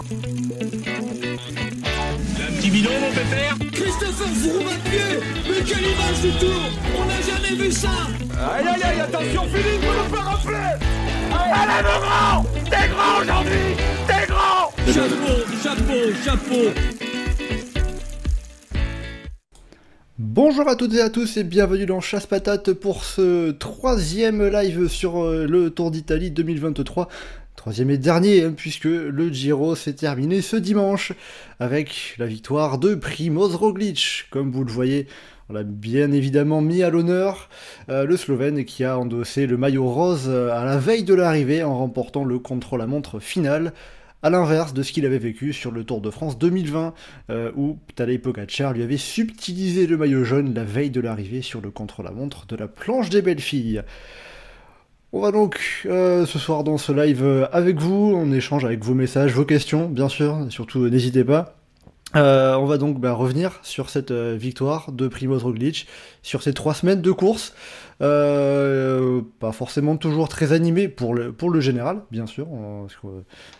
Un petit bidon, mon pépère. Christopher Froome à pied Mais quelle image du tour. On n'a jamais vu ça. Aïe aïe aïe, attention Philippe, vous nous faire rappeler Allez mon grand. T'es grand aujourd'hui. T'es grand. Chapeau, chapeau, chapeau. Bonjour à toutes et à tous et bienvenue dans Chasse Patate pour ce troisième live sur euh, le Tour d'Italie 2023. Troisième et dernier, puisque le Giro s'est terminé ce dimanche avec la victoire de Primoz Roglic. Comme vous le voyez, on l'a bien évidemment mis à l'honneur, euh, le Slovène qui a endossé le maillot rose euh, à la veille de l'arrivée en remportant le contre-la-montre final à l'inverse de ce qu'il avait vécu sur le Tour de France 2020, euh, où Tadej Pogacar lui avait subtilisé le maillot jaune la veille de l'arrivée sur le contre-la-montre de la planche des belles filles. On va donc euh, ce soir dans ce live euh, avec vous, on échange avec vos messages, vos questions, bien sûr, surtout n'hésitez pas. on va donc bah, revenir sur cette victoire de Primoz Roglic, sur ces trois semaines de course. Euh, pas forcément toujours très animé pour le, pour le général, bien sûr.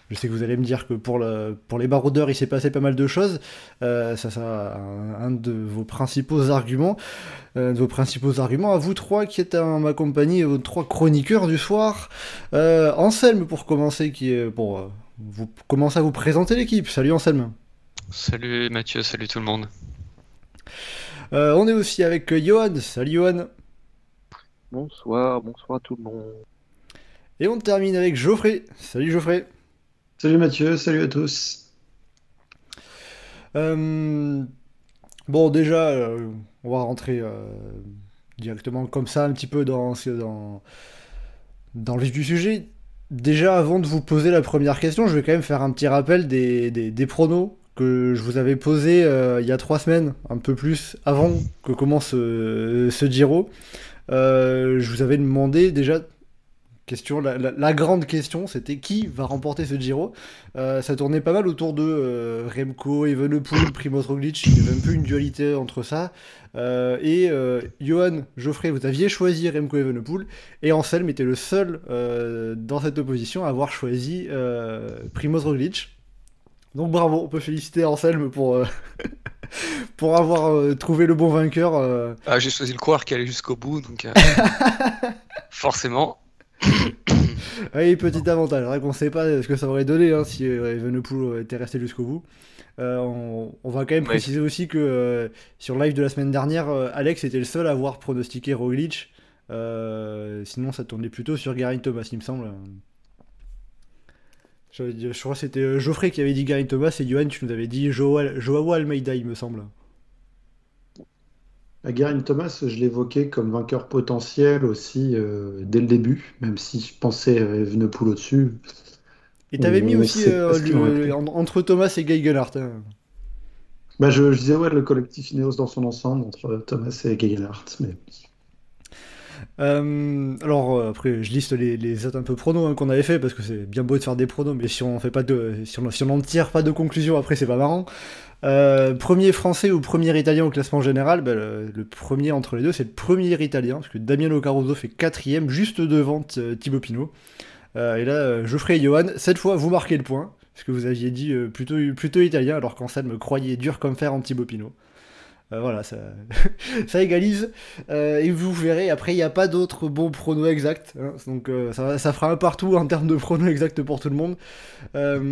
je sais que vous allez me dire que pour, le, pour les baroudeurs, il s'est passé pas mal de choses. Euh, ça, ça un, un, de vos principaux arguments. Euh, de vos principaux arguments à vous trois qui êtes à ma compagnie, vos trois chroniqueurs du soir. Anselme, pour commencer, qui est pour vous commencer à vous présenter l'équipe. Salut Anselme. Salut Mathieu, salut tout le monde. on est aussi avec Johan. Salut Johan. Bonsoir, bonsoir tout le monde. Et on termine avec Geoffrey. Salut Geoffrey. Salut Mathieu, salut à tous. Euh, bon, déjà, euh, on va rentrer euh, directement comme ça un petit peu dans, dans, dans le vif du sujet. Déjà, avant de vous poser la première question, je vais quand même faire un petit rappel des, des, pronos que je vous avais posés il y a trois semaines, un peu plus avant que commence ce Giro. Euh, je vous avais demandé déjà question, la, grande question, c'était qui va remporter ce Giro. Euh, ça tournait pas mal autour de euh, Remco, Evenepoel, Primoz Roglic. Il y avait un peu une dualité entre ça. et Johan, Geoffrey, vous aviez choisi Remco Evenepoel. Et Anselme était le seul dans cette opposition à avoir choisi Primoz Roglic. Donc bravo, on peut féliciter Anselme pour, pour avoir euh, trouvé le bon vainqueur. Euh. Ah, j'ai choisi le coureur qui allait jusqu'au bout, donc euh, forcément. oui, petit avantage. Vrai qu'on sait pas ce que ça aurait donné hein, si Evenepoel était resté jusqu'au bout. On, va quand même préciser aussi que sur le live de la semaine dernière, Alex était le seul à avoir pronostiqué Roglic. sinon, ça tournait plutôt sur Garin Thomas, il me semble. Je, crois que c'était euh, Geoffrey qui avait dit Gary Thomas et Johan, tu nous avais dit Joao Almeida, il me semble. Bah, Gary Thomas, je l'évoquais comme vainqueur potentiel aussi euh, dès le début, même si je pensais Evenepoel au-dessus. Et t'avais mis aussi euh, entre Thomas et Guy hein. Bah, je, disais ouais, le collectif Ineos dans son ensemble, entre Thomas et Guy mais euh, alors euh, après, je liste les, les un peu pronos hein, qu'on avait fait parce que c'est bien beau de faire des pronos, mais si on fait pas de, si on, tire pas de conclusion après, c'est pas marrant. Euh, premier français ou premier italien au classement général, bah, le, premier entre les deux, c'est le premier italien parce que Damiano Caruso fait quatrième, juste devant Thibaut Pinot. et là, Geoffrey et Johan, cette fois, vous marquez le point parce que vous aviez dit plutôt, plutôt italien, alors qu'en me croyait dur comme fer en Thibaut Pinot. Euh, voilà, ça, ça égalise. Euh, et vous verrez, après, il n'y a pas d'autres bons pronos exacts. Hein. donc euh, ça, ça, fera un partout en termes de pronos exacts pour tout le monde.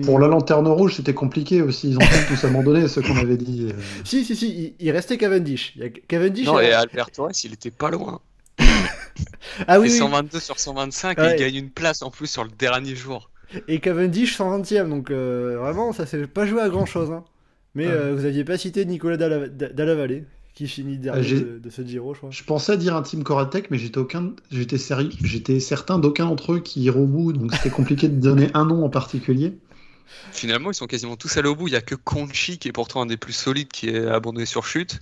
Pour la lanterne rouge, c'était compliqué aussi. Ils ont tous abandonné, ce qu'on avait dit. Si, si, si, il, restait Cavendish. Il y a Cavendish non, et Albert Torres, il était pas loin. ah oui, 122 sur 125 et il gagne une place en plus sur le dernier jour. Et Cavendish 120ème, donc vraiment, ça s'est pas joué à grand chose. Hein. Mais euh, vous aviez pas cité Nicolas Dallavallée, qui finit dernier de, ce Giro, je crois. Je pensais dire un team Coratec, mais j'étais aucun, j'étais sérieux, j'étais certain d'aucun d'entre eux qui ira au bout, donc c'était compliqué de donner un nom en particulier. Finalement, ils sont quasiment tous allés au bout. Il y a que Conchi qui est pourtant un des plus solides qui est abandonné sur chute,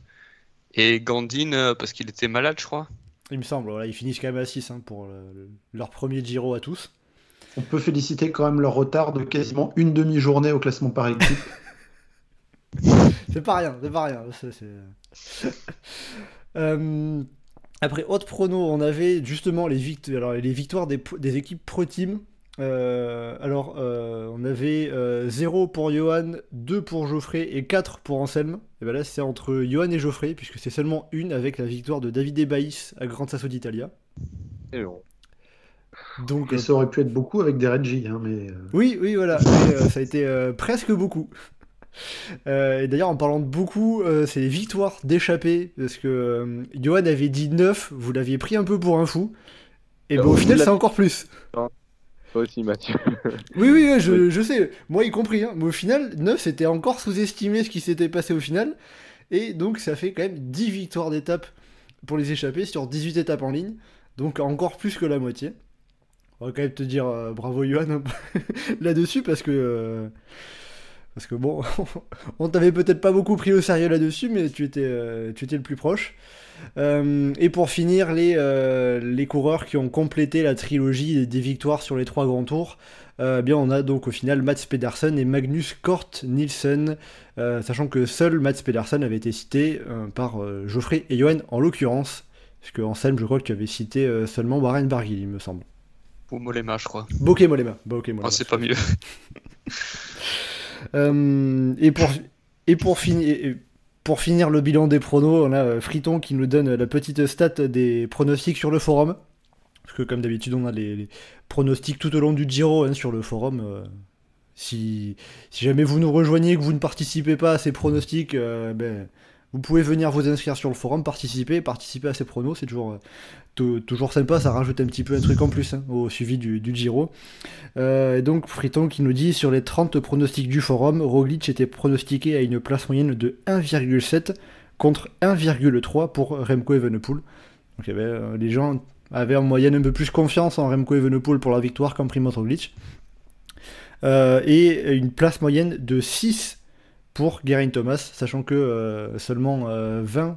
et Gandine euh, parce qu'il était malade, je crois. Il me semble. Voilà, ils finissent quand même à 6 hein, pour leur premier Giro à tous. On peut féliciter quand même leur retard de quasiment une demi-journée au classement par équipe. c'est pas rien, c'est pas rien. Euh, après, autre prono, on avait justement les, victoires, alors, les victoires des, équipes pro team. Euh, alors, euh, on avait 0 pour Johan, 2 pour Geoffrey et 4 pour Anselme. Et ben là, c'est entre Johan et Geoffrey, puisque c'est seulement une avec la victoire de David Baïs à Grand Sasso d'Italia. Et bon. Donc, Et ça aurait pu être beaucoup avec des Reggie, hein, mais. euh, Oui, oui, voilà. Euh, ça a été euh, presque beaucoup. Euh, et d'ailleurs, en parlant de beaucoup, euh, c'est les victoires d'échappée. Parce que euh, Johan avait dit 9, vous l'aviez pris un peu pour un fou. Et ben, au final, c'est encore plus. Toi aussi, Mathieu. Oui, oui, oui, je, je sais. Moi y compris. hein. Mais au final, 9, c'était encore sous-estimé ce qui s'était passé au final. Et donc, ça fait quand même 10 victoires d'étape pour les échappés sur 18 étapes en ligne. Donc, encore plus que la moitié. On va quand même te dire bravo, Johan, là-dessus, parce que. Parce que bon, on t'avait peut-être pas beaucoup pris au sérieux là-dessus, mais tu étais, euh, tu étais le plus proche. Euh, et pour finir, les, euh, les coureurs qui ont complété la trilogie des- victoires sur les trois grands tours, eh bien on a donc au final Mats Pedersen et Magnus Kort Nielsen, sachant que seul Mats Pedersen avait été cité par Geoffrey et Johan en l'occurrence, puisque Anselme, je crois que tu avais cité seulement Warren Barguil, il me semble. Ou Molema, je crois. Bokeh Molema. Bokeh Molema. Oh, c'est pas mieux. Euh, et pour, et pour, fini- et pour finir le bilan des pronos, on a euh, Friton qui nous donne la petite stat des pronostics sur le forum. Parce que comme d'habitude, on a les, pronostics tout au long du Giro hein, sur le forum. euh, si, si jamais vous nous rejoignez et que vous ne participez pas à ces pronostics, ben, vous pouvez venir vous inscrire sur le forum, participer, participer à ces pronos, c'est toujours, tou- toujours sympa, ça rajoute un petit peu un truc en plus hein, au suivi du, du Giro. Euh, et donc Friton qui nous dit sur les 30 pronostics du forum, Roglic était pronostiqué à une place moyenne de 1,7 contre 1,3 pour Remco Evenepoel. Donc ben, euh, les gens avaient en moyenne un peu plus confiance en Remco Evenepoel pour la victoire qu'en Primoz Roglic. Euh, et une place moyenne de 6 pour Geraint Thomas, sachant que seulement euh, 20, prono- euh,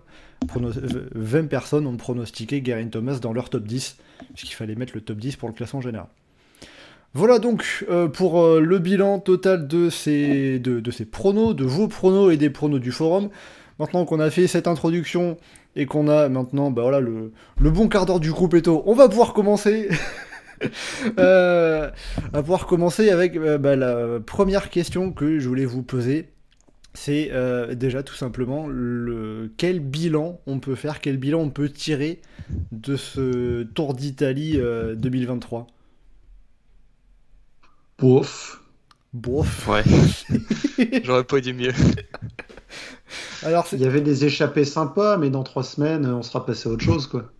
20 personnes ont pronostiqué Geraint Thomas dans leur top 10, puisqu'il fallait mettre le top 10 pour le classement général. Voilà donc euh, pour euh, le bilan total de ces, de, ces pronos, de vos pronos et des pronos du forum. Maintenant qu'on a fait cette introduction et qu'on a maintenant bah voilà, le, le bon quart d'heure du groupe Eto, on va pouvoir commencer. Euh, va pouvoir commencer avec euh, bah, la première question que je voulais vous poser. C'est euh, déjà tout simplement le quel bilan on peut faire, quel bilan on peut tirer de ce Tour d'Italie euh, 2023. Bof. Bof. Ouais. J'aurais pas dit mieux. Alors, Il y avait des échappées sympas, mais dans trois semaines, on sera passé à autre chose, quoi.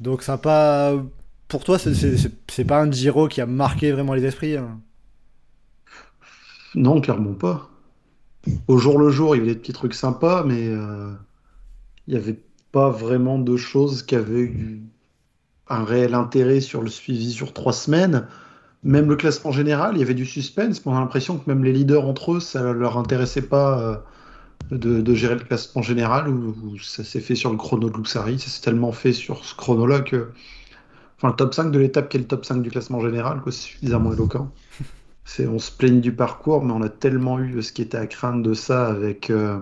donc ça pas. Pour toi, c'est pas un Giro qui a marqué vraiment les esprits. hein? Non, clairement pas. Au jour le jour, il y avait des petits trucs sympas, mais euh, il n'y avait pas vraiment de choses qui avaient eu un réel intérêt sur le suivi sur trois semaines. Même le classement général, il y avait du suspense, on a l'impression que même les leaders entre eux, ça leur intéressait pas euh, de, gérer le classement général, où ça s'est fait sur le chrono de Luxari, ça s'est tellement fait sur ce chrono-là que... Enfin, le top 5 de l'étape qui est le top 5 du classement général, c'est suffisamment éloquent. On se plaigne du parcours, mais on a tellement eu ce qui était à craindre de ça avec euh,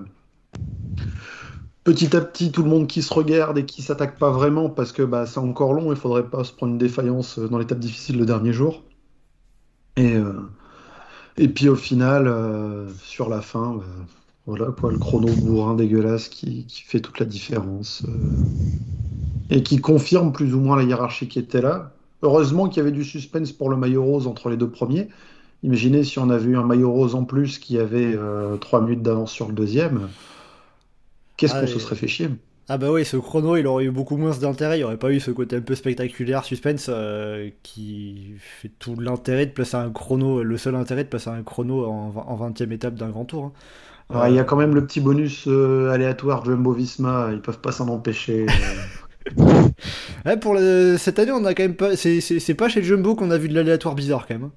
petit à petit tout le monde qui se regarde et qui s'attaque pas vraiment parce que bah, c'est encore long, il faudrait pas se prendre une défaillance dans l'étape difficile le dernier jour. Et, euh, et puis au final, euh, sur la fin, bah, voilà quoi, le chrono bourrin dégueulasse qui, qui fait toute la différence et qui confirme plus ou moins la hiérarchie qui était là. Heureusement qu'il y avait du suspense pour le maillot rose entre les deux premiers. Imaginez si on avait eu un maillot rose en plus qui avait euh, 3 minutes d'avance sur le deuxième. Qu'est-ce Ah, qu'on se serait fait chier? Ah bah oui, ce chrono, il aurait eu beaucoup moins d'intérêt, il n'y aurait pas eu ce côté un peu spectaculaire, suspense, euh, qui fait tout l'intérêt de placer un chrono, le seul intérêt de placer un chrono en, en 20e étape d'un grand tour. hein. Il y a quand même le petit bonus euh, aléatoire Jumbo Visma, ils peuvent pas s'en empêcher. Ouais, pour le- cette année, on a quand même pas. C'est pas chez Jumbo qu'on a vu de l'aléatoire bizarre quand même.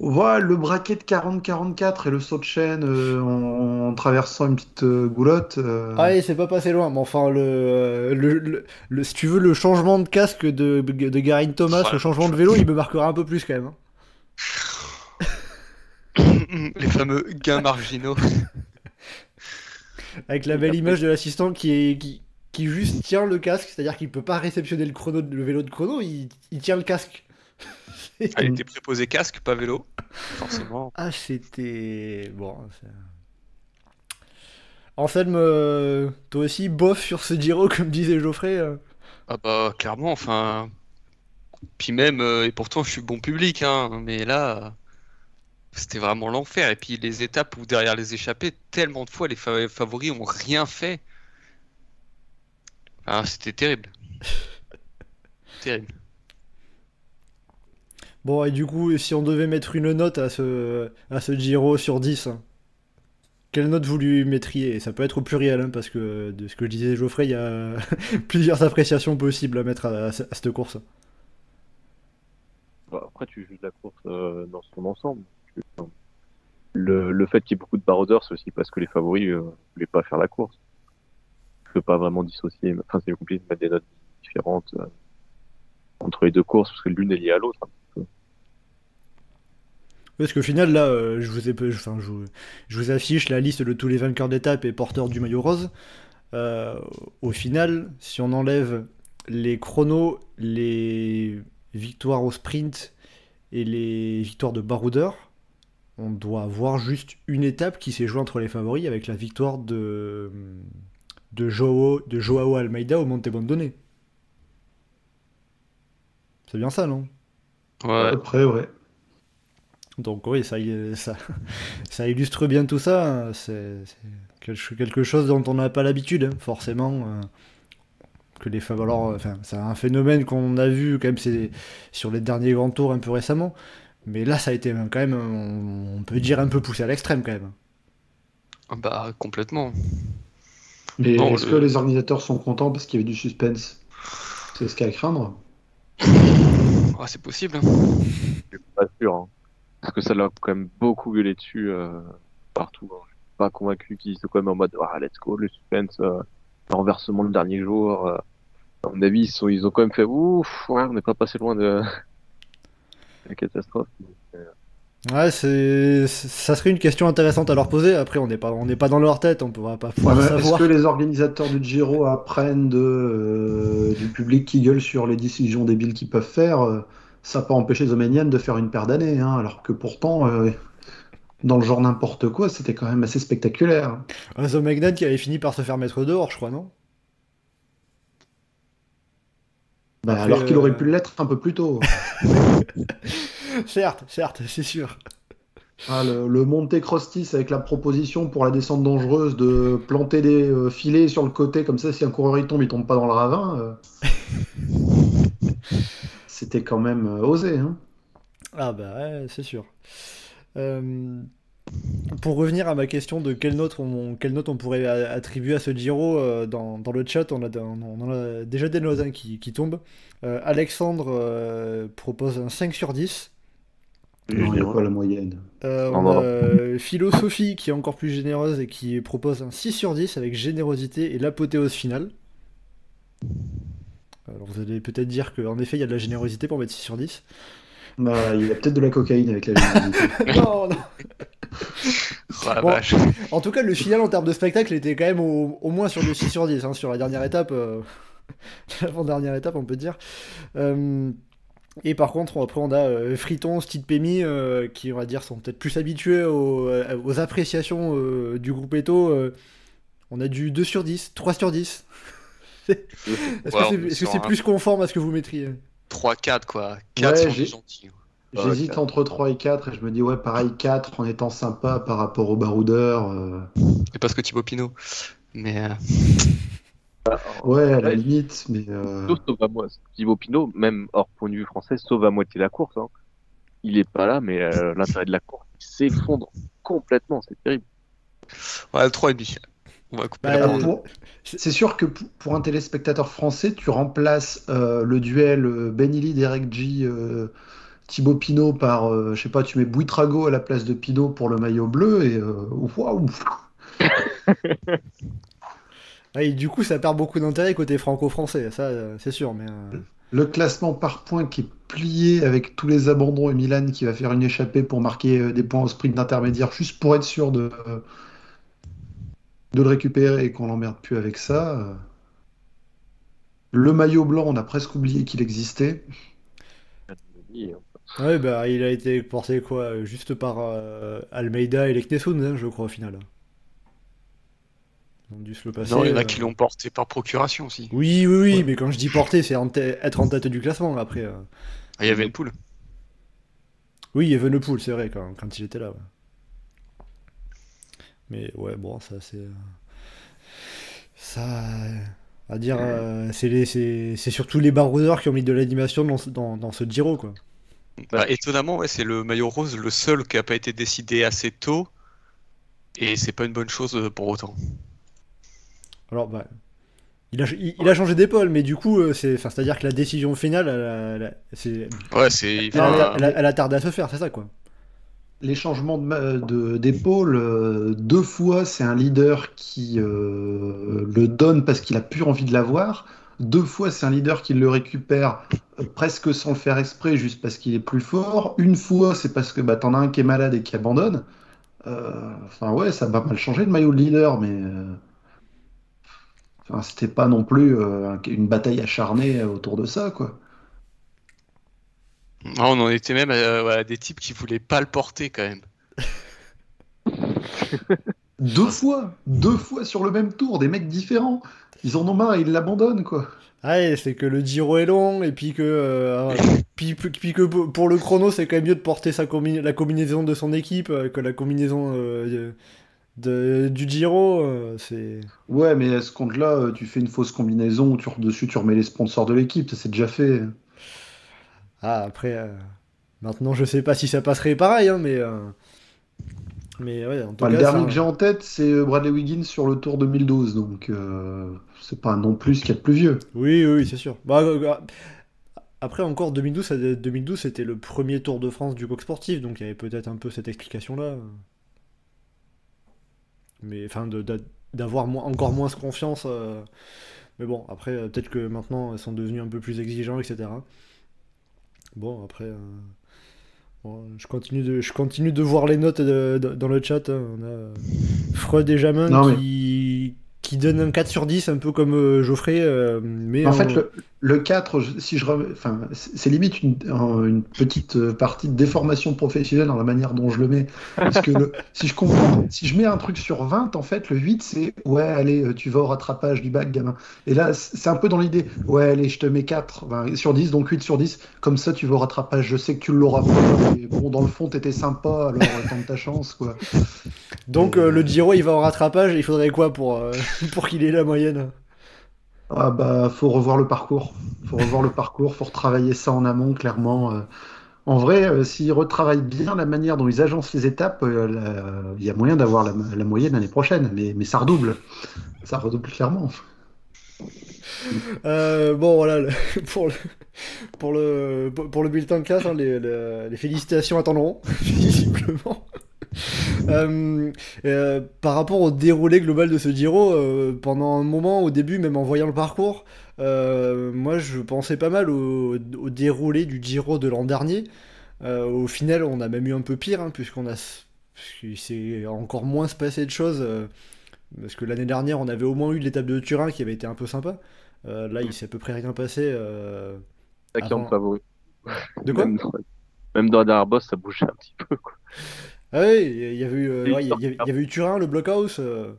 Voilà, le braquet de 40-44 et le saut de chaîne euh, en, en traversant une petite euh, goulotte. euh, Ah, c'est pas passé loin, mais enfin, le, le, le- le- si tu veux, le changement de casque de, de Garin Thomas, Ouais. le changement de vélo, il me marquera un peu plus quand même. hein. Les fameux gains marginaux. Avec la belle image de l'assistant qui, est, qui, qui juste tient le casque, c'est-à-dire qu'il peut pas réceptionner le chrono, le vélo de chrono, il, il tient le casque. Il était préposé casque, pas vélo. Forcément. Ah, c'était. Bon. Anselme, euh, toi aussi, bof sur ce Giro, comme disait Geoffrey. euh. Ah bah clairement, enfin. Puis même, euh, et pourtant je suis bon public, hein, mais là, c'était vraiment l'enfer. Et puis les étapes où derrière les échappées, tellement de fois les fa- favoris ont rien fait. Ah, c'était terrible. Terrible. Bon, et du coup, si on devait mettre une note à ce, à ce Giro sur 10, hein, quelle note vous lui mettriez? Et Ça peut être au pluriel, hein, parce que de ce que disait Geoffrey, il y a plusieurs appréciations possibles à mettre à, à ce- à cette course. Bah, après, tu juges la course euh, dans son ensemble. Le, le fait qu'il y ait beaucoup de baroudeurs, c'est aussi parce que les favoris euh, voulaient pas faire la course. Tu peux pas vraiment dissocier. Enfin, c'est compliqué de mettre des notes différentes euh, entre les deux courses parce que l'une est liée à l'autre. hein. Parce qu'au final, là, euh, je, vous ai, je- enfin, je, vous- je vous affiche la liste de tous les vainqueurs d'étape et porteurs du maillot rose. Euh, au final, si on enlève les chronos, les victoires au sprint et les victoires de baroudeur, on doit avoir juste une étape qui s'est jouée entre les favoris avec la victoire de, de, Joao, de Joao Almeida au Monte Bondone. C'est bien ça, non? À Ouais. peu près, ouais. Donc oui, ça, ça, ça illustre bien tout ça. C'est quelque chose dont on n'a pas l'habitude, hein, forcément. euh, que les favoris, enfin, c'est un phénomène qu'on a vu quand même sur les derniers grands tours un peu récemment. Mais là, ça a été quand même, on, on peut dire un peu poussé à l'extrême quand même. Ah Bah complètement. Mais Bon, est-ce le- que les organisateurs sont contents parce qu'il y avait du suspense? C'est ce qu'il y a à craindre. Ah, c'est possible. hein. Je suis pas sûr. hein. Parce que ça l'a quand même beaucoup gueulé dessus euh, partout. hein. Je suis pas convaincu qu'ils soient quand même en mode ah, let's go, le suspense, euh, le renversement le dernier jour. euh. À mon avis, ils, sont, ils ont quand même fait ouf, ouais, on n'est pas passé loin de la catastrophe. Ouais, c'est, ça serait une question intéressante à leur poser. Après, on n'est pas, on n'est pas dans leur tête, on ne pourra pas pouvoir Ouais, mais Est-ce savoir. que les organisateurs du Giro apprennent de, euh, du public qui gueule sur les décisions débiles qu'ils peuvent faire euh, Ça n'a pas empêché Zomenian de faire une paire d'années, hein, alors que pourtant, euh, dans le genre n'importe quoi, c'était quand même assez spectaculaire. Un Magnan qui avait fini par se faire mettre dehors, je crois, non? Bah, alors qu'il euh, aurait pu l'être un peu plus tôt. Certes, certes, c'est sûr. Ah, le, le Monte Crostis avec la proposition pour la descente dangereuse de planter des euh, filets sur le côté, comme ça, si un coureur y tombe, il tombe pas dans le ravin. C'était quand même euh, osé. Hein. Ah bah ouais, c'est sûr. Euh, pour revenir à ma question de quelle note on, quelle note on pourrait attribuer à ce Giro, euh, dans, dans le chat, on, a, on en a déjà des notes hein, qui, qui tombent. Euh, Alexandre euh, propose un 5 sur 10. Non, il n'y a pas la moyenne. Euh, on a euh, Philosophie qui est encore plus généreuse et qui propose un 6 sur 10 avec générosité et l'apothéose finale. Alors vous allez peut-être dire qu'en effet il y a de la générosité pour mettre 6 sur 10. Bah, il y a peut-être de la cocaïne avec la générosité. non, non. Oh la Bon. vache. En tout cas, le final en termes de spectacle était quand même au, au moins sur le 6 sur 10, hein, sur la dernière étape, euh, l'avant-dernière étape, on peut dire. Euh, et par contre, après, on a euh, Friton, Steve Pemi, euh, qui, on va dire, sont peut-être plus habitués aux, euh, aux appréciations euh, du groupe Eto. euh, on a du 2 sur 10, 3 sur 10. Est-ce que c'est est plus conforme à ce que vous mettriez 3-4 quoi. 4 Ouais, sont gentils. J'hésite Ouais, entre 3 et 4 et je me dis, ouais, pareil, 4 en étant sympa par rapport au baroudeur. euh, Et parce que Thibaut Pinot. Mais euh, Ouais, à la Ouais. limite, mais. euh, Sauf sauf à moi, Thibaut Pinot, même hors point de vue français, sauve à moitié la course. hein. Il est pas là, mais euh, l'intérêt de la course s'effondre complètement, c'est terrible. ouais, le 3,5. On va couper Bah, pour- C'est sûr que pour un téléspectateur français, tu remplaces euh, le duel euh, Benili, Derek G, euh, Thibaut Pinot par, euh, je sais pas, tu mets Buitrago à la place de Pinot pour le maillot bleu et euh, waouh! Et du coup, ça perd beaucoup d'intérêt côté franco-français, ça, euh, c'est sûr. Mais, euh, Le classement par points qui est plié avec tous les abandons et Milan qui va faire une échappée pour marquer euh, des points au sprint intermédiaire juste pour être sûr de, de le récupérer et qu'on l'emmerde plus avec ça. euh. Le maillot blanc, on a presque oublié qu'il existait. Ouais, bah, il a été porté quoi Juste par euh, Almeida et Leknesun, hein, je crois, au final. Ils ont dû se le passer. Non, il y en a euh. qui l'ont porté par procuration aussi. Oui, oui, oui, mais quand je dis porter, c'est être en tête du classement après. euh. Ah, il y avait une poule. Oui, Evenepoel, c'est vrai, quand, quand il était là. ouais. Mais ouais, bon, ça c'est. euh, Ça. euh, À dire, euh, c'est les- c'est c'est surtout les baroudeurs qui ont mis de l'animation dans, ce- dans, dans ce Giro, quoi. Bah, étonnamment, ouais, c'est le maillot rose le seul qui a pas été décidé assez tôt. Et c'est pas une bonne chose euh, pour autant. Alors, bah. Il a, il, il a changé d'épaule, mais du coup, c'est-à-dire que la décision finale, elle, a- elle a- c'est, Ouais, c'est. elle, a, enfin, elle a- elle a tardé à se faire, c'est ça, quoi. Les changements de ma- de- d'épaule, euh, deux fois, c'est un leader qui euh, le donne parce qu'il a plus envie de l'avoir. Deux fois, c'est un leader qui le récupère euh, presque sans le faire exprès, juste parce qu'il est plus fort. Une fois, c'est parce que bah, t'en as un qui est malade et qui abandonne. Enfin, ouais, ça va mal changer le maillot de leader, mais c'était pas non plus un- une bataille acharnée autour de ça, quoi. Ah, on en était même à, à des types qui voulaient pas le porter quand même. Deux fois, deux fois sur le même tour, des mecs différents. Ils en ont marre et ils l'abandonnent, quoi. Ah, et c'est que le Giro est long, et puis que, euh, puis, puis- que pour le chrono, c'est quand même mieux de porter sa combi- la combinaison de son équipe euh, que la combinaison euh, de, du Giro. euh, c'est... Ouais, mais à ce compte-là, euh, tu fais une fausse combinaison où tu, dessus tu remets les sponsors de l'équipe, ça c'est déjà fait. Ah, après, euh, maintenant, je sais pas si ça passerait pareil, hein, mais. euh, Mais ouais, en tout Enfin, le cas, dernier ça- que j'ai en tête, c'est euh, Bradley Wiggins sur le Tour 2012, donc euh, c'est pas non plus ce qu'il y a de plus vieux. Oui, oui, oui, c'est sûr. Bah, après, encore 2012, ça- 2012, c'était le premier Tour de France du coq sportif, donc il y avait peut-être un peu cette explication-là. Mais enfin, d'avoir encore moins confiance. Mais bon, après, peut-être que maintenant, ils sont devenus un peu plus exigeants, etc. Bon, après. euh, bon, je, continue de, je continue de voir les notes de- de- dans le chat. hein. On a euh, Freud et Jamin Non, mais- qui, donnent un 4 sur 10, un peu comme euh, Geoffrey. euh, mais En en- fait, le, le 4, je- si je rem- enfin, c'est limite une, un- une petite euh, partie de déformation professionnelle dans la manière dont je le mets. Parce que le- si je comprends, si je mets un truc sur 20, en fait, le 8, c'est ouais, allez, tu vas au rattrapage du bac, gamin. Et là, c'est un peu dans l'idée, ouais, allez, je te mets 4 enfin, sur 10, donc 8 sur 10, comme ça, tu vas au rattrapage. Je sais que tu l'auras pas, mais bon, dans le fond, t'étais sympa, alors tente ta chance, quoi. Donc euh, le Giro il va en rattrapage il faudrait quoi pour, euh, pour qu'il ait la moyenne Ah bah, faut revoir le parcours. Faut revoir le parcours, faut retravailler ça en amont, clairement. euh. En vrai, euh, s'ils retravaillent bien la manière dont ils agencent les étapes, euh, il y a moyen d'avoir la, la moyenne l'année prochaine. Mais, mais ça redouble. Ça redouble clairement. Euh, Bon voilà, le- pour, le, pour, le, pour le bulletin de classe, hein, les, les- les félicitations attendront, visiblement. Euh, euh, par rapport au déroulé global de ce Giro, euh, pendant un moment au début, même en voyant le parcours, moi je pensais pas mal au, au déroulé du Giro de l'an dernier. Au final, on a même eu un peu pire, hein, puisqu'on a puisqu'il s'est encore moins se passer de choses. parce que l'année dernière, on avait au moins eu l'étape de Turin qui avait été un peu sympa. Euh, là, il s'est à peu près rien passé. euh, Avant- en favori. De quoi? Même, dans, même dans la dernière boss, ça bougeait un petit peu. Quoi. Ah oui, il y avait eu, euh, ouais, y avait- il y avait eu Turin, le blockhouse. euh,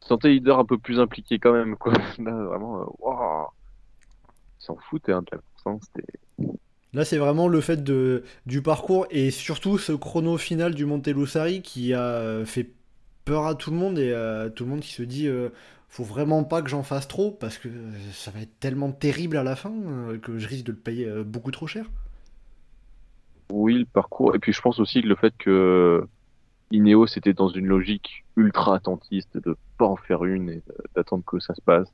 sentais les leaders un peu plus impliqués quand même. Quoi. Là, vraiment, euh, waouh. Ils s'en foutaient hein, de la course. C'était Là, c'est vraiment le fait de, du parcours et surtout ce chrono final du Monte Lussari qui a fait peur à tout le monde et à tout le monde qui se dit euh, faut vraiment pas que j'en fasse trop parce que ça va être tellement terrible à la fin euh, que je risque de le payer euh, beaucoup trop cher. Oui, le parcours. Et puis je pense aussi que le fait que Ineos était dans une logique ultra attentiste de pas en faire une et de- d'attendre que ça se passe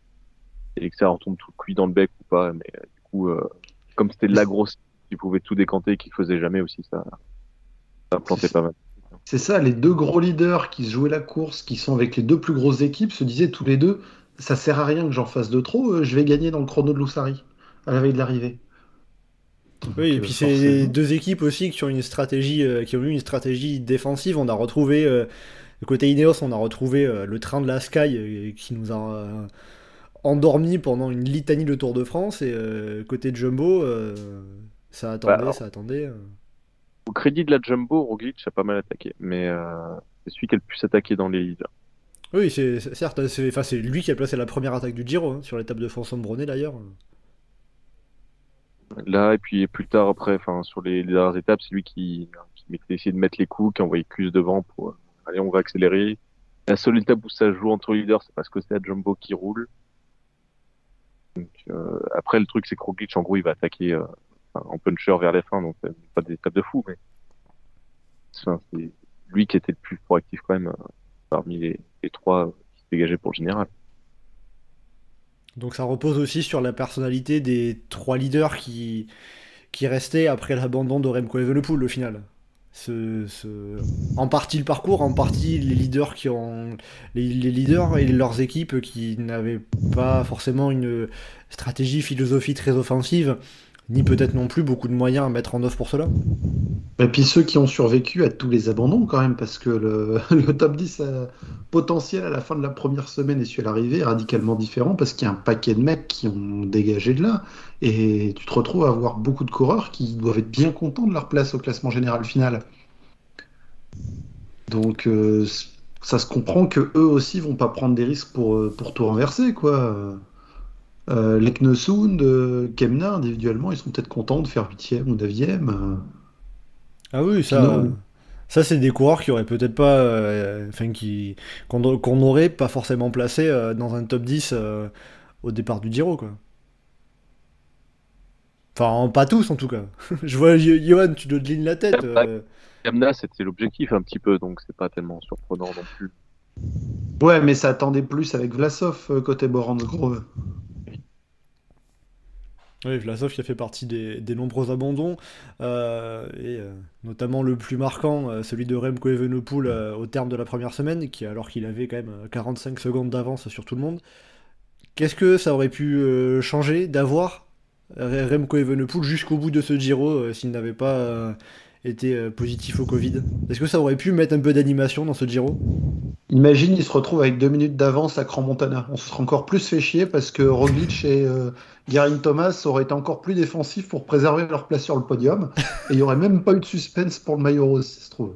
et que ça retombe tout cuit dans le bec ou pas. Mais euh, du coup, euh, comme c'était la grosse qui pouvait tout décanter et qui faisait jamais aussi ça, ça plantait pas mal. C'est ça, les deux gros leaders qui se jouaient la course, qui sont avec les deux plus grosses équipes, se disaient tous les deux ça sert à rien que j'en fasse de trop, euh, je vais gagner dans le chrono de Lussari à la veille de l'arrivée. Oui, et puis euh, c'est deux équipes aussi qui ont une stratégie, euh, qui ont eu une stratégie défensive. On a retrouvé, euh, côté Ineos, on a retrouvé euh, le train de la Sky euh, qui nous a euh, endormi pendant une litanie de Tour de France et euh, côté Jumbo, euh, ça attendait, alors- ça attendait. euh. Au crédit de la Jumbo, Roglic a pas mal attaqué, mais euh, c'est celui qui a le plus attaqué dans les leaders. Oui, c'est certes, c'est enfin, c'est lui qui a placé la première attaque du Giro hein, sur l'étape de François Brunet d'ailleurs. Là, et puis plus tard, après, enfin, sur les, dernières étapes, c'est lui qui, qui essayait de mettre les coups, qui envoyait Cus devant pour euh, allez, on va accélérer. La seule étape où ça joue entre leaders, c'est parce que c'est la Jumbo qui roule. Donc, euh, après, le truc, c'est que Roglic, en gros, il va attaquer euh, en puncher vers la fin, donc euh, pas des étapes de fou, mais enfin, c'est lui qui était le plus proactif quand même euh, parmi les, les trois qui se dégageaient pour le général. Donc ça repose aussi sur la personnalité des trois leaders qui, qui restaient après l'abandon de Remco Evenepoel au final. Ce, ce- En partie le parcours, en partie les leaders qui ont les, les leaders et leurs équipes qui n'avaient pas forcément une stratégie, philosophie très offensive, ni peut-être non plus beaucoup de moyens à mettre en œuvre pour cela. Et puis ceux qui ont survécu à tous les abandons quand même, parce que le, top 10 euh, potentiel à la fin de la première semaine et à l'arrivée est radicalement différent, parce qu'il y a un paquet de mecs qui ont dégagé de là, et tu te retrouves à avoir beaucoup de coureurs qui doivent être bien contents de leur place au classement général final. Donc euh, ça se comprend que eux aussi vont pas prendre des risques pour, euh, pour tout renverser, quoi. Euh, Leknesund, euh, Kemna, individuellement, ils sont peut-être contents de faire 8e ou 9e. euh. Ah oui, ça, Sinon- ça c'est des coureurs qui auraient peut-être pas, euh, enfin qui qu'on n'aurait pas forcément placé euh, dans un top 10 euh, au départ du Giro quoi. Enfin, pas tous en tout cas. Je vois Johan, tu te lignes la tête. euh. Kamna, c'était l'objectif un petit peu, donc c'est pas tellement surprenant non plus. Ouais, mais ça attendait plus avec Vlasov euh, côté Grove. Oui, Vlasov qui a fait partie des, nombreux abandons, euh, et euh, notamment le plus marquant, euh, celui de Remco Evenepoel au terme de la première semaine, qui alors qu'il avait quand même euh, 45 secondes d'avance sur tout le monde. Qu'est-ce que ça aurait pu changer d'avoir Remco Evenepoel jusqu'au bout de ce Giro s'il n'avait pas été positif au Covid? Est-ce que ça aurait pu mettre un peu d'animation dans ce Giro? Imagine, il se retrouve avec deux minutes d'avance à Cran Montana. On se serait encore plus fait chier parce que Roglic et euh, Garin Thomas auraient été encore plus défensifs pour préserver leur place sur le podium. Et il n'y aurait même pas eu de suspense pour le maillot rose, si se trouve.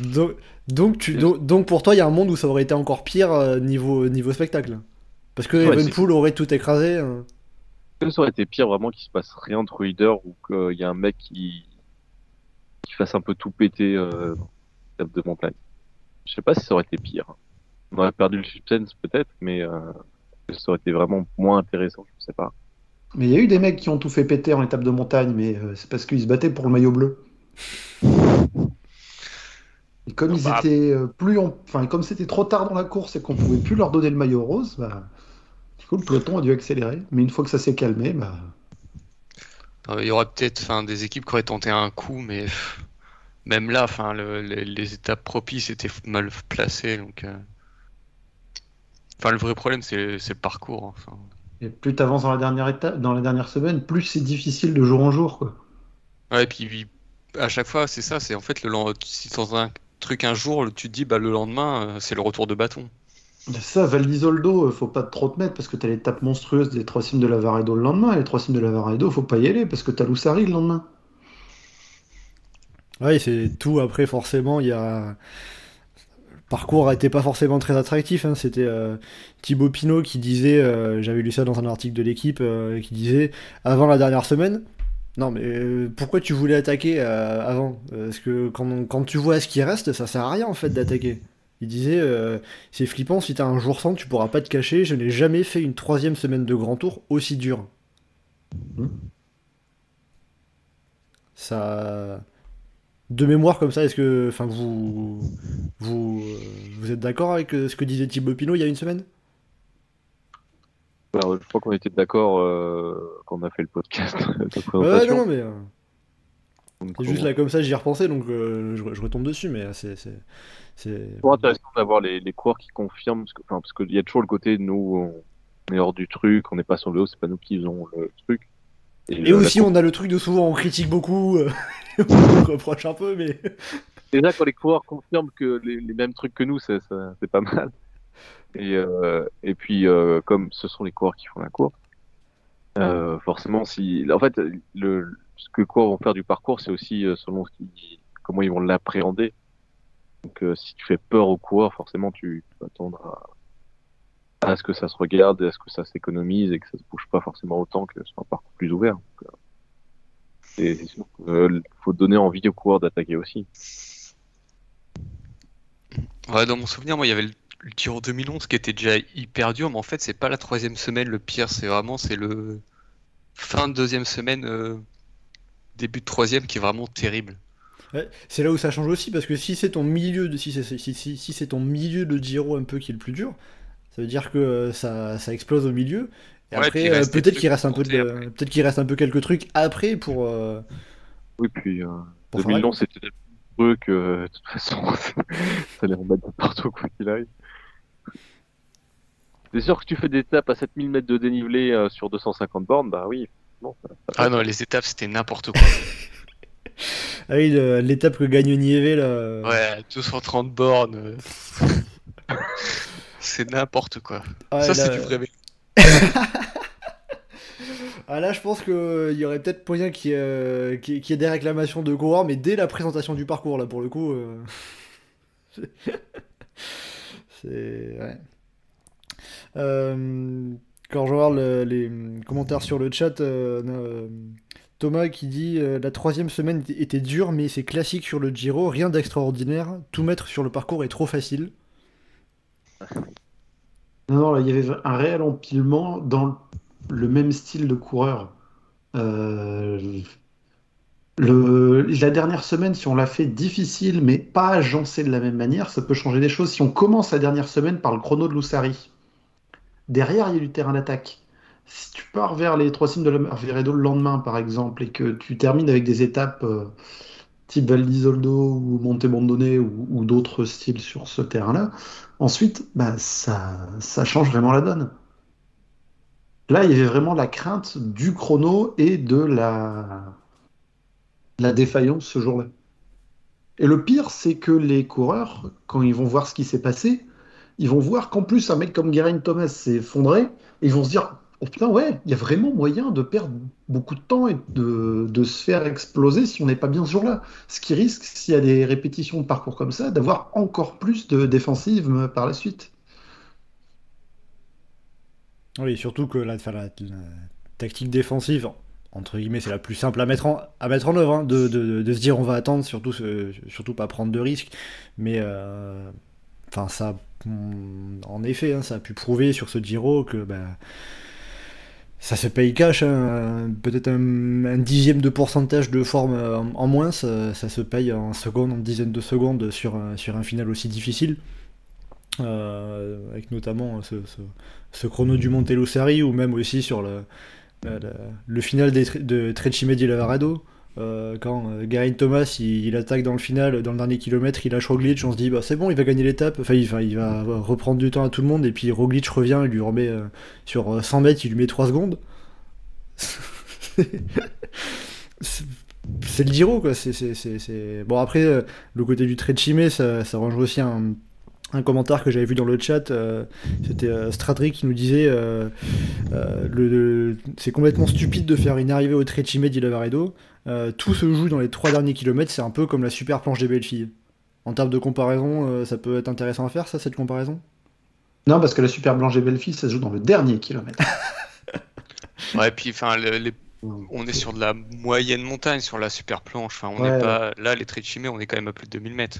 donc, donc, tu, donc, donc pour toi, il y a un monde où ça aurait été encore pire euh, niveau, niveau spectacle Parce que Ouais, aurait tout écrasé hein. Ça aurait été pire vraiment qu'il se passe rien entre leaders ou qu'il y a un mec qui, qui fasse un peu tout péter euh, dans de montagne Je sais pas si ça aurait été pire. On aurait perdu le suspense peut-être, mais euh, ça aurait été vraiment moins intéressant, je sais pas. Mais il y a eu des mecs qui ont tout fait péter en étape de montagne, mais euh, c'est parce qu'ils se battaient pour le maillot bleu. Et comme ils Bah. étaient euh, plus, en- enfin comme c'était trop tard dans la course et qu'on pouvait plus leur donner le maillot rose, bah, du coup le peloton a dû accélérer. Mais une fois que ça s'est calmé, bah, Il y aurait peut-être enfin, des équipes qui auraient tenté un coup, mais même là, enfin, le- les, les étapes propices étaient mal placées. Donc, euh. Enfin, le vrai problème, c'est le parcours. Enfin. et plus tu avances dans la dernière étape, dans la dernière semaine, plus c'est difficile de jour en jour, quoi. Ouais, et puis à chaque fois, c'est ça. C'est en fait, le, si dans un truc un jour, tu te dis, bah, le lendemain, euh, c'est le retour de bâton. Ça, Val d'Isoldo, euh, faut pas trop te mettre parce que t'as l'étape monstrueuse des trois cimes de Lavaredo le lendemain. Et les trois cimes de Lavaredo, faut pas y aller parce que t'as Loussari le lendemain. Oui, c'est tout. Après, forcément, il y a. Le parcours n'était pas forcément très attractif. hein. C'était euh, Thibaut Pinot qui disait, euh, j'avais lu ça dans un article de l'équipe, euh, qui disait avant la dernière semaine. Non, mais pourquoi tu voulais attaquer avant? Parce que quand, quand tu vois ce qui reste, ça sert à rien en fait d'attaquer. Il disait, c'est flippant, si t'as un jour sans, tu pourras pas te cacher. Je n'ai jamais fait une troisième semaine de grand tour aussi dure. Hmm. Ça. De mémoire comme ça, est-ce que. Enfin, vous. Vous, euh, vous êtes d'accord avec euh, ce que disait Thibaut Pinot il y a une semaine? Alors, je crois qu'on était d'accord euh, quand on a fait le podcast de Ouais, non, mais. c'est juste là comme ça, j'y ai repensé, donc euh, je, je retombe dessus, mais c'est. c'est- toujours intéressant d'avoir les, les coureurs qui confirment, parce que- enfin, qu'il y a toujours le côté, nous, on est hors du truc, on n'est pas sur le haut, c'est pas nous qui faisons le truc. Et aussi, on a le truc de souvent on critique beaucoup, euh, on reproche un peu, mais. Déjà, quand les coureurs confirment que les, les mêmes trucs que nous, c'est ça- c'est pas mal. Et, euh, et puis, euh, comme ce sont les coureurs qui font la course, euh, forcément, si, en fait, le, ce que les coureurs vont faire du parcours, c'est aussi selon ce comment ils vont l'appréhender. Donc, si tu fais peur aux coureurs, forcément, tu, tu vas tendre à, à ce que ça se regarde, à ce que ça s'économise et que ça se bouge pas forcément autant que sur un parcours plus ouvert. Euh, c'est sûr qu'il faut donner envie aux coureurs d'attaquer aussi. Ouais, dans mon souvenir, moi, il y avait le, le Giro 2011 qui était déjà hyper dur, mais en fait, c'est pas la troisième semaine le pire, c'est vraiment c'est le fin de deuxième semaine, euh, début de troisième qui est vraiment terrible. Ouais, c'est là où ça change aussi, parce que si c'est ton milieu de si c'est si, si- si c'est ton milieu de Giro un peu qui est le plus dur, ça veut dire que euh, ça, ça explose au milieu. Et Ouais, après, euh, reste des peut-être trucs qu'il reste un peu de, peut-être qu'il reste un peu quelques trucs après pour. euh, Oui, puis euh, Pour faire la 2011, c'était tellement heureux que de toute façon, ça les remettre de partout quoi qu'il arrive. C'est sûr que tu fais des étapes à 7000 mètres de dénivelé euh, sur 250 bornes, bah oui. Non, ça- ça Ah non, les étapes c'était n'importe quoi. Ah oui, l'étape que gagne Nieve là. Ouais, 230 bornes. euh. C'est n'importe quoi. ouais, Ça, c'est du vrai vélo. Ah là, je pense qu'il y aurait peut-être moyen qu'il y, ait, euh, y ait- des réclamations de coureurs, mais dès la présentation du parcours, là, pour le coup. euh, C'est. Ouais. Euh, Quand je regarde le- les commentaires sur le chat, euh, euh, Thomas qui dit euh, La troisième semaine était- était dure, mais c'est classique sur le Giro, rien d'extraordinaire. Tout mettre sur le parcours est trop facile. Non, non, là, il y avait un réel empilement dans le même style de coureur. Euh, la dernière semaine, si on l'a fait difficile, mais pas agencé de la même manière, ça peut changer des choses. Si on commence la dernière semaine par le chrono de Lussari, derrière, il y a du terrain d'attaque. Si tu pars vers les trois cimes de la Veredo le lendemain, par exemple, et que tu termines avec des étapes euh, type Val d'Isoldo ou Monte ou, ou d'autres styles sur ce terrain-là, ensuite, bah, ça, ça change vraiment la donne. Là, il y avait vraiment la crainte du chrono et de la, la défaillance ce jour-là. Et le pire, c'est que les coureurs, quand ils vont voir ce qui s'est passé, ils vont voir qu'en plus, un mec comme Geraint Thomas s'est effondré, et ils vont se dire Oh putain, ouais, il y a vraiment moyen de perdre beaucoup de temps et de, se faire exploser si on n'est pas bien ce jour-là. Ce qui risque, s'il y a des répétitions de parcours comme ça, d'avoir encore plus de défensives euh, par la suite. Oui, surtout que la, tactique défensive, entre guillemets, c'est la plus simple à mettre en, œuvre, hein, de, se dire on va attendre, surtout, pas prendre de risques. Mais euh, enfin, ça, en effet, hein, ça a pu prouver sur ce Giro que bah, ça se paye cash. hein, Peut-être un, dixième de pourcentage de forme en, moins, ça, se paye en secondes, en dizaines de secondes sur, sur un final aussi difficile. Euh, avec notamment ce, chrono du Monte Lussari ou même aussi sur le, le, final de Trecime di Lavaredo. Euh, quand euh, Thomas il, attaque dans le final, dans le dernier kilomètre, il lâche Roglic, on se dit bah c'est bon, il va gagner l'étape, enfin il, va reprendre du temps à tout le monde, et puis Roglic revient, il lui remet euh, sur euh, 100 mètres, il lui met 3 secondes. c'est le Giro quoi, c'est, Bon après, euh, le côté du Trecime, ça, ça rejoint aussi un, un commentaire que j'avais vu dans le chat, euh, c'était euh, Stradri qui nous disait euh, euh, le, le- c'est complètement stupide de faire une arrivée au Trecime di Lavaredo. Euh, tout se joue dans les trois derniers kilomètres, c'est un peu comme la super planche des belles filles. En termes de comparaison, euh, ça peut être intéressant à faire, ça, cette comparaison? Non, parce que la Super Blanche et Belle-Fille, ça se joue dans le dernier kilomètre. Ouais, puis enfin, le- les- on est sur de la moyenne montagne sur la super planche. Enfin, on pas là, les Trecime, on est quand même à plus de 2000 mètres.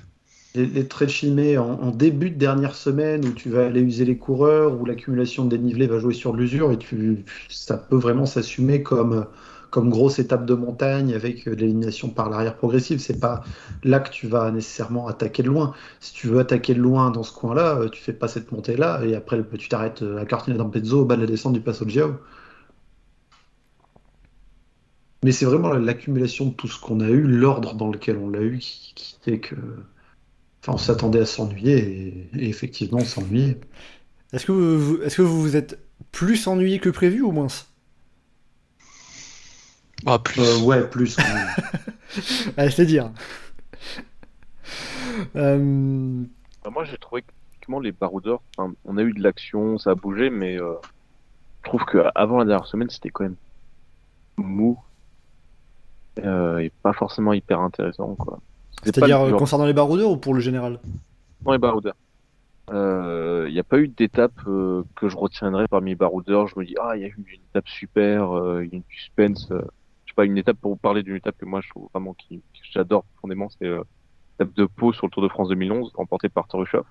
Les, les de en, en début de dernière semaine où tu vas aller user les coureurs, où l'accumulation de dénivelé va jouer sur l'usure et tu, ça peut vraiment s'assumer comme, grosse étape de montagne avec l'élimination par l'arrière progressive. C'est pas là que tu vas nécessairement attaquer de loin. Si tu veux attaquer de loin dans ce coin-là, euh, tu fais pas cette montée-là et après tu t'arrêtes à Cortina d'Ampezzo au bas de la descente du Passo Giao. Mais c'est vraiment l'accumulation de tout ce qu'on a eu, l'ordre dans lequel on l'a eu, qui, qui fait que. Enfin, on s'attendait à s'ennuyer et, et effectivement, on s'ennuyait. Est-ce que vous, vous- est-ce que vous vous êtes plus ennuyé que prévu ou moins? Ah, plus. Euh, ouais, plus. quand même. Allez, c'est dire. Euh, Bah, moi, j'ai trouvé que les baroudeurs, enfin, on a eu de l'action, ça a bougé, mais euh, je trouve qu'avant la dernière semaine, c'était quand même mou euh, et pas forcément hyper intéressant. quoi. C'est-à-dire euh, concernant les baroudeurs ou pour le général dans les baroudeurs. Euh, Il n'y a pas eu d'étape euh, que je retiendrai parmi les baroudeurs. Je me dis, ah, il y a eu une étape super, euh, il y a une suspense. euh, je sais pas, une étape pour vous parler d'une étape que moi je trouve vraiment qui, que j'adore profondément, c'est euh, l'étape de Pau sur le Tour de France 2011, remportée par Torushoff.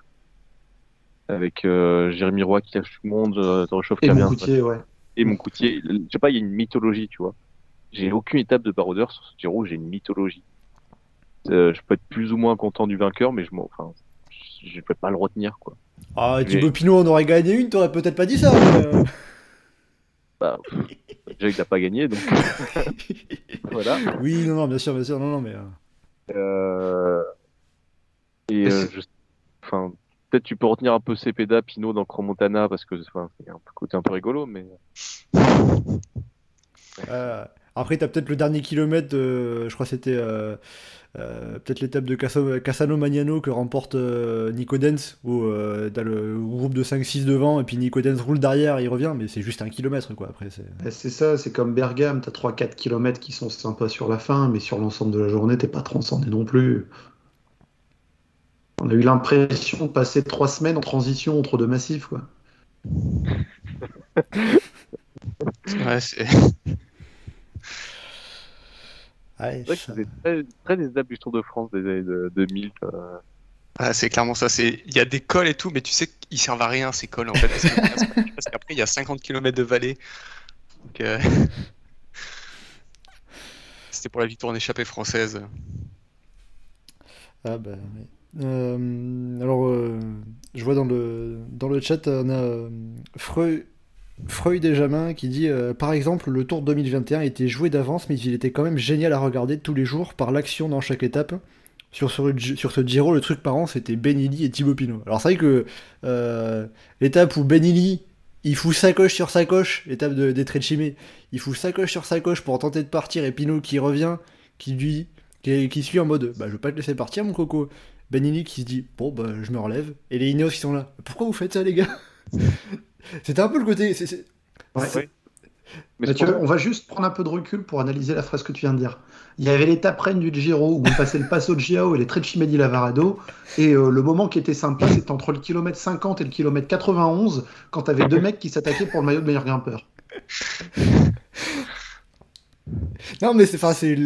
Avec euh, Jérémy Roy qui lâche tout le monde, euh, Torushoff qui Et revient mon coutier, ouais. et mon coutier. Je sais pas, il y a une mythologie, tu vois. J'ai aucune étape de baroudeur sur ce Giro, j'ai une mythologie. Euh, je peux être plus ou moins content du vainqueur, mais je m'en, enfin, je peux pas le retenir, quoi. Ah, Mais- Thibaut Pinot en aurait gagné une, t'aurais peut-être pas dit ça. mais, euh, Bah, pff, déjà il n'a pas gagné, donc voilà. Oui, non, non, bien sûr, bien sûr, non, non, mais. euh. Et euh, je... enfin, peut-être tu peux retenir un peu Cepeda, Pinot dans Cromontana parce que enfin, c'est un côté un peu rigolo, mais euh, Après, t'as peut-être le dernier kilomètre, je crois que c'était euh, euh, peut-être l'étape de Cassano Magnano que remporte euh, Nico Dens, où euh, t'as le groupe de 5-6 devant, et puis Nico Dens roule derrière, il revient, mais c'est juste un kilomètre, quoi. Après, c'est. Et C'est ça, c'est comme Bergame, t'as 3-4 km qui sont sympas sur la fin, mais sur l'ensemble de la journée, t'es pas transcendé non plus. On a eu l'impression de passer 3 semaines en transition entre deux massifs, quoi. Ouais, c'est- Ouais, c'est vrai que ça- très, très des étapes du Tour de France des années de- 2000. euh. Ah, c'est clairement ça. C'est il y a des cols et tout, mais tu sais qu'ils servent à rien ces cols en fait. Parce que- parce qu'après il y a 50 km de vallée. Donc, euh, C'était pour la victoire en échappée française. Ah bah oui. Euh, alors, euh, je vois dans le, dans le chat, on a euh, Freu, Freud et qui dit euh, Par exemple, le Tour 2021 était joué d'avance, mais il était quand même génial à regarder tous les jours par l'action dans chaque étape. Sur, ce- sur Giro, le truc parent, c'était Benilli et Thibaut Pinot. Alors, c'est vrai que euh, l'étape où Benilli il fout sa coche sur sa coche, l'étape de, des Trecime, il fout sa coche sur sa coche pour tenter de partir, et Pinot qui revient, qui lui qui, qui suit en mode bah je veux pas te laisser partir mon coco. Benini qui se dit bon bah je me relève et les Ineos qui sont là. Pourquoi vous faites ça les gars? C'était un peu le côté. c'est- c'est- Ouais. Mais Mathieu, on va juste prendre un peu de recul pour analyser la phrase que tu viens de dire. Il y avait l'étape reine du Giro où on passait le Passo de Giao et les Trecime di Lavarado. Et euh, le moment qui était sympa, c'était entre le kilomètre 50 et le kilomètre 91, quand t'avais deux mecs qui s'attaquaient pour le maillot de meilleur grimpeur. Non mais c'est enfin c'est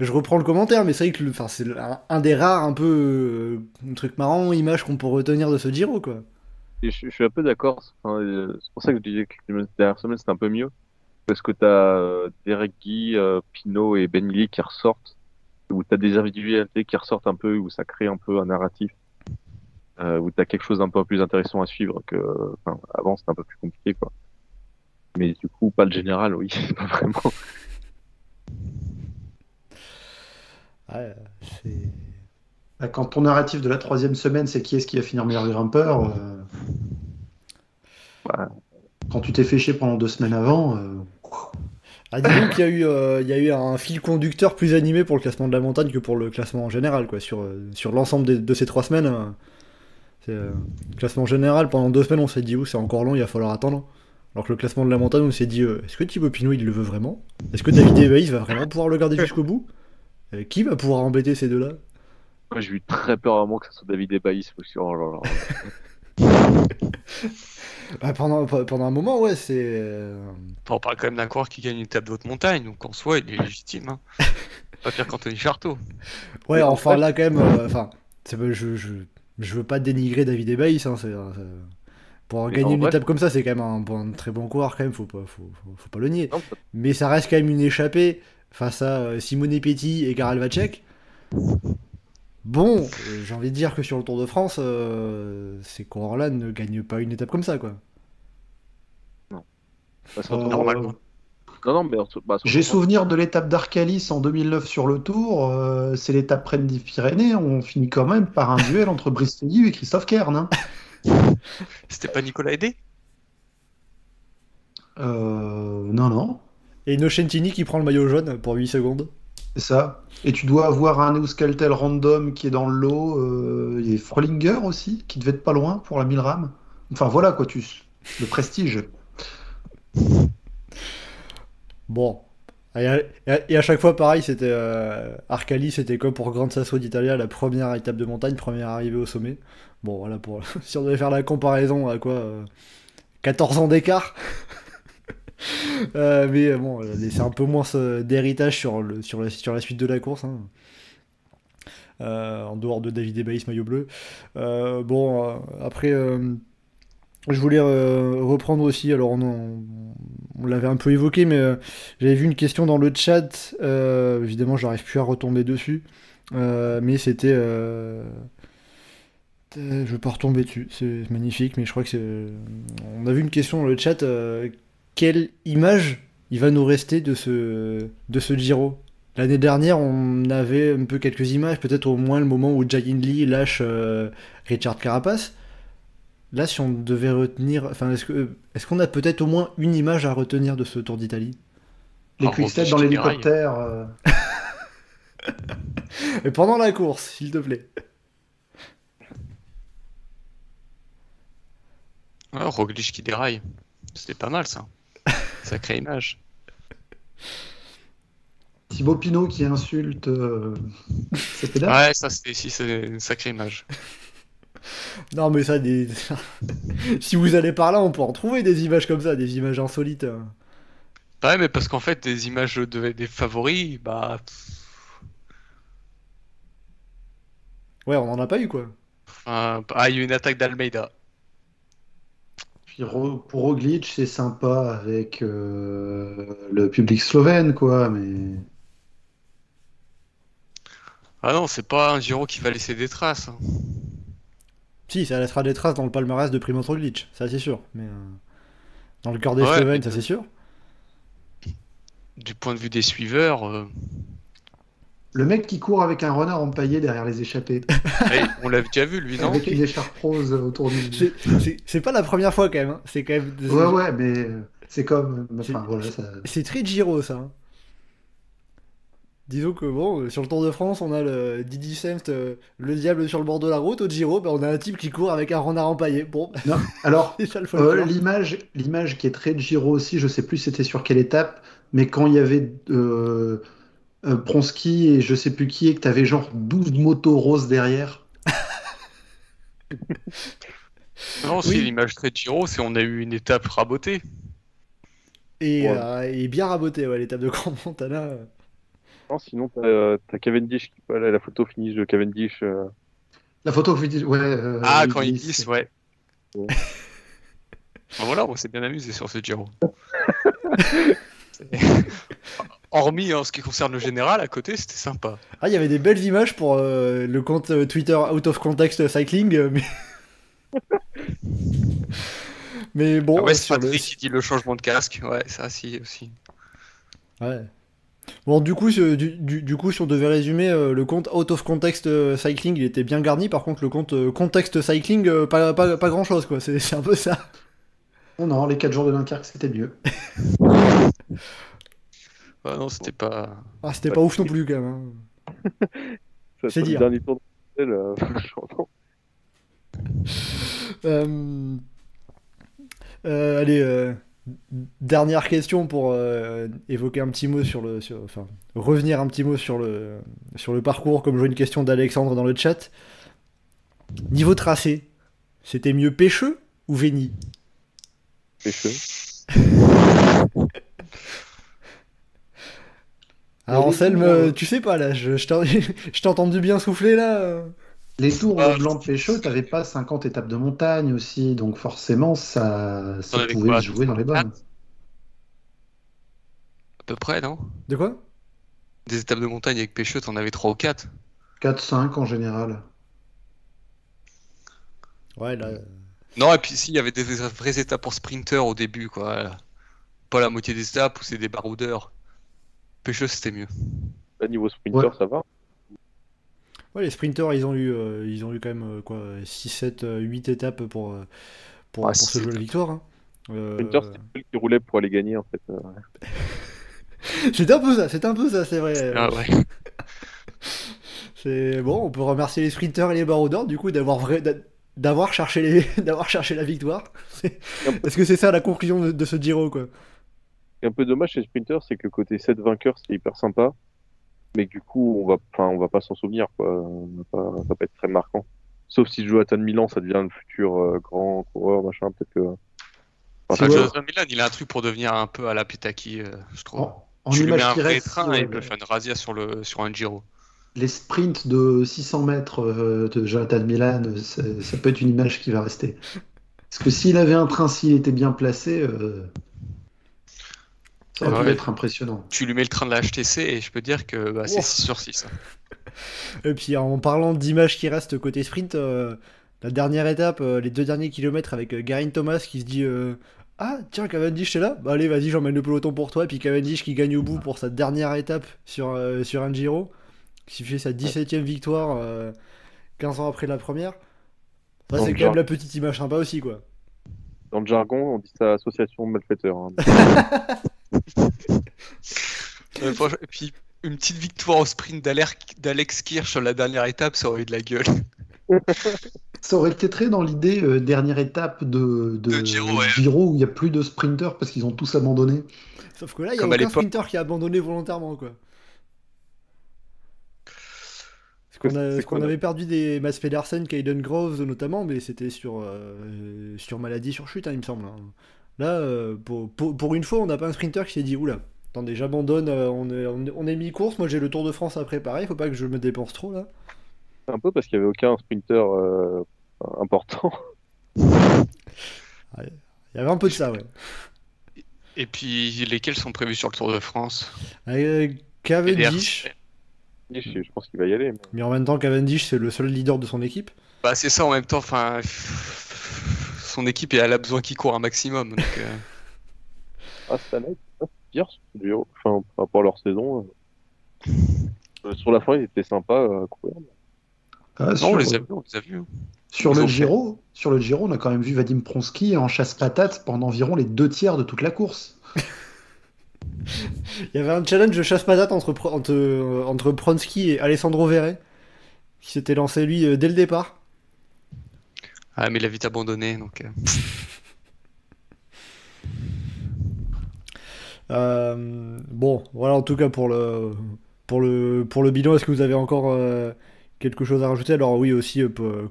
je reprends le commentaire mais c'est vrai que c'est un, un des rares un peu euh, truc marrant image qu'on peut retenir de ce Giro quoi. Je, suis un peu d'accord. Euh, c'est pour ça que je disais que la dernière semaine c'était un peu mieux. Parce que tu as Derek Guy, euh, Pinot et Benilly qui ressortent. Où tu as des individualités qui ressortent un peu, où ça crée un peu un narratif. Euh, où tu as quelque chose d'un peu plus intéressant à suivre que enfin, avant c'était un peu plus compliqué. quoi. Mais du coup, pas le général, oui, pas vraiment. Ouais, c'est Quand ton narratif de la troisième semaine, c'est qui est-ce qui va finir meilleur grimpeur, euh, Ouais. quand tu t'es fait chier pendant deux semaines avant, euh, Ah, dis donc qu'il y a eu euh, il y a eu un fil conducteur plus animé pour le classement de la montagne que pour le classement en général quoi sur euh, sur l'ensemble de ces trois semaines. euh, c'est, euh, le classement général pendant deux semaines on s'est dit oh c'est encore long il va falloir attendre. Alors que le classement de la montagne on s'est dit euh, est-ce que Thibaut Pinot il le veut vraiment? Est-ce que David Eveis va vraiment pouvoir le garder jusqu'au bout? Euh, Qui va pouvoir embêter ces deux-là? Moi, j'ai eu très peur à un moment que ça soit David Ebaïs. parce que, oh là là. Bah, pendant, pendant un moment ouais c'est euh, Enfin, on parle quand même d'un coureur qui gagne une étape de haute montagne, donc en soi il est légitime. Hein. Pas pire qu'Anthony Charteau. Ouais, Mais en enfin fait- là quand même, euh, enfin, je, je, je veux pas dénigrer David Ebaïs, hein, c'est, euh, c'est- pour Mais gagner une étape comme ça, c'est quand même un, bon- un très bon coureur quand même, faut pas, faut, faut, faut pas le nier. Non, Mais ça reste quand même une échappée face à euh, Simone Petit et Karel Vacek. Bon, euh, j'ai envie de dire que sur le Tour de France, euh, ces coureurs-là ne gagnent pas une étape comme ça, quoi. bah, surtout- euh, Normalement. Non, non, mais bah, j'ai souvenir de l'étape d'Arcalis en 2009 sur le Tour. euh, c'est l'étape reine des Pyrénées. On finit quand même par un duel entre Brice Fegui et Christophe Kern. hein. C'était pas Nicolas Aidé Euh, non, non. Et Nocentini qui prend le maillot jaune pour 8 secondes. C'est ça. Et tu dois avoir un Euskaltel random qui est dans le lot. euh, y Frolinger aussi, qui devait être pas loin pour la 1000 RAM. Enfin voilà quoi, tu... le prestige. Bon. Et à, chaque fois, pareil, c'était. Euh, Arcali, c'était comme pour Grand Sasso d'Italia, la première étape de montagne, première arrivée au sommet. Bon, voilà, pour, si on devait faire la comparaison à quoi euh, 14 ans d'écart. Euh, mais euh, bon, euh, c'est un peu moins d'héritage sur, la, suite de la course. hein. En dehors de David Ebaïs, maillot bleu. Bon, après. je voulais reprendre aussi, alors on, on l'avait un peu évoqué, mais j'avais vu une question dans le chat, évidemment j'arrive plus à retomber dessus, mais c'était... je vais pas retomber dessus, c'est magnifique, mais je crois que c'est... On a vu une question dans le chat, quelle image il va nous rester de ce, de ce Giro? L'année dernière, on avait un peu quelques images, peut-être au moins le moment où Jayin Lee lâche euh, Richard Carapace. Là, si on devait retenir, enfin, est-ce que, est-ce qu'on a peut-être au moins une image à retenir de ce Tour d'Italie? Les Ah, quick-step Roglic dans l'hélicoptère. euh, Et pendant la course, s'il te plaît. Roglic qui déraille. C'était pas mal ça. Sacrée image. Thibaut Pinot qui insulte. euh, Ses pédales. Ouais, ça c'était si c'est une sacrée image. Non, mais ça, des... si vous allez par là, on peut en trouver des images comme ça, des images insolites. hein. Ouais, mais parce qu'en fait, des images de, des favoris, bah. Ouais, on en a pas eu, quoi. Enfin, ah, il y a eu une attaque d'Almeida. Puis pour Roglic, c'est sympa avec euh, le public slovène, quoi. Mais Ah non, c'est pas un Giro qui va laisser des traces. hein. Si, ça laissera des traces dans le palmarès de Primoz Roglic, ça c'est sûr. Mais euh, dans le cœur des Ouais, Slovènes, ça c'est sûr. Du point de vue des suiveurs, euh, le mec qui court avec un renard empaillé derrière les échappées, on l'a déjà vu lui, non avec une écharpe rose autour du. C'est- pas la première fois quand même. hein. C'est quand même. Ouais, ouais, mais euh, c'est comme. Enfin, voilà, ça. C'est très Giro ça. hein. Disons que bon, euh, sur le Tour de France, on a le Didi Semst, euh, le diable sur le bord de la route. Au Giro, bah, on a un type qui court avec un renard empaillé. Bon, Non, alors, euh, l'image, l'image qui est très Giro aussi, je sais plus c'était sur quelle étape, mais quand il y avait euh, euh, Pronsky et je sais plus qui, et que t'avais genre 12 motos roses derrière. Non, si Oui. l'image très Giro, c'est on a eu une étape rabotée. Et, Ouais. euh, et bien raboté, ouais, l'étape de Grand Montana. Non, sinon, t'as euh, t'as Cavendish, voilà, la photo finish de Cavendish. euh, La photo, vous- ouais. euh, Ah, il quand ils glisse. ouais. Ouais. Voilà, on s'est bien amusé sur ce Giro. Hormis en ce qui concerne le général, à côté, c'était sympa. Ah, il y avait des belles images pour euh, le compte euh, Twitter Out of Context Cycling, euh, mais. mais bon, ah ouais, c'est sur le- Patrick qui dit le changement de casque. Ouais, ça, si, aussi. Ouais. Bon, du coup, ce- du, du- du coup, si on devait résumer, euh, le compte Out of Context euh, Cycling, il était bien garni. Par contre, le compte euh, Context Cycling, euh, pas, pas, pas grand chose, quoi. C'est c'est un peu ça. Non, non, les 4 jours de Dunkerque, c'était mieux. Ah non, c'était pas. Ah, c'était pas ouf non plus, quand même. hein. C'est dire. Le dernier tour de euh. Euh, euh, allez, euh, dernière question pour euh, évoquer un petit mot sur le. sur- enfin, revenir un petit mot sur le, sur le parcours, comme je vois une question d'Alexandre dans le chat. Niveau tracé, c'était mieux Pêcheux ou Vény Pêcheux. Alors les Anselme, euh, euh, tu sais pas là, je, je t'ai entendu bien souffler là. euh. Les tours Ah. de blanc de Pécheux, t'avais pas 50 étapes de montagne aussi, donc forcément, ça, pouvait quoi, se jouer dans les bonnes. À peu près, non? De quoi? Des étapes de montagne avec Pêcheux, t'en avais 3 ou 4. 4-5 en général. Ouais, là. Non, et puis si, il y avait des vraies étapes pour sprinter au début, quoi. Pas la moitié des étapes où c'est des baroudeurs. Pêcheux, c'était mieux. Là, niveau sprinter, Ouais. ça va. Ouais, les sprinters, ils ont eu, euh, ils ont eu quand même euh, quoi, 6, 7, 8 étapes pour, euh, pour, Ouais, pour se jouer la victoire. hein. Euh, Sprinter, c'était celui qui roulait pour aller gagner, en fait. C'est un peu ça, c'est un peu ça, c'est vrai. Ah ouais. C'est bon, on peut remercier les sprinters et les baroudeurs du coup d'avoir vrai d'avoir cherché les d'avoir cherché la victoire. Est-ce que c'est ça la conclusion de, de ce Giro quoi? Est un peu dommage chez Sprinter, c'est que côté 7 vainqueurs, c'est hyper sympa. Mais du coup, on va, enfin, on va pas s'en souvenir, quoi. On va pas, ça va pas être très marquant. Sauf si Jonathan Milan, ça devient le futur euh, grand coureur, machin, peut-être que. Enfin, Jonathan Milan, il a un truc pour devenir un peu à la Petaki, euh, je trouve. En, en tu lui mets image un qui vrai reste, train et il euh, peut faire une razzia sur, le, sur un Giro. les sprints de 600 mètres euh, de Jonathan Milan, euh, ça, ça peut être une image qui va rester. Parce que s'il avait un train, s'il était bien placé, euh, ça Ouais. être impressionnant. Tu lui mets le train de la HTC et je peux dire que bah, c'est Wow. 6 sur 6. Et puis en parlant d'images qui restent côté sprint, euh, la dernière étape, euh, les deux derniers kilomètres avec euh, Garin Thomas qui se dit euh, Ah tiens Cavendish est là? Bah allez vas-y j'emmène le peloton pour toi. Et puis Cavendish qui gagne au bout pour sa dernière étape sur, euh, sur un Giro, qui fait sa 17ème victoire euh, 15 ans après la première. Ça c'est quand même la petite image sympa aussi quoi. Dans le jargon, on dit ça association de malfaiteurs. hein. Euh, et puis une petite victoire au sprint d'Alex Kirch sur la dernière étape, ça aurait eu de la gueule. Ça aurait été très dans l'idée euh, dernière étape de, de, De Giro, ouais. Giro où il n'y a plus de sprinters parce qu'ils ont tous abandonné. Sauf que là il y a Comme aucun sprinter qui a abandonné volontairement quoi. Parce qu'on a- avait perdu des Mats Pedersen, Caden Groves notamment, mais c'était sur, euh, sur maladie, sur chute, hein, il me semble. hein. Là, euh, pour, pour, pour une fois, on n'a pas un sprinter qui s'est dit Oula, attendez, j'abandonne, euh, on est, on est, mi-course, moi j'ai le Tour de France à préparer, faut pas que je me dépense trop là. Un peu parce qu'il n'y avait aucun sprinter euh, important. Il y avait un peu de ça, ouais. Et puis lesquels sont prévus sur le Tour de France? Euh, Cavendish, Je, je pense qu'il va y aller. mais- mais en même temps, Cavendish, c'est le seul leader de son équipe. Bah c'est ça en même temps, enfin son équipe elle a besoin qu'il court un maximum. Donc, euh, Ah, cette année, c'est pas pire sur ce Giro. Enfin, par rapport à leur saison. euh. Euh, Sur la fin, ils étaient sympas à courir. Ah, Non, sur, on les a vus, on les a vus. hein. sur ils le fait. Giro, sur le Giro, on a quand même vu Vadim Pronsky en chasse-patate pendant environ les deux tiers de toute la course. Il y avait un challenge de chasse-patate entre, Pro- entre, euh, entre Pronsky et Alessandro Verret, qui s'était lancé lui dès le départ. Ah mais il a vite abandonné donc. euh, Euh, bon, voilà en tout cas pour le, pour le, pour le bilan, est-ce que vous avez encore euh, quelque chose à rajouter? Alors oui aussi,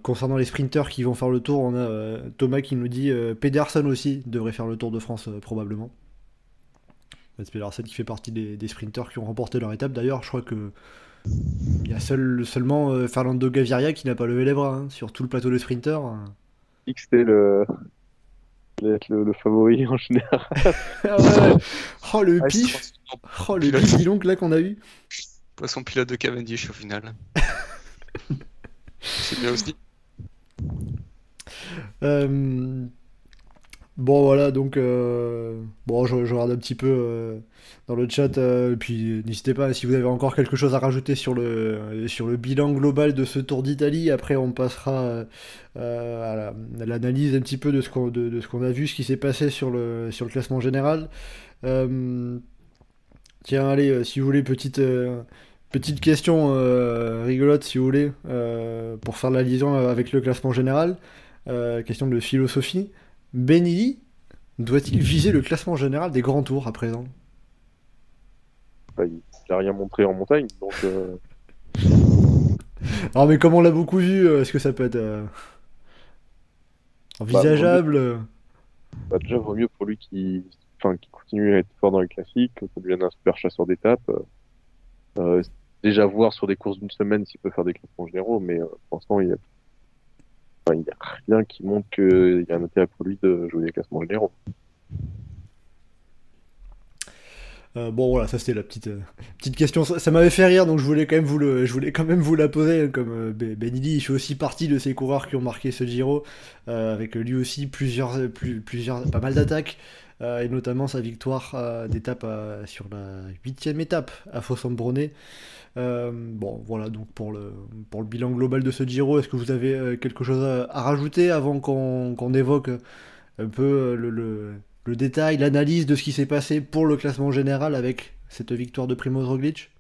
concernant les sprinters qui vont faire le tour, on a Thomas qui nous dit Pedersen aussi devrait faire le tour de France probablement. Pedersen qui fait partie des sprinters qui ont remporté leur étape. D'ailleurs, je crois que il y a seul, seulement euh, Fernando Gaviria qui n'a pas levé les bras hein, sur tout le plateau de sprinters. dit que c'était le... le, le, le favori en général. Ah ouais. Oh le Ah, pif Oh le pif dis donc là qu'on a eu poisson pilote de Cavendish au final. c'est bien aussi. Euh, Bon voilà donc euh, je, regarde un petit peu euh, dans le chat euh, puis n'hésitez pas si vous avez encore quelque chose à rajouter sur le sur le bilan global de ce Tour d'Italie après on passera euh, à la- à l'analyse un petit peu de ce qu'on de, ce qu'on a vu ce qui s'est passé sur le sur le classement général tiens allez si vous voulez petite petite question rigolote si vous voulez pour faire la liaison avec le classement général question de philosophie. Benili doit-il viser le classement général des grands tours à présent? Enfin, il n'a rien montré en montagne, donc euh, mais comme on l'a beaucoup vu, euh, est-ce que ça peut être euh, envisageable? euh, bah, déjà, vaut mieux pour lui qu'il enfin, continue à être fort dans les classiques, que ça devienne un super chasseur d'étapes. Euh, déjà voir sur des courses d'une semaine s'il peut faire des classements généraux, mais pour l'instant, il a il y a rien qui montre qu'il y a un intérêt pour lui de jouer des classements généraux. Euh, bon voilà, ça c'était la petite, euh, petite question. Ça, m'avait fait rire, donc je voulais quand même vous, le, je voulais quand même vous la poser. hein, Comme euh, Ben- Benili, il fait aussi partie de ces coureurs qui ont marqué ce Giro, euh, avec lui aussi plusieurs, plus- plusieurs, pas mal d'attaques, euh, et notamment sa victoire d'étape sur la huitième étape à Fossombrone. Euh, bon voilà donc pour le, pour le bilan global de ce Giro, est-ce que vous avez euh, quelque chose à, à rajouter avant qu'on évoque un peu euh, le, le- le détail, l'analyse de ce qui s'est passé pour le classement général avec cette victoire de Primoz Roglic?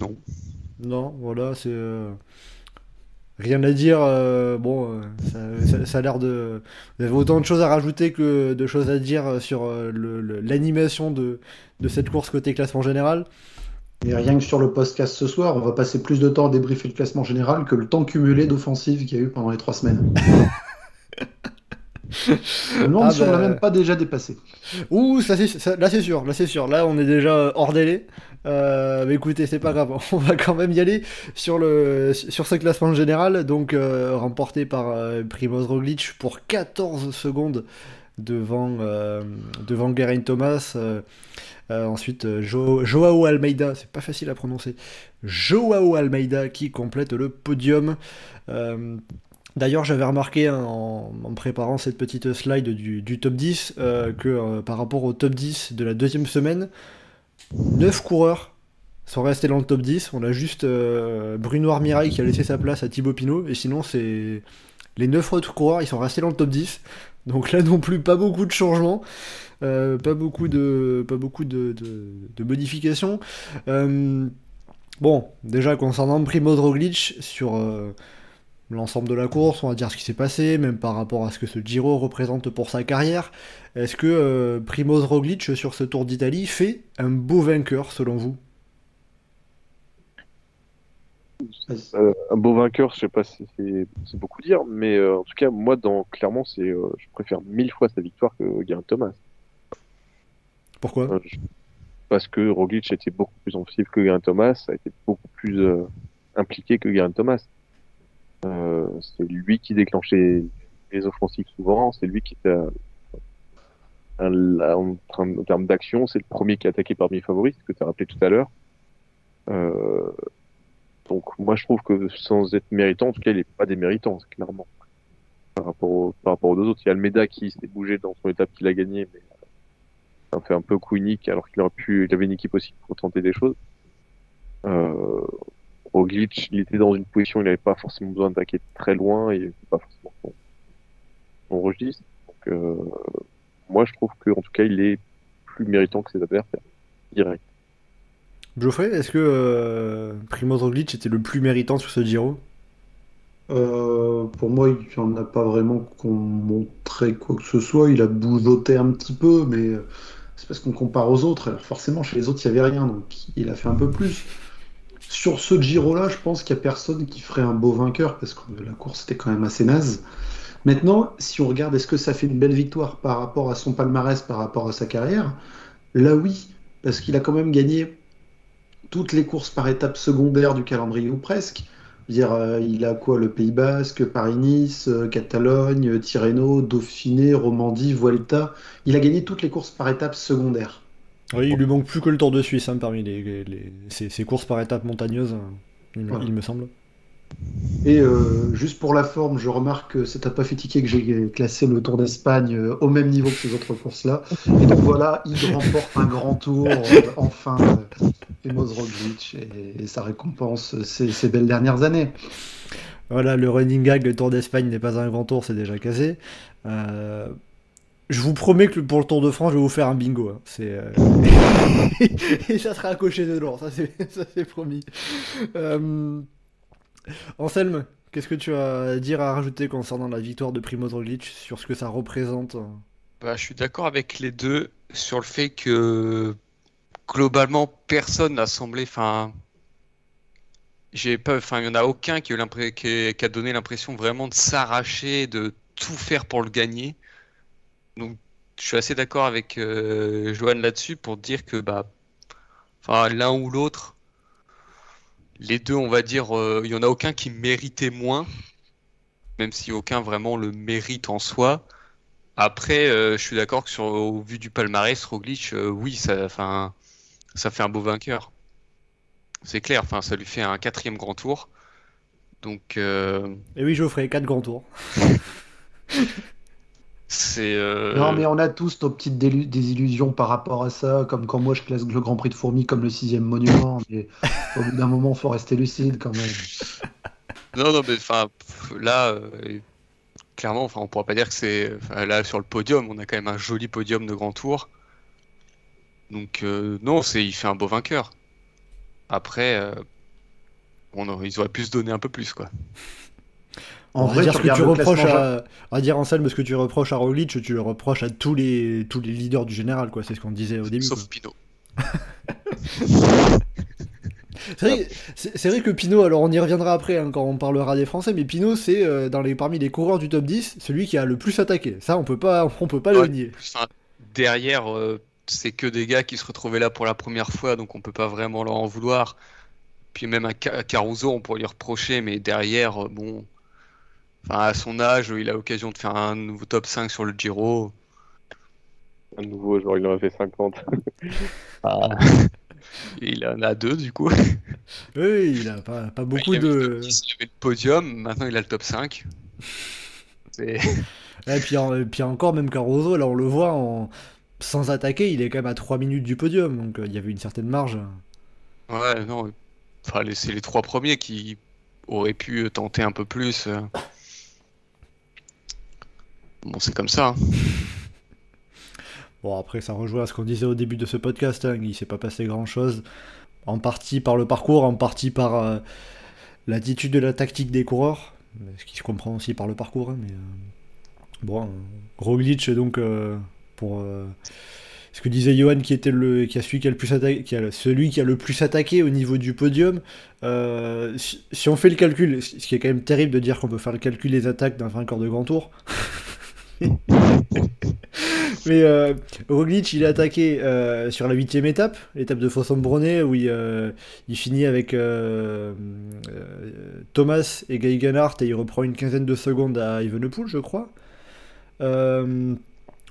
Non. Non, voilà, c'est. euh, Rien à dire. euh, bon, euh, ça, ça- ça a l'air de. Vous avez autant de choses à rajouter que de choses à dire sur euh, l'animation de, de cette course côté classement général. Et rien que sur le podcast ce soir, on va passer plus de temps à débriefer le classement général que le temps cumulé d'offensive qu'il y a eu pendant les trois semaines. Je me demande Ah si on bah. l'a même pas déjà dépassé. Ouh, ça, là c'est sûr, là c'est sûr. Là on est déjà hors délai. Euh, mais écoutez, c'est pas grave, on va quand même y aller sur, le, sur ce classement général, donc euh, remporté par euh, Primoz Roglic pour 14 secondes devant, devant Geraint Thomas. Euh, ensuite, euh, Jo- Joao Almeida, c'est pas facile à prononcer. Joao Almeida qui complète le podium. Euh, D'ailleurs, j'avais remarqué hein, en, préparant cette petite slide du, top 10 euh, que par rapport au top 10 de la deuxième semaine, 9 coureurs sont restés dans le top 10. On a juste Bruno Armirail qui a laissé sa place à Thibaut Pinot, et sinon, c'est les 9 autres coureurs, ils sont restés dans le top 10. Donc là non plus, pas beaucoup de changements, euh, pas beaucoup de, pas beaucoup de, de- modifications. Euh, bon, déjà concernant Primoz Roglic, sur euh, l'ensemble de la course, on va dire ce qui s'est passé, même par rapport à ce que ce Giro représente pour sa carrière. Est-ce que Primoz Roglic sur ce Tour d'Italie fait un beau vainqueur selon vous? Un beau vainqueur, je sais pas si c'est beaucoup dire, mais en tout cas, moi, dans, clairement, je préfère mille fois sa victoire que Geraint Thomas. Pourquoi Euh, Parce que Roglic était beaucoup plus offensif que Geraint Thomas, a été beaucoup plus euh, impliqué que Geraint Thomas. Euh, c'est lui qui déclenchait les offensives souvent, c'est lui qui était en, termes d'action, c'est le premier qui a attaqué parmi les favoris, ce que tu as rappelé tout à l'heure. Donc moi je trouve que sans être méritant, en tout cas il n'est pas déméritant, clairement. Par rapport, au- par rapport aux deux autres, il y a Almeida qui s'est bougé dans son étape qu'il a gagné, mais ça fait un peu coup unique alors qu'il aurait pu, il avait une équipe aussi pour tenter des choses. Euh, Roglic, il était dans une position, il n'avait pas forcément besoin d'attaquer très loin et pas forcément son, son registre. Donc euh, moi je trouve que en tout cas il est plus méritant que ses adversaires, direct. Geoffrey, est-ce que euh, Primoz Roglic était le plus méritant sur ce Giro? Euh, pour moi, il n'y en a pas vraiment qu'on montrait quoi que ce soit. Il a bougeoté un petit peu, mais euh, c'est parce qu'on compare aux autres. Alors forcément, chez les autres, il n'y avait rien, donc il a fait un peu plus. Sur ce Giro-là, je pense qu'il n'y a personne qui ferait un beau vainqueur, parce que la course était quand même assez naze. Maintenant, si on regarde, est-ce que ça fait une belle victoire par rapport à son palmarès, par rapport à sa carrière? Là, oui, parce qu'il a quand même gagné toutes les courses par étapes secondaires du calendrier, ou presque. Je veux dire, euh, il a quoi? Le Pays Basque, Paris-Nice, euh, Catalogne, euh, Tirreno, Dauphiné, Romandie, Vuelta. Il a gagné toutes les courses par étapes secondaires. Oui, il lui manque plus que le Tour de Suisse hein, parmi les, les- les- ces, ces courses par étapes montagneuses, hein, il me semble. Et euh, juste pour la forme, je remarque que ça t'a pas fait que j'ai classé le Tour d'Espagne euh, au même niveau que ces autres courses-là. Et donc voilà, il remporte un grand tour, euh, enfin, Primoz Roglic, et, et ça récompense ses belles dernières années. Voilà, le running gag, le Tour d'Espagne n'est pas un grand tour, c'est déjà. Euh, je vous promets que pour le Tour de France, je vais vous faire un bingo. hein. Et ça sera à cocher dedans, ça c'est, promis. Anselme, qu'est-ce que tu as à dire, à rajouter concernant la victoire de Primoz Roglic, sur ce que ça représente? Bah, je suis d'accord avec les deux sur le fait que globalement personne n'a semblé. Enfin, j'ai il y en a aucun qui a, a donné l'impression vraiment de s'arracher, de tout faire pour le gagner. Donc, je suis assez d'accord avec euh, Johan là-dessus pour dire que bah, l'un ou l'autre, les deux, on va dire, euh, il y en a aucun qui méritait moins, même si aucun vraiment le mérite en soi. Après, euh, je suis d'accord que sur, au vu du palmarès, Roglic, euh, oui, ça, fait un beau vainqueur. C'est clair, ça lui fait un quatrième grand tour. Donc, Et oui, Geoffrey, 4 grands tours. c'est. euh, Non, mais on a tous nos petites désillusions par rapport à ça, comme quand moi je classe le Grand Prix de Fourmi comme le sixième monument, mais au bout d'un moment, il faut rester lucide quand même. Non, non, mais enfin, là, euh, clairement, enfin, on pourra pas dire que c'est. là, sur le podium, on a quand même un joli podium de grand tour. Donc euh, non, c'est il fait un beau vainqueur. Après, on aurait- ils auraient pu se donner un peu plus quoi. En on va vrai, dire tu ce que tu reproches à, dire Anselme ce que tu reproches à Roglic, tu le reproches à tous les tous les leaders du général quoi. C'est ce qu'on disait au début. Sauf. Pinot. C'est vrai, vrai que Pinot, alors on y reviendra après hein, quand on parlera des Français, mais Pinot c'est euh, dans les parmi les coureurs du top 10 celui qui a le plus attaqué. Ça on peut pas on peut pas le nier. Enfin, derrière, euh, c'est que des gars qui se retrouvaient là pour la première fois, donc on peut pas vraiment leur en vouloir. Puis même à Ca- Caruso, on pourrait lui reprocher, mais derrière, euh, bon, enfin, à son âge, il a l'occasion de faire un nouveau top 5 sur le Giro. Un nouveau, genre il en a fait 50. Et il en a deux du coup. Oui, il a pas, pas beaucoup il avait le de. top 10, il avait le podium, maintenant il a le top 5. C'est- Et puis, en- puis encore, même Caruso, là on le voit, en... sans attaquer, il est quand même à 3 minutes du podium, donc euh, il y avait une certaine marge. Ouais, non. Enfin, c'est les trois premiers qui auraient pu tenter un peu plus. Bon, c'est comme ça. hein. Bon, après, ça rejoint à ce qu'on disait au début de ce podcast, hein, il s'est pas passé grand chose. En partie par le parcours, en partie par euh, l'attitude de la tactique des coureurs, ce qui se comprend aussi par le parcours. hein, mais euh, bon, euh, Roglic, donc, euh, pour ce que disait Johan, qui était le, qui a celui qui a le plus attaqué, qui a celui qui a le plus attaqué au niveau du podium. si, si on fait le calcul, ce qui est quand même terrible de dire qu'on peut faire le calcul des attaques d'un vainqueur de grand tour. Mais euh, Roglic, il a attaqué euh, sur la huitième étape, l'étape de Fossombrone, où il, euh, il finit avec euh, Thomas et Guy et il reprend une quinzaine de secondes à Evenepoel, je crois.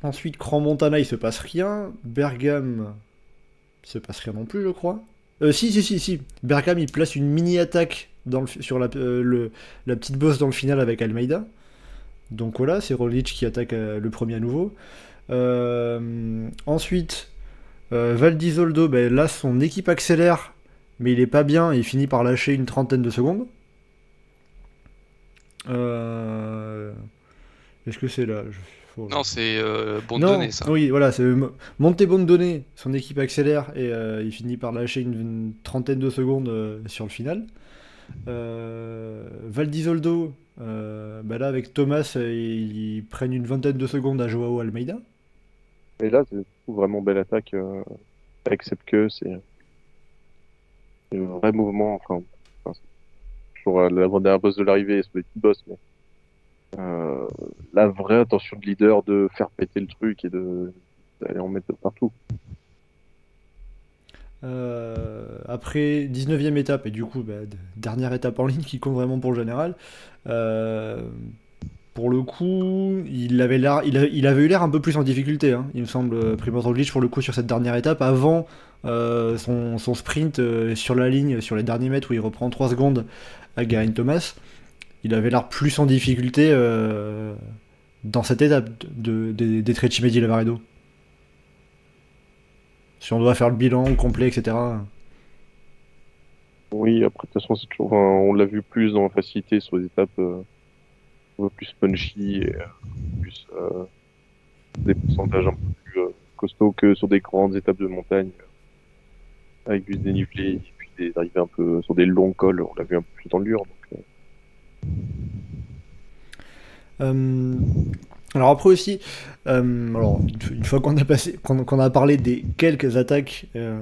Ensuite, Cran Montana, il se passe rien. Bergame, il se passe rien non plus, je crois. Si, si, si, si. Bergame, il place une mini-attaque sur la, la petite bosse dans le final avec Almeida. Donc voilà, c'est Roglic qui attaque euh, le premier à nouveau. Euh, ensuite, euh, Valdizoldo, ben, là son équipe accélère, mais il est pas bien et il finit par lâcher une trentaine de secondes. Euh, Est-ce que c'est là? Faut- Non, c'est euh, bon non, donné ça. Oui, voilà, c'est Mo- Monte Bondone, son équipe accélère et il finit par lâcher une, une trentaine de secondes sur le final. Euh, Valdizoldo, euh, bah là avec Thomas, euh, ils, prennent une vingtaine de secondes à Joao Almeida. Et là, c'est vraiment belle attaque euh, avec Sepke. C'est c'est un vrai mouvement. Enfin, enfin, c'est toujours l'avant-dernière boss de l'arrivée sur les petites bosses, mais euh, la vraie intention de leader de faire péter le truc et d'aller en mettre partout. Euh, après 19e étape, et du coup, bah, dernière étape en ligne qui compte vraiment pour le général. euh, pour le coup, il avait, l'air, il, avait eu l'air un peu plus en difficulté, hein, il me semble, euh, Primoz Roglic, pour le coup, sur cette dernière étape, avant son, sprint sur la ligne, sur les derniers mètres où il reprend 3 secondes à Geraint Thomas. Il avait l'air plus en difficulté dans cette étape de, de- des Trecci Medi Lavaredo. Si on doit faire le bilan complet, etc. Oui, après, de toute façon, c'est toujours, enfin, on l'a vu plus dans la facilité sur les étapes euh, un peu plus punchy et euh, plus euh, des pourcentages un peu plus euh, costauds que sur des grandes étapes de montagne avec du dénivelé et puis des arrivées un peu sur des longs cols. On l'a vu un peu plus dans le dur. Donc, alors après aussi, euh, alors une, fois qu'on a passé, qu'on a parlé des quelques attaques, euh,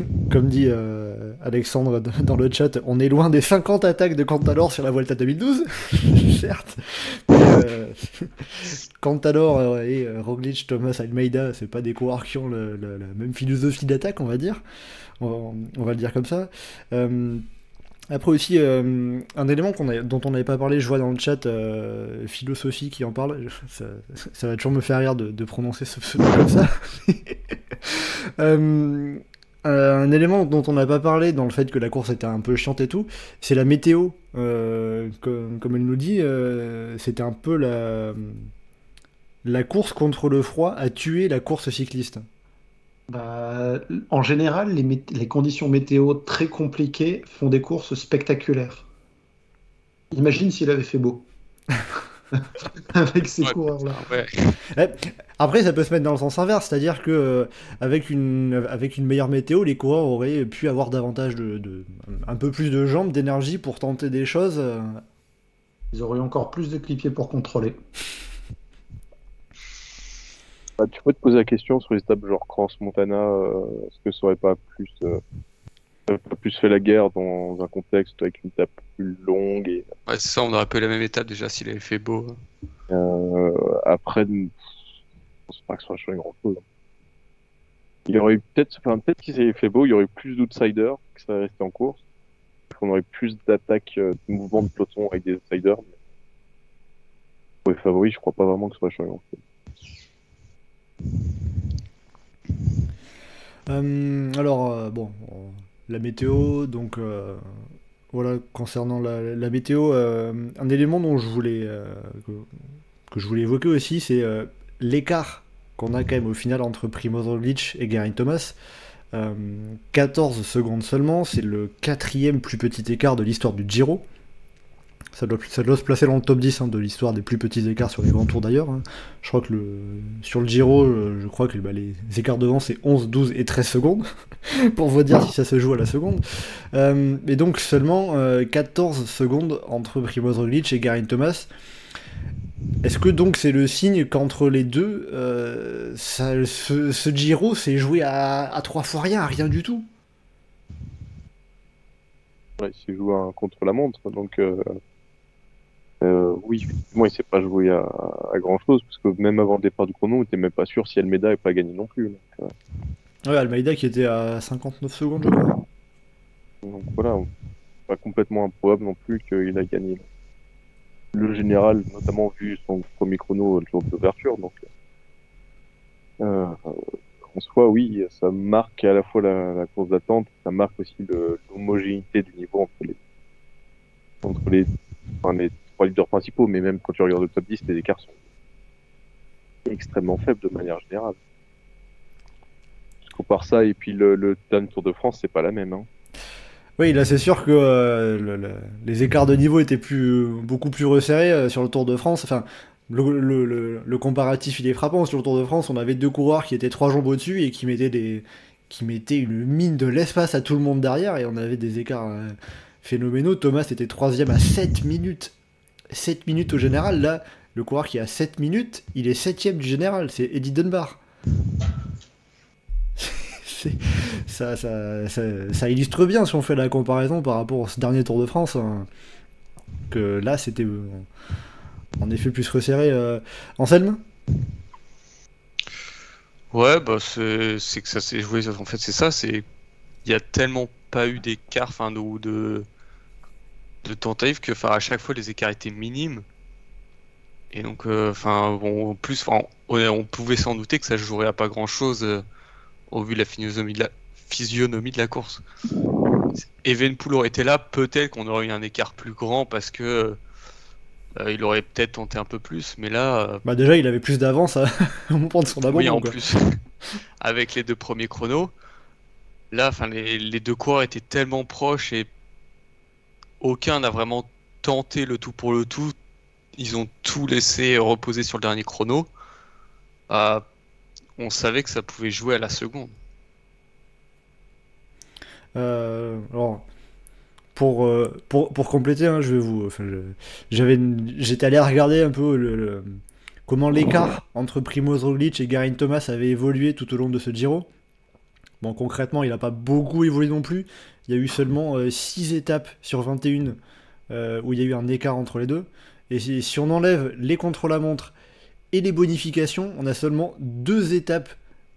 comme dit euh, Alexandre dans le chat, on est loin des 50 attaques de Cantalor sur la Vuelta 2012, certes. Cantalor et Roglic, Thomas, Almeida, c'est pas des coureurs qui ont la même philosophie d'attaque, on va dire. On va le dire comme ça. Après aussi, euh, un élément dont on n'avait pas parlé, je vois dans le chat euh, Philosophie qui en parle, ça, va toujours me faire rire de, prononcer ce pseudo comme ça. Euh, un élément dont on n'a pas parlé dans le fait que la course était un peu chiante et tout, c'est la météo. Comme, comme elle nous dit, c'était un peu la, la course contre le froid a tué la course cycliste. Bah, en général, les, mét- les conditions météo très compliquées font des courses spectaculaires. Imagine s'il avait fait beau. avec ces Ouais. coureurs-là. Ouais. Eh, Après, ça peut se mettre dans le sens inverse, c'est-à-dire que euh, avec une, avec une meilleure météo, les coureurs auraient pu avoir davantage de, de- un peu plus de jambes, d'énergie pour tenter des choses. euh. Ils auraient encore plus de clipiers pour contrôler. Bah, tu peux te poser la question sur les étapes genre Crans Montana, euh, est-ce que ça aurait pas plus, euh, pas plus fait la guerre dans un contexte avec une étape plus longue et Ouais, c'est ça, on aurait pu la même étape déjà s'il avait fait beau. euh, après, je pense pas que ça aurait changé grand chose. Il y aurait eu peut-être, enfin, peut-être qu'il s'avait fait beau, il y aurait eu plus d'outsiders que ça resté en course. On aurait plus d'attaques, de mouvements de peloton avec des outsiders. Mais... Pour les favoris, je crois pas vraiment que ça aurait changé grand chose. Euh, alors, euh, bon, la météo, donc euh, voilà, concernant la, météo, un élément dont je voulais, que, que je voulais évoquer aussi, c'est l'écart qu'on a quand même au final entre Primoz Roglic et Geraint Thomas. Euh, 14 secondes seulement, c'est le quatrième plus petit écart de l'histoire du Giro. Ça doit, se placer dans le top 10 hein, de l'histoire des plus petits écarts sur les grands tours d'ailleurs. hein. Je crois que sur le Giro, euh, je crois que bah, les écarts devant c'est 11, 12 et 13 secondes, pour vous dire si ça se joue à la seconde. Euh, et donc seulement euh, 14 secondes entre Primoz Roglic et Geraint Thomas. Est-ce que donc c'est le signe qu'entre les deux, euh, ce, Giro s'est joué à, à trois fois rien, à rien du tout? Ouais, il s'est joué un contre la montre, donc euh, oui, effectivement, il s'est pas joué à, à grand chose, parce que même avant le départ du chrono, on était même pas sûr si Almeida n'avait pas gagné non plus. Donc, euh, Ouais, Almeida qui était à 59 secondes, je crois. donc voilà, pas complètement improbable non plus qu'il a gagné le général, notamment vu son premier chrono le jour de l'ouverture. Donc, euh, en soi, oui, ça marque à la fois la, la course d'attente, ça marque aussi l'homogénéité du niveau entre les entre les, enfin, les trois leaders principaux, mais même quand tu regardes le top 10, les écarts sont extrêmement faibles de manière générale. Je compare ça et puis le, le dernier Tour de France, c'est pas la même. Hein. Oui, là c'est sûr que euh, le- le- les écarts de niveau étaient plus, beaucoup plus resserrés euh, sur le Tour de France. Enfin, le comparatif il est frappant. Sur le Tour de France, on avait deux coureurs qui étaient trois jambes au-dessus et qui mettaient, des, qui mettaient une mine de l'espace à tout le monde derrière et on avait des écarts euh, phénoménaux. Thomas était troisième à 7 minutes. 7 minutes au général. Là, le coureur qui a 7 minutes, il est septième du général. C'est Eddie Dunbar. Ça, illustre bien si on fait la comparaison par rapport au dernier Tour de France. hein, que là, c'était euh, en effet plus resserré. Euh... Anselme Ouais, bah c'est c'est que ça s'est joué. En fait, c'est ça. C'est il y a tellement pas eu d'écart, enfin de de de tentatives que, à chaque fois les écarts étaient minimes. Et donc, euh, enfin, bon, en plus, on, on pouvait s'en douter que ça jouerait à pas grand chose au vu de la physionomie de la physionomie de la course. Evenpool aurait été là, peut-être qu'on aurait eu un écart plus grand parce que euh, il aurait peut-être tenté un peu plus, mais là. euh, Bah déjà, il avait plus d'avance à- au moment de son abandon. oui, en quoi. plus, avec les deux premiers chronos, là, enfin, les, les deux coureurs étaient tellement proches et aucun n'a vraiment tenté le tout pour le tout. Ils ont tout laissé reposer sur le dernier chrono. Euh, on savait que ça pouvait jouer à la seconde. Euh, euh, pour, compléter, hein, j'étais allé regarder un peu comment l'écart entre Primoz Roglic et Geraint Thomas avait évolué tout au long de ce Giro. Bon, concrètement, il n'a pas beaucoup évolué non plus. Il y a eu seulement 6 étapes sur 21 euh, où il y a eu un écart entre les deux. Et si, on enlève les contre-la-montre et les bonifications, on a seulement deux étapes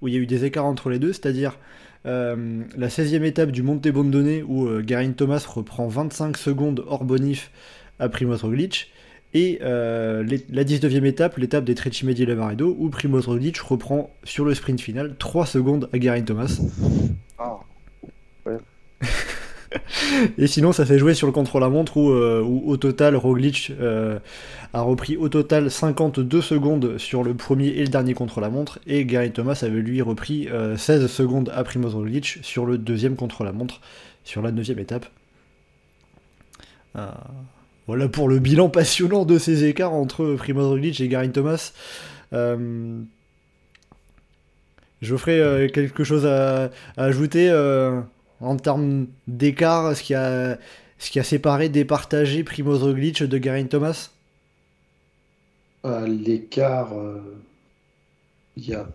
où il y a eu des écarts entre les deux, c'est-à-dire euh, la 16e étape du Monte Bondone où euh, Geraint Thomas reprend 25 secondes hors bonif à Primoz Roglic et euh, la 19e étape, l'étape des Trecimedi Lavaredo où Primoz Roglic reprend sur le sprint final 3 secondes à Geraint Thomas. Ah. Et sinon, ça s'est joué sur le contre-la-montre où, euh, où, au total, Roglic euh, a repris au total 52 secondes sur le premier et le dernier contre-la-montre, et Geraint Thomas avait lui repris euh, 16 secondes à Primoz Roglic sur le deuxième contre-la-montre, sur la neuvième étape. Euh, voilà pour le bilan passionnant de ces écarts entre Primoz Roglic et Garin Thomas. Euh, Geoffrey, euh, quelque chose à, ajouter euh, en termes d'écart, ce qui a, a séparé, départagé Primoz Roglic de Garin Thomas? À l'écart, euh, il y a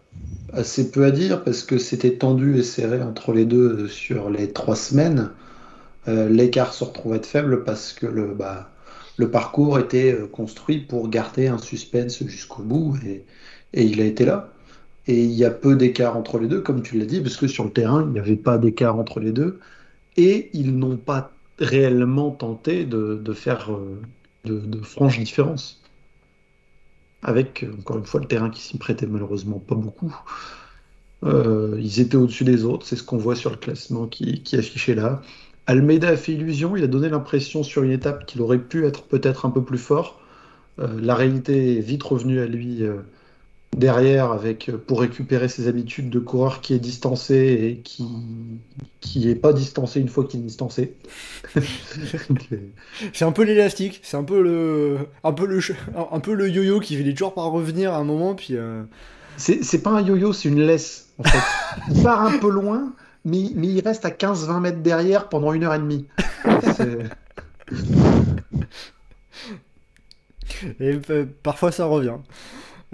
assez peu à dire parce que c'était tendu et serré entre les deux sur les trois semaines. Euh, l'écart se retrouve être faible parce que le, bah, parcours était euh, construit pour garder un suspense jusqu'au bout et, et il a été là. Et il y a peu d'écart entre les deux, comme tu l'as dit, parce que sur le terrain, il n'y avait pas d'écart entre les deux. Et ils n'ont pas réellement tenté de, faire euh, de, de franches différences. Avec, encore une fois, le terrain qui s'y prêtait malheureusement pas beaucoup. Euh, ils étaient au-dessus des autres, c'est ce qu'on voit sur le classement qui, qui est affiché là. Almeida a fait illusion, il a donné l'impression sur une étape qu'il aurait pu être peut-être un peu plus fort. Euh, la réalité est vite revenue à lui derrière avec euh, pour récupérer ses habitudes de coureur qui est distancé et qui qui est pas distancé une fois qu'il est distancé. C'est un peu l'élastique, c'est un peu le, un peu le, un peu le yo-yo qui finit toujours par revenir à un moment, puis. euh, C'est pas un yo-yo, c'est une laisse en fait. Il part un peu loin, mais, mais il reste à 15-20 mètres derrière pendant une heure et demie. Et euh, parfois ça revient.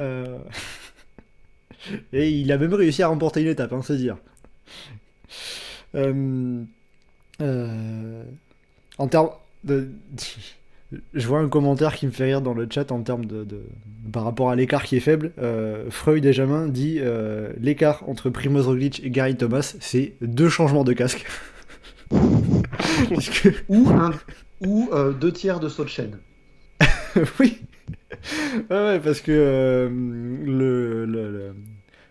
Euh, Et il a même réussi à remporter une étape, hein, c'est dire. Euh, euh, En termes de. Je vois un commentaire qui me fait rire dans le chat en termes de, de- par rapport à l'écart qui est faible. Freud et Jamin dit l'écart entre Primoz Roglic et Gary Thomas, c'est deux changements de casque. Que Ou, un, ou deux tiers de saut de chaîne. oui. Ouais, ouais, parce que euh, le, le, le,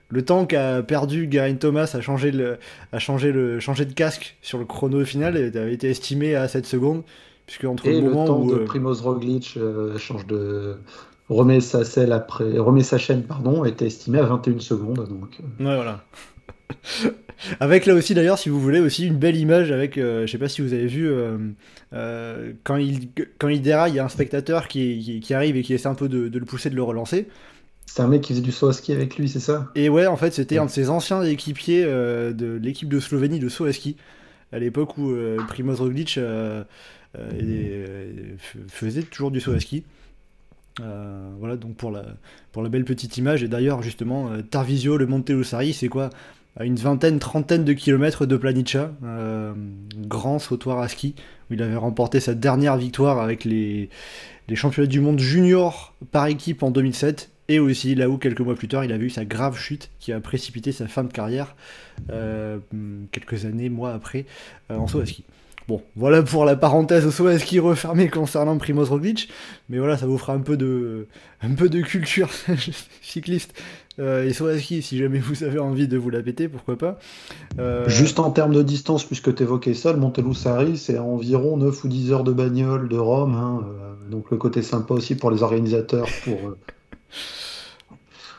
le temps qu'a perdu Garin Thomas a changé, le, a changé, le, changé de casque sur le chrono final avait été estimé à 7 secondes. Puisque entre Et le moment temps où. de euh, Primoz Roglic euh, change de remet sa selle après remet sa chaîne pardon était estimé à 21 secondes donc Ouais, voilà. avec là aussi, d'ailleurs, si vous voulez, aussi une belle image avec, euh, je sais pas si vous avez vu, euh, euh, quand, il, quand il déraille, il y a un spectateur qui, qui, qui arrive et qui essaie un peu de, de le pousser, de le relancer. c'est un mec qui faisait du saut à ski avec lui c'est ça? Et ouais, en fait, c'était Ouais. un de ses anciens équipiers euh, de l'équipe de Slovénie de saut à ski, à l'époque où Primoz Roglic f- faisait toujours du saut à ski. Euh, voilà, donc pour la, pour la belle petite image. Et d'ailleurs, justement, euh, Tarvisio, le Monte Lussari, c'est quoi? À une vingtaine, trentaine de kilomètres de Planica, euh, grand sautoir à ski, où il avait remporté sa dernière victoire avec les, les championnats du monde junior par équipe en 2007. Et aussi là où quelques mois plus tard, il avait eu sa grave chute qui a précipité sa fin de carrière euh, quelques années, mois après, euh, en saut à ski. Bon, voilà pour la parenthèse au saut à ski refermée concernant Primoz Roglic, mais voilà, ça vous fera un peu de, un peu de culture cycliste euh, et saut à ski si jamais vous avez envie de vous la péter, pourquoi pas. Euh, juste en termes de distance puisque tu évoquais ça le Montelussari c'est environ 9 ou 10 heures de bagnole de Rome hein, euh, donc le côté sympa aussi pour les organisateurs pour, euh,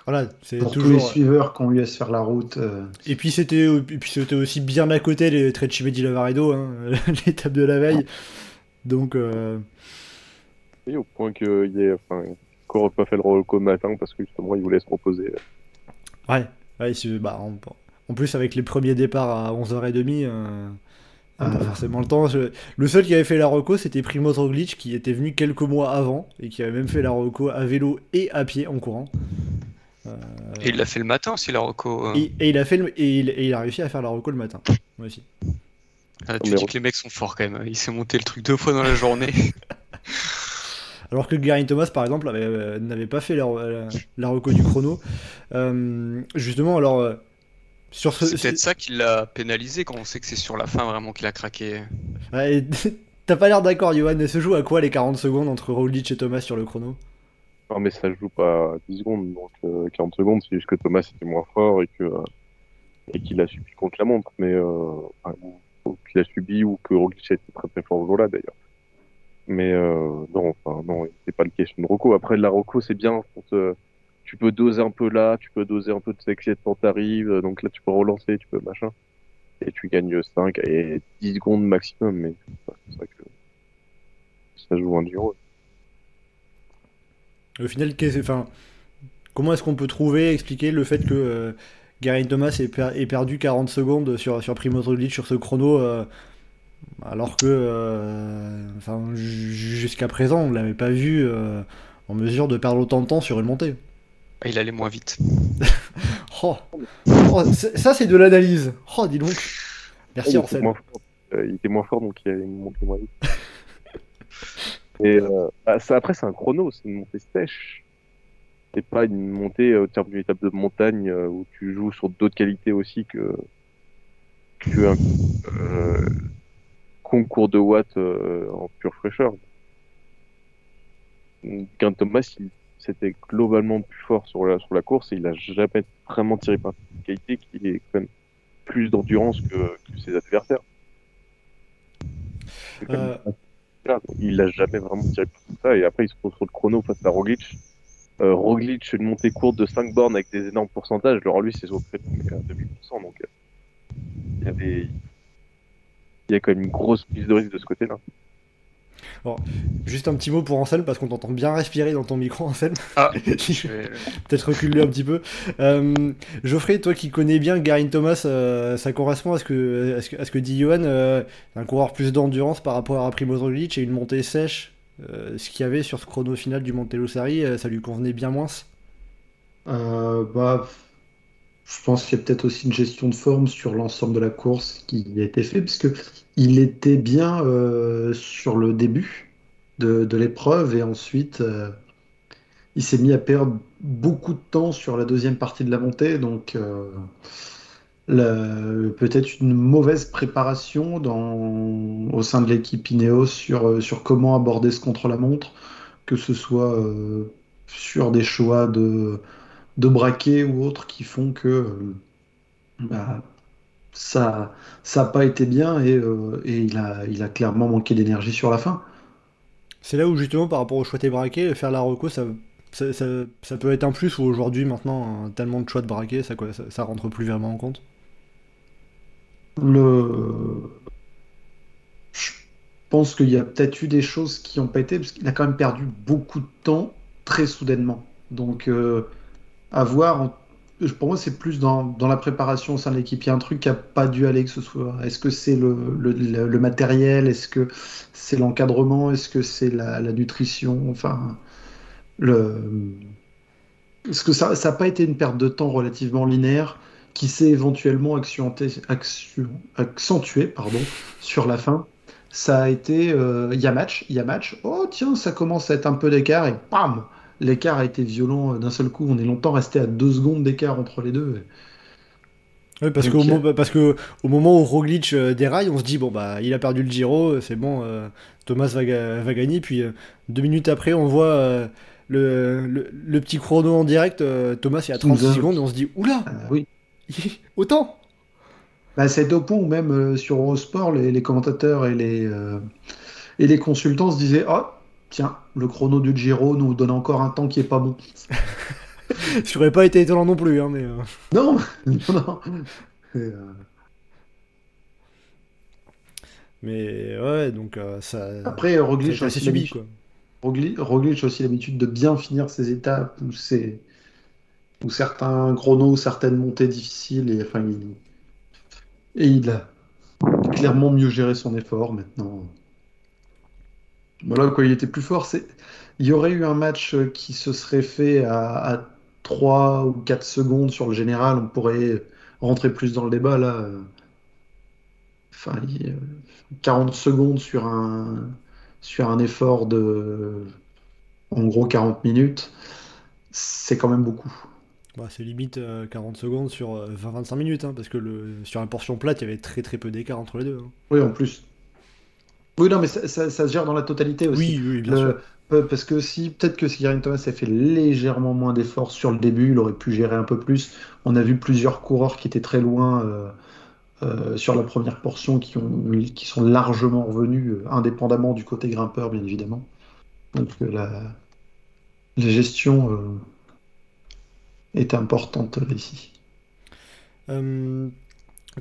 Voilà, c'est pour tous les suiveurs qui ont eu à se faire la route euh, Et puis c'était, aussi bien à côté les Trecime di Lavaredo, hein, l'étape de la veille. Donc euh, Et au point qu'il y ait, enfin, n'aurait pas fait le reco le matin parce que justement, il voulait se reposer. ouais, ouais bah, en, en plus avec les premiers départs à 11h30, euh, pas Ah. forcément le temps. Je- le seul qui avait fait la reco, c'était Primoz Roglic qui était venu quelques mois avant et qui avait même fait la reco à vélo et à pied en courant. Euh, Et il l'a fait le matin aussi, la Rocco. et, et il a fait le- et, il, et il a réussi à faire la reco le matin. Moi aussi. Ah, tu dis que les mecs sont forts quand même. Il s'est monté le truc deux fois dans la journée. Alors que Gary Thomas, par exemple, avait, euh, n'avait pas fait la, la, la reco du chrono. Euh, justement, alors, euh, sur ce. C'est peut-être ça qui l'a pénalisé quand on sait que c'est sur la fin vraiment qu'il a craqué. Ouais, T'as pas l'air d'accord, Johan. Ça se joue à quoi les 40 secondes entre Roglic et Thomas sur le chrono? Non, mais ça joue pas 10 secondes, donc euh, 40 secondes, c'est juste que Thomas était moins fort et que euh, et qu'il a subi contre la montre, mais euh, enfin, qu'il a subi ou que Roglic était très très fort ce jour-là d'ailleurs. Mais euh, non, enfin non, c'est pas le question de Rocco. Après la Rocco, c'est bien te- tu peux doser un peu là, tu peux doser un peu de sexy quand t'arrives, donc là tu peux relancer, tu peux machin, et tu gagnes 5 et 10 secondes maximum, mais c'est ça que ça joue un Giro. Au final, comment est-ce qu'on peut trouver, expliquer le fait que euh, Geraint Thomas ait, ait perdu 40 secondes sur, sur Primoz Roglic sur ce chrono, euh, alors que, euh, enfin, ju- jusqu'à présent, on l'avait pas vu euh, en mesure de perdre autant de temps sur une montée. Ah, Il allait moins vite. Oh, Oh, ça c'est de l'analyse. Oh, dis donc. Merci il, était moins fort, euh, il était moins fort, donc il a monté moins vite. Et ça, après, c'est un chrono, c'est une montée sèche. C'est pas une montée au terme d'une étape de montagne où tu joues sur d'autres qualités aussi que, que un euh, concours de watts euh, en pure fraîcheur. Qu'un Thomas, il, c'était globalement plus fort sur la, sur la course et il a jamais vraiment tiré par une qualité qui est quand même plus d'endurance que, que ses adversaires. Même Euh, il a jamais vraiment tiré par ça et après il se retrouve sur le chrono face à Roglic. Euh, Roglic, une montée courte de 5 bornes avec des énormes pourcentages, alors lui c'est le créneau mais à 2000%, donc euh, il y avait il y a quand même une grosse prise de risque de ce côté-là. Juste un petit mot pour Ansel parce qu'on t'entend bien respirer dans ton micro, Ansel. Ah, vais- Peut-être reculer un petit peu. Euh, Geoffrey, toi qui connais bien Garin Thomas, euh, ça correspond à ce que, à ce que, à ce que dit Johan, euh, un coureur plus d'endurance par rapport à Primoz Roglic et une montée sèche. euh, ce qu'il y avait sur ce chrono final du Montello-Sari, euh, ça lui convenait bien moins. Euh, bah, je pense qu'il y a peut-être aussi une gestion de forme sur l'ensemble de la course qui a été fait, parce il était bien euh, sur le début de, l'épreuve et ensuite euh, il s'est mis à perdre beaucoup de temps sur la deuxième partie de la montée, donc euh, peut-être une mauvaise préparation dans, au sein de l'équipe Ineos sur, sur comment aborder ce contre-la-montre, que ce soit sur des choix de de braquets ou autres qui font que euh, bah, ça ça n'a pas été bien et, euh, et il a, il a clairement manqué d'énergie sur la fin. C'est là où justement par rapport au choix des braquets, faire la reco, ça, ça, ça- ça peut être un plus ou aujourd'hui maintenant, hein, tellement de choix de braquets, ça, ça, ça rentre plus vraiment en compte? Le... Je pense qu'il y a peut-être eu des choses qui n'ont pas été, parce qu'il a quand même perdu beaucoup de temps très soudainement. Donc, euh, à voir, pour moi, c'est plus dans, la préparation au sein de l'équipe. Il y a un truc qui n'a pas dû aller, que ce soit. Est-ce que c'est le, matériel? Est-ce que c'est l'encadrement? Est-ce que c'est la, nutrition? Enfin, le. Est-ce que ça n'a pas été une perte de temps relativement linéaire qui s'est éventuellement accentuée, pardon, sur la fin? Ça a été, euh, il y a match, il y a match. Oh tiens, ça commence à être un peu d'écart et bam, l'écart a été violent euh, d'un seul coup. On est longtemps resté à deux secondes d'écart entre les deux. Oui, parce, Donc, qu'au a- parce que au moment où Roglic euh, déraille, on se dit bon bah il a perdu le Giro, euh, c'est bon, euh, Thomas va, ga- va gagner. Puis euh, deux minutes après, on voit euh, le, le, le petit chrono en direct, Thomas y a 36 Nous a- secondes, et on se dit oula, Euh, oui. autant. Bah, c'est au point où même sur Eurosport, les, les commentateurs et les, et les consultants se disaient Oh, tiens, le chrono du Giro nous donne encore un temps qui est pas bon. Ça aurait pas été étonnant non plus, hein, mais. euh, Non, non, non. Et, euh, Mais ouais, donc euh, ça. Après, Roglic aussi subi l'habitude- quoi. Roglic, Roglic a aussi l'habitude de bien finir ses étapes ou certains chronos certaines montées difficiles. Et, enfin, il, et il a clairement mieux géré son effort maintenant. Voilà quoi, il était plus fort. C'est... Il y aurait eu un match qui se serait fait à, à 3 ou 4 secondes sur le général. On pourrait rentrer plus dans le débat là. euh, Enfin, il- euh, 40 secondes sur un, sur un effort de en gros 40 minutes, c'est quand même beaucoup. Bah, c'est limite euh, 40 secondes sur euh, 20-25 minutes, hein, parce que le, sur la portion plate, il y avait très très peu d'écart entre les deux. hein. Oui, en plus. Oui, non, mais ça, ça- ça se gère dans la totalité aussi. Oui, oui, bien Le- sûr. euh, Parce que si, peut-être que si Geraint Thomas a fait légèrement moins d'efforts sur le début, il aurait pu gérer un peu plus. On a vu plusieurs coureurs qui étaient très loin euh, euh, sur la première portion, qui, ont, qui sont largement revenus, euh, indépendamment du côté grimpeur, bien évidemment. Donc euh, la, la gestion euh, est importante euh, ici.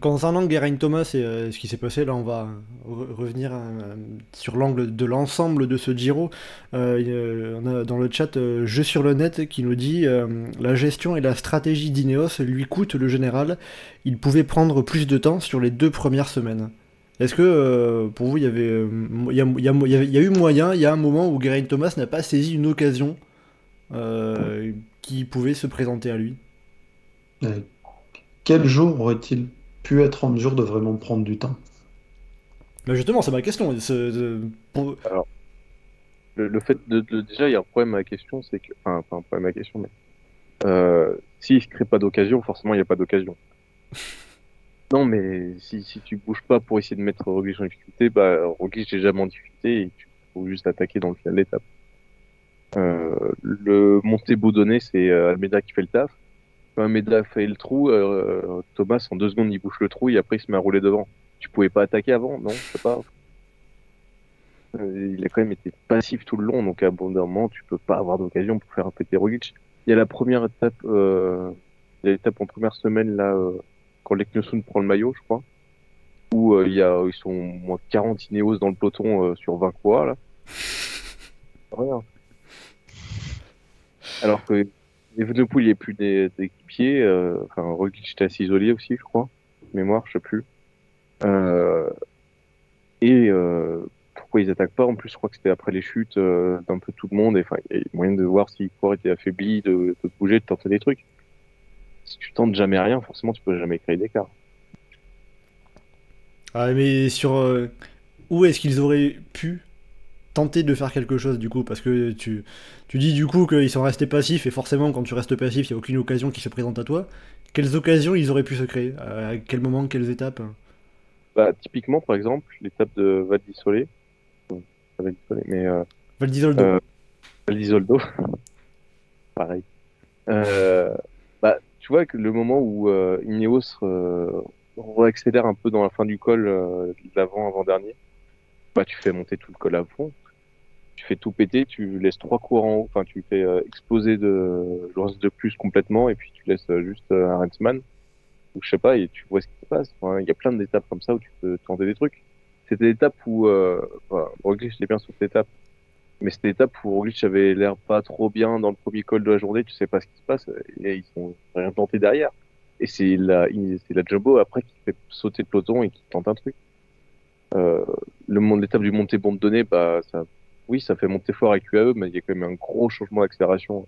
Concernant Geraint Thomas et euh, ce qui s'est passé, là on va re- revenir euh, sur l'angle de l'ensemble de ce Giro. Euh, on a dans le chat Jeu sur le net qui nous dit La gestion et la stratégie d'Ineos lui coûtent le général. Il pouvait prendre plus de temps sur les deux premières semaines. Est-ce que pour vous il y avait il y a, y a- eu moyen, il y a un moment où Geraint Thomas n'a pas saisi une occasion qui pouvait se présenter à lui? Quel jour aurait-il? Pu être en mesure de vraiment prendre du temps Bah justement, c'est ma question. Le, le fait de, de- déjà, il y a un problème à la question, c'est que, enfin, pas un problème à la question, mais euh, s'il ne crée pas d'occasion, forcément, il n'y a pas d'occasion. non, mais si, si tu bouges pas pour essayer de mettre Roglic en difficulté, bah, Roglic est jamais en difficulté et tu faut juste attaquer dans le final de l'étape. Euh, le monté boudonné, c'est euh, Almeida qui fait le taf. Quand Almeida fait le trou, euh, Thomas, en deux secondes, il bouche le trou et après, il se met à rouler devant. Tu pouvais pas attaquer avant, non? Je sais pas. Euh, il a quand même été passif tout le long, donc à bon moment, tu peux pas avoir d'occasion pour faire un péter Roglic. Il y a la première étape, euh, l'étape en première semaine là, euh, quand Leknesund prend le maillot, je crois, où il y a, ils sont moins 40 Ineos dans le peloton sur 20 coureurs là. Rien. Alors que Evenepoel, il a plus des- euh, enfin Roglic était assez isolé aussi, je crois, mémoire, je sais plus. Euh, et euh, pourquoi ils attaquent pas? En plus, je crois que c'était après les chutes d'un peu tout le monde. Enfin, il y a moyen de voir si le corps était affaibli, de, de bouger, de tenter des trucs. Si tu tentes jamais rien, forcément, tu peux jamais créer d'écart. Ah, mais sur où est-ce qu'ils auraient pu tenter de faire quelque chose du coup Parce que tu, tu dis du coup qu'ils sont restés passifs et forcément quand tu restes passif, il n'y a aucune occasion qui se présente à toi. Quelles occasions ils auraient pu se créer? À quel moment Quelles étapes? Bah, typiquement, par exemple, l'étape de Val di Sole, euh, pas Val di Sole, mais euh, Val d'Isoldo. Euh, Val d'Isoldo, pareil. Euh, bah, tu vois que le moment où euh, Ineos euh, accélère un peu dans la fin du col, euh, l'avant avant dernier, bah tu fais monter tout le col à fond, tu fais tout péter, tu laisses trois cours en haut, enfin tu fais euh, exploser de l'ours de plus complètement et puis tu laisses euh, juste euh, un Rensman ou je sais pas et tu vois ce qui se passe. Il y a plein d'étapes comme ça où tu peux tenter des trucs. C'était l'étape où euh, enfin, était bien sur cette étape, mais c'était l'étape où Roglic avait l'air pas trop bien dans le premier col de la journée, tu sais pas ce qui se passe et ils sont rien tenté derrière. Et c'est la, c'est la Jumbo après qui fait sauter le peloton et qui tente un truc. Le monde, l'étape du montée bombe donnée, bah, ça, oui, ça fait monter fort avec UAE, mais il y a quand même un gros changement d'accélération.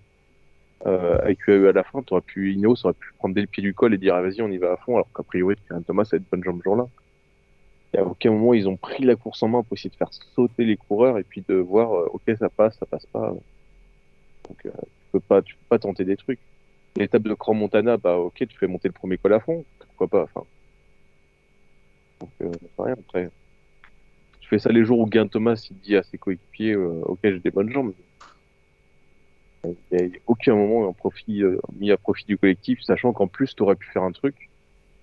Euh, avec UAE à la fin, t'aurais pu, Ineos aurait pu prendre dès le pied du col et dire, ah, vas-y, on y va à fond, alors qu'a priori, Thomas a une bonne jambe jour-là. Et à aucun moment, ils ont pris la course en main pour essayer de faire sauter les coureurs et puis de voir, euh, ok, ça passe, ça passe pas. Donc, euh, tu peux pas, tu peux pas tenter des trucs. L'étape de Grand Montana, bah, ok, tu fais monter le premier col à fond, pourquoi pas, enfin. Donc, euh, rien, après. Tu fais ça les jours où Gain Thomas il dit à ses coéquipiers euh, Ok, j'ai des bonnes jambes. Il n'y a aucun moment un profit, euh, mis à profit du collectif, sachant qu'en plus, tu aurais pu faire un truc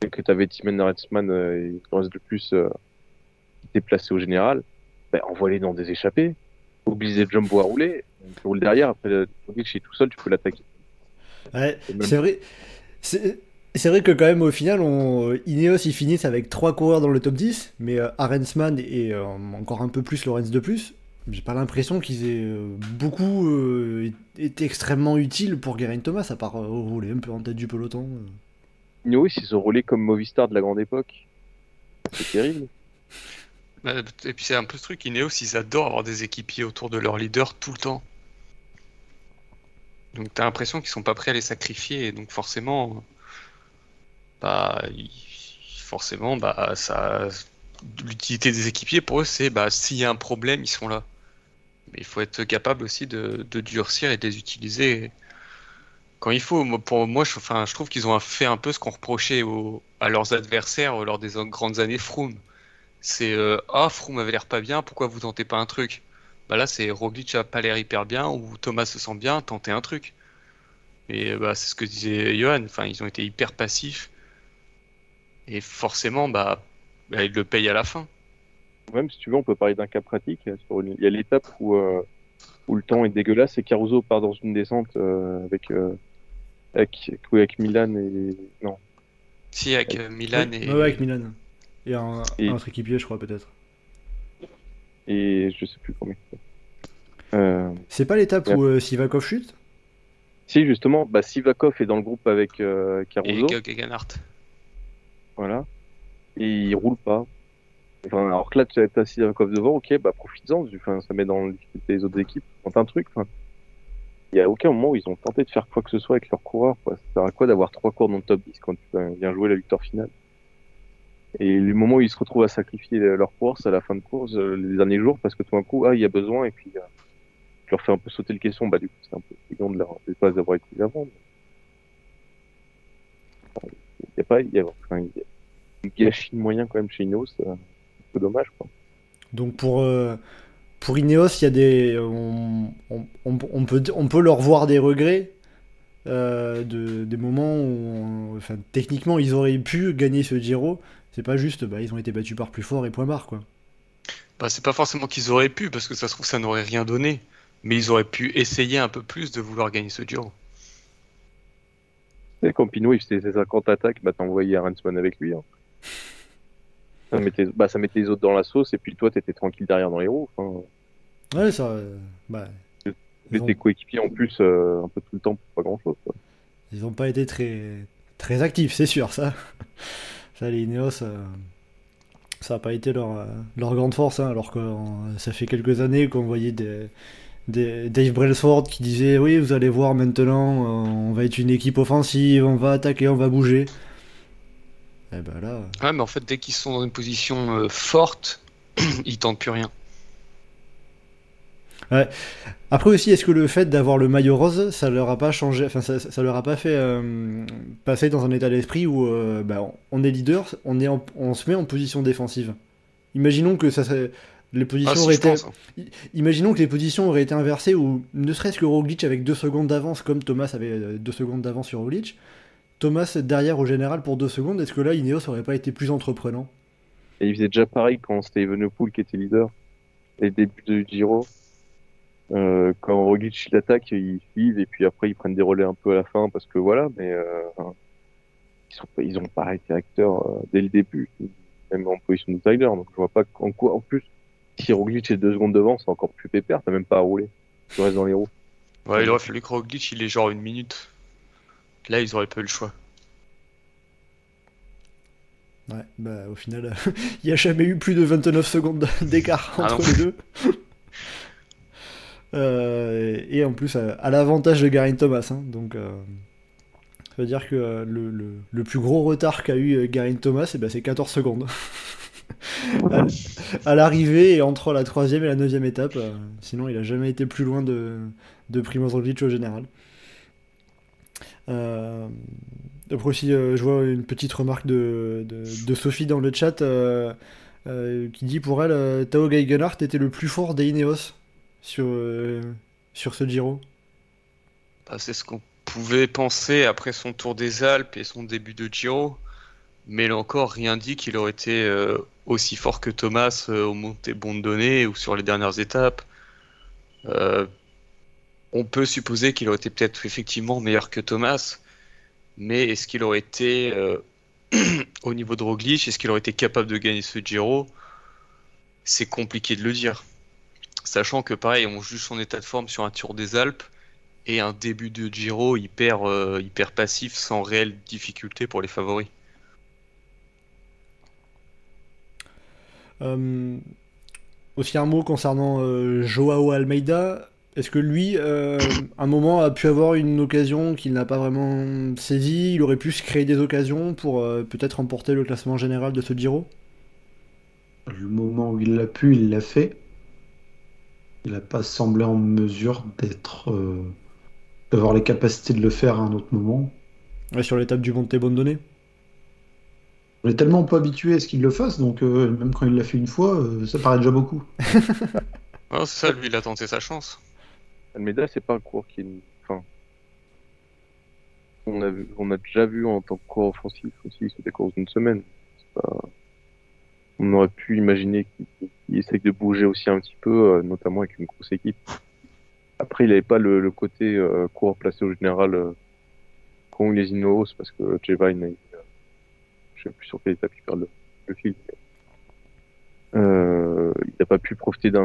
et que tu avais Timen Retzman euh, et le reste de plus euh, qui étaient placés au général. Ben, envoie-les dans des échappées. Obliger Jumbo à rouler. Tu roules derrière, après, le Roglic est tout seul, tu peux l'attaquer. Ouais, c'est vrai. C'est c'est vrai que quand même au final, on, Ineos ils finissent avec trois coureurs dans le top 10, mais euh, Arensman et euh, encore un peu plus Lorenz de plus. J'ai pas l'impression qu'ils aient euh, beaucoup euh, été extrêmement utiles pour Geraint Thomas, à part euh, rouler un peu en tête du peloton. euh. Ineos, ils ont roulé comme Movistar de la grande époque. C'est terrible. Bah, Et puis c'est un peu ce truc, Ineos, ils adorent avoir des équipiers autour de leur leader tout le temps. Donc t'as l'impression qu'ils sont pas prêts à les sacrifier, et donc forcément, bah, forcément, bah, ça, l'utilité des équipiers pour eux, c'est bah, s'il y a un problème, ils sont là. Mais il faut être capable aussi de, de durcir et de les utiliser quand il faut. Pour moi, je, enfin, je trouve qu'ils ont fait un peu ce qu'on reprochait aux- à leurs adversaires lors des grandes années Froome. C'est euh, ah Froome avait l'air pas bien, pourquoi vous tentez pas un truc? Bah là c'est Roglic a pas l'air hyper bien ou Thomas se sent bien, tentez un truc. Et euh, bah c'est ce que disait Johan, enfin ils ont été hyper passifs et forcément bah, bah, ils le payent à la fin. Même si tu veux, on peut parler d'un cas pratique. Sur une- Il y a l'étape où, euh, où le temps est dégueulasse et Caruso part dans une descente euh, avec, euh, avec, oui, avec Milan et. Non. Si, avec Milan Oui, et. ouais, ouais, avec Milan. Et un, Et- un autre équipier, je crois, peut-être. Et je sais plus combien. c'est. Euh, C'est pas l'étape Ouais. où euh, Sivakov chute? Si, justement, bah, Sivakov est dans le groupe avec euh, Et Caruso. Voilà. Et il roule pas. Alors que là, tu as Sivakov devant, ok, bah profites-en. Enfin, ça met dans les autres équipes. Tente un truc. Il y a aucun moment où ils ont tenté de faire quoi que ce soit avec leurs coureurs. Quoi. Ça sert à quoi d'avoir trois cours dans le top 10 quand tu viens jouer la victoire finale? Et le moment où ils se retrouvent à sacrifier leur course à la fin de course, euh, les derniers jours, parce que tout d'un coup, ah, il y a besoin, et puis euh, je leur fais un peu sauter le question. Bah, du coup, c'est un peu évident de, leur, de pas avoir été avant. mais- Il y a pas, il y a, enfin, il y a gâchis de moyens quand même chez Ineos, c'est un peu dommage. Quoi. Donc pour, euh, pour Ineos, il y a des, on, on- on- on peut, on peut leur voir des regrets, euh, de, des moments où, enfin, techniquement, ils auraient pu gagner ce Giro. C'est pas juste, bah, ils ont été battus par plus fort et point barre, quoi. Bah, c'est pas forcément qu'ils auraient pu, parce que ça se trouve, ça n'aurait rien donné. Mais ils auraient pu essayer un peu plus de vouloir gagner ce Giro. Et quand Pinot il faisait ses 50 attaques, bah envoyé Arensman avec lui. Hein. Ça, mettait, bah, ça mettait les autres dans la sauce, et puis toi t'étais tranquille derrière dans les roues. Enfin, Ouais, ça, euh, bah, ont, tes coéquipiers en plus euh, un peu tout le temps pour pas grand chose. ils ont pas été très, très actifs, c'est sûr, ça. Ça, les Ineos, euh, ça a pas été leur, euh, leur grande force, hein, alors que ça fait quelques années qu'on voyait des, des- Dave Brailsford qui disait oui vous allez voir maintenant euh, on va être une équipe offensive on va attaquer on va bouger et ben là Ouais, mais en fait, dès qu'ils sont dans une position euh, forte, ils tentent plus rien. après aussi est-ce que le fait d'avoir le maillot rose ça leur a pas changé enfin ça, ça leur a pas fait euh, passer dans un état d'esprit où euh, bah, on est leader on est en- on se met en position défensive? Imaginons que ça serait- les positions Ah, si, auraient été pense. hein. Imaginons que les positions auraient été inversées ou ne serait-ce que Roglic avec deux secondes d'avance comme Thomas avait deux secondes d'avance sur Roglic. Thomas derrière au général pour deux secondes, est-ce que là Ineos aurait pas été plus entreprenant? Et il faisait déjà pareil quand c'était Evenepoel qui était leader. Les débuts du Giro. Euh, quand Roglic il attaque, ils suivent et puis après ils prennent des relais un peu à la fin parce que voilà, mais euh, ils, sont, ils ont pas été acteurs euh, dès le début, même en position d'outsider. Donc je vois pas en quoi. En plus, si Roglic est deux secondes devant, c'est encore plus pépère. T'as même pas à rouler. Tu restes dans les roues. Ouais, il aurait fallu que Roglic, il est genre une minute. Là, ils auraient pas eu le choix. Ouais, bah au final, il n'y a jamais eu plus de 29 secondes d'écart Ah entre les deux. Euh, et en plus, à, à l'avantage de Garin Thomas. hein, donc, euh, ça veut dire que euh, le, le- le plus gros retard qu'a eu Garin Thomas, eh ben, c'est 14 secondes. à, à l'arrivée et entre la troisième et la neuvième étape. sinon, il a jamais été plus loin de, de Primoz Roglic au général. Euh, après aussi, euh, je vois une petite remarque de, de, Sophie dans le chat euh, qui dit pour elle, Tao Geigenhardt était le plus fort des Ineos sur, sur ce Giro. Bah, c'est ce qu'on pouvait penser après son tour des Alpes et son début de Giro. Mais là encore, rien dit qu'il aurait été aussi fort que Thomas euh, au montées Bondonné ou sur les dernières étapes. On peut supposer qu'il aurait été peut-être effectivement meilleur que Thomas, mais est-ce qu'il aurait été euh, au niveau de Roglic, est-ce qu'il aurait été capable de gagner ce Giro? C'est compliqué de le dire. Sachant que pareil, on juge son état de forme sur un Tour des Alpes et un début de Giro hyper, euh, passif sans réelle difficulté pour les favoris. Euh, aussi un mot concernant Joao Almeida. Est-ce que lui, euh, à un moment, a pu avoir une occasion qu'il n'a pas vraiment saisie? Il aurait pu se créer des occasions pour euh, peut-être remporter le classement général de ce Giro? Le moment où il l'a pu, il l'a fait. Il n'a pas semblé en mesure d'être, euh, d'avoir les capacités de le faire à un autre moment. Ouais, Sur l'étape du Monte Bondone On est tellement pas habitué à ce qu'il le fasse, donc euh, même quand il l'a fait une fois, euh, ça paraît déjà beaucoup. C'est ça, lui, il a tenté sa chance. Almeida, c'est pas un cours qui est. Enfin. On a, vu, on a déjà vu en tant que cours offensif aussi sur des courses d'une semaine. C'est Pas... On aurait pu imaginer qu'il essaye de bouger aussi un petit peu, euh, notamment avec une grosse équipe. Après, il n'avait pas le, le côté euh, placé au général euh, les Ineos parce que Jevine a eu, euh, je sais plus sur quelle étape il perd le, le fil. Euh, il n'a pas pu profiter d'un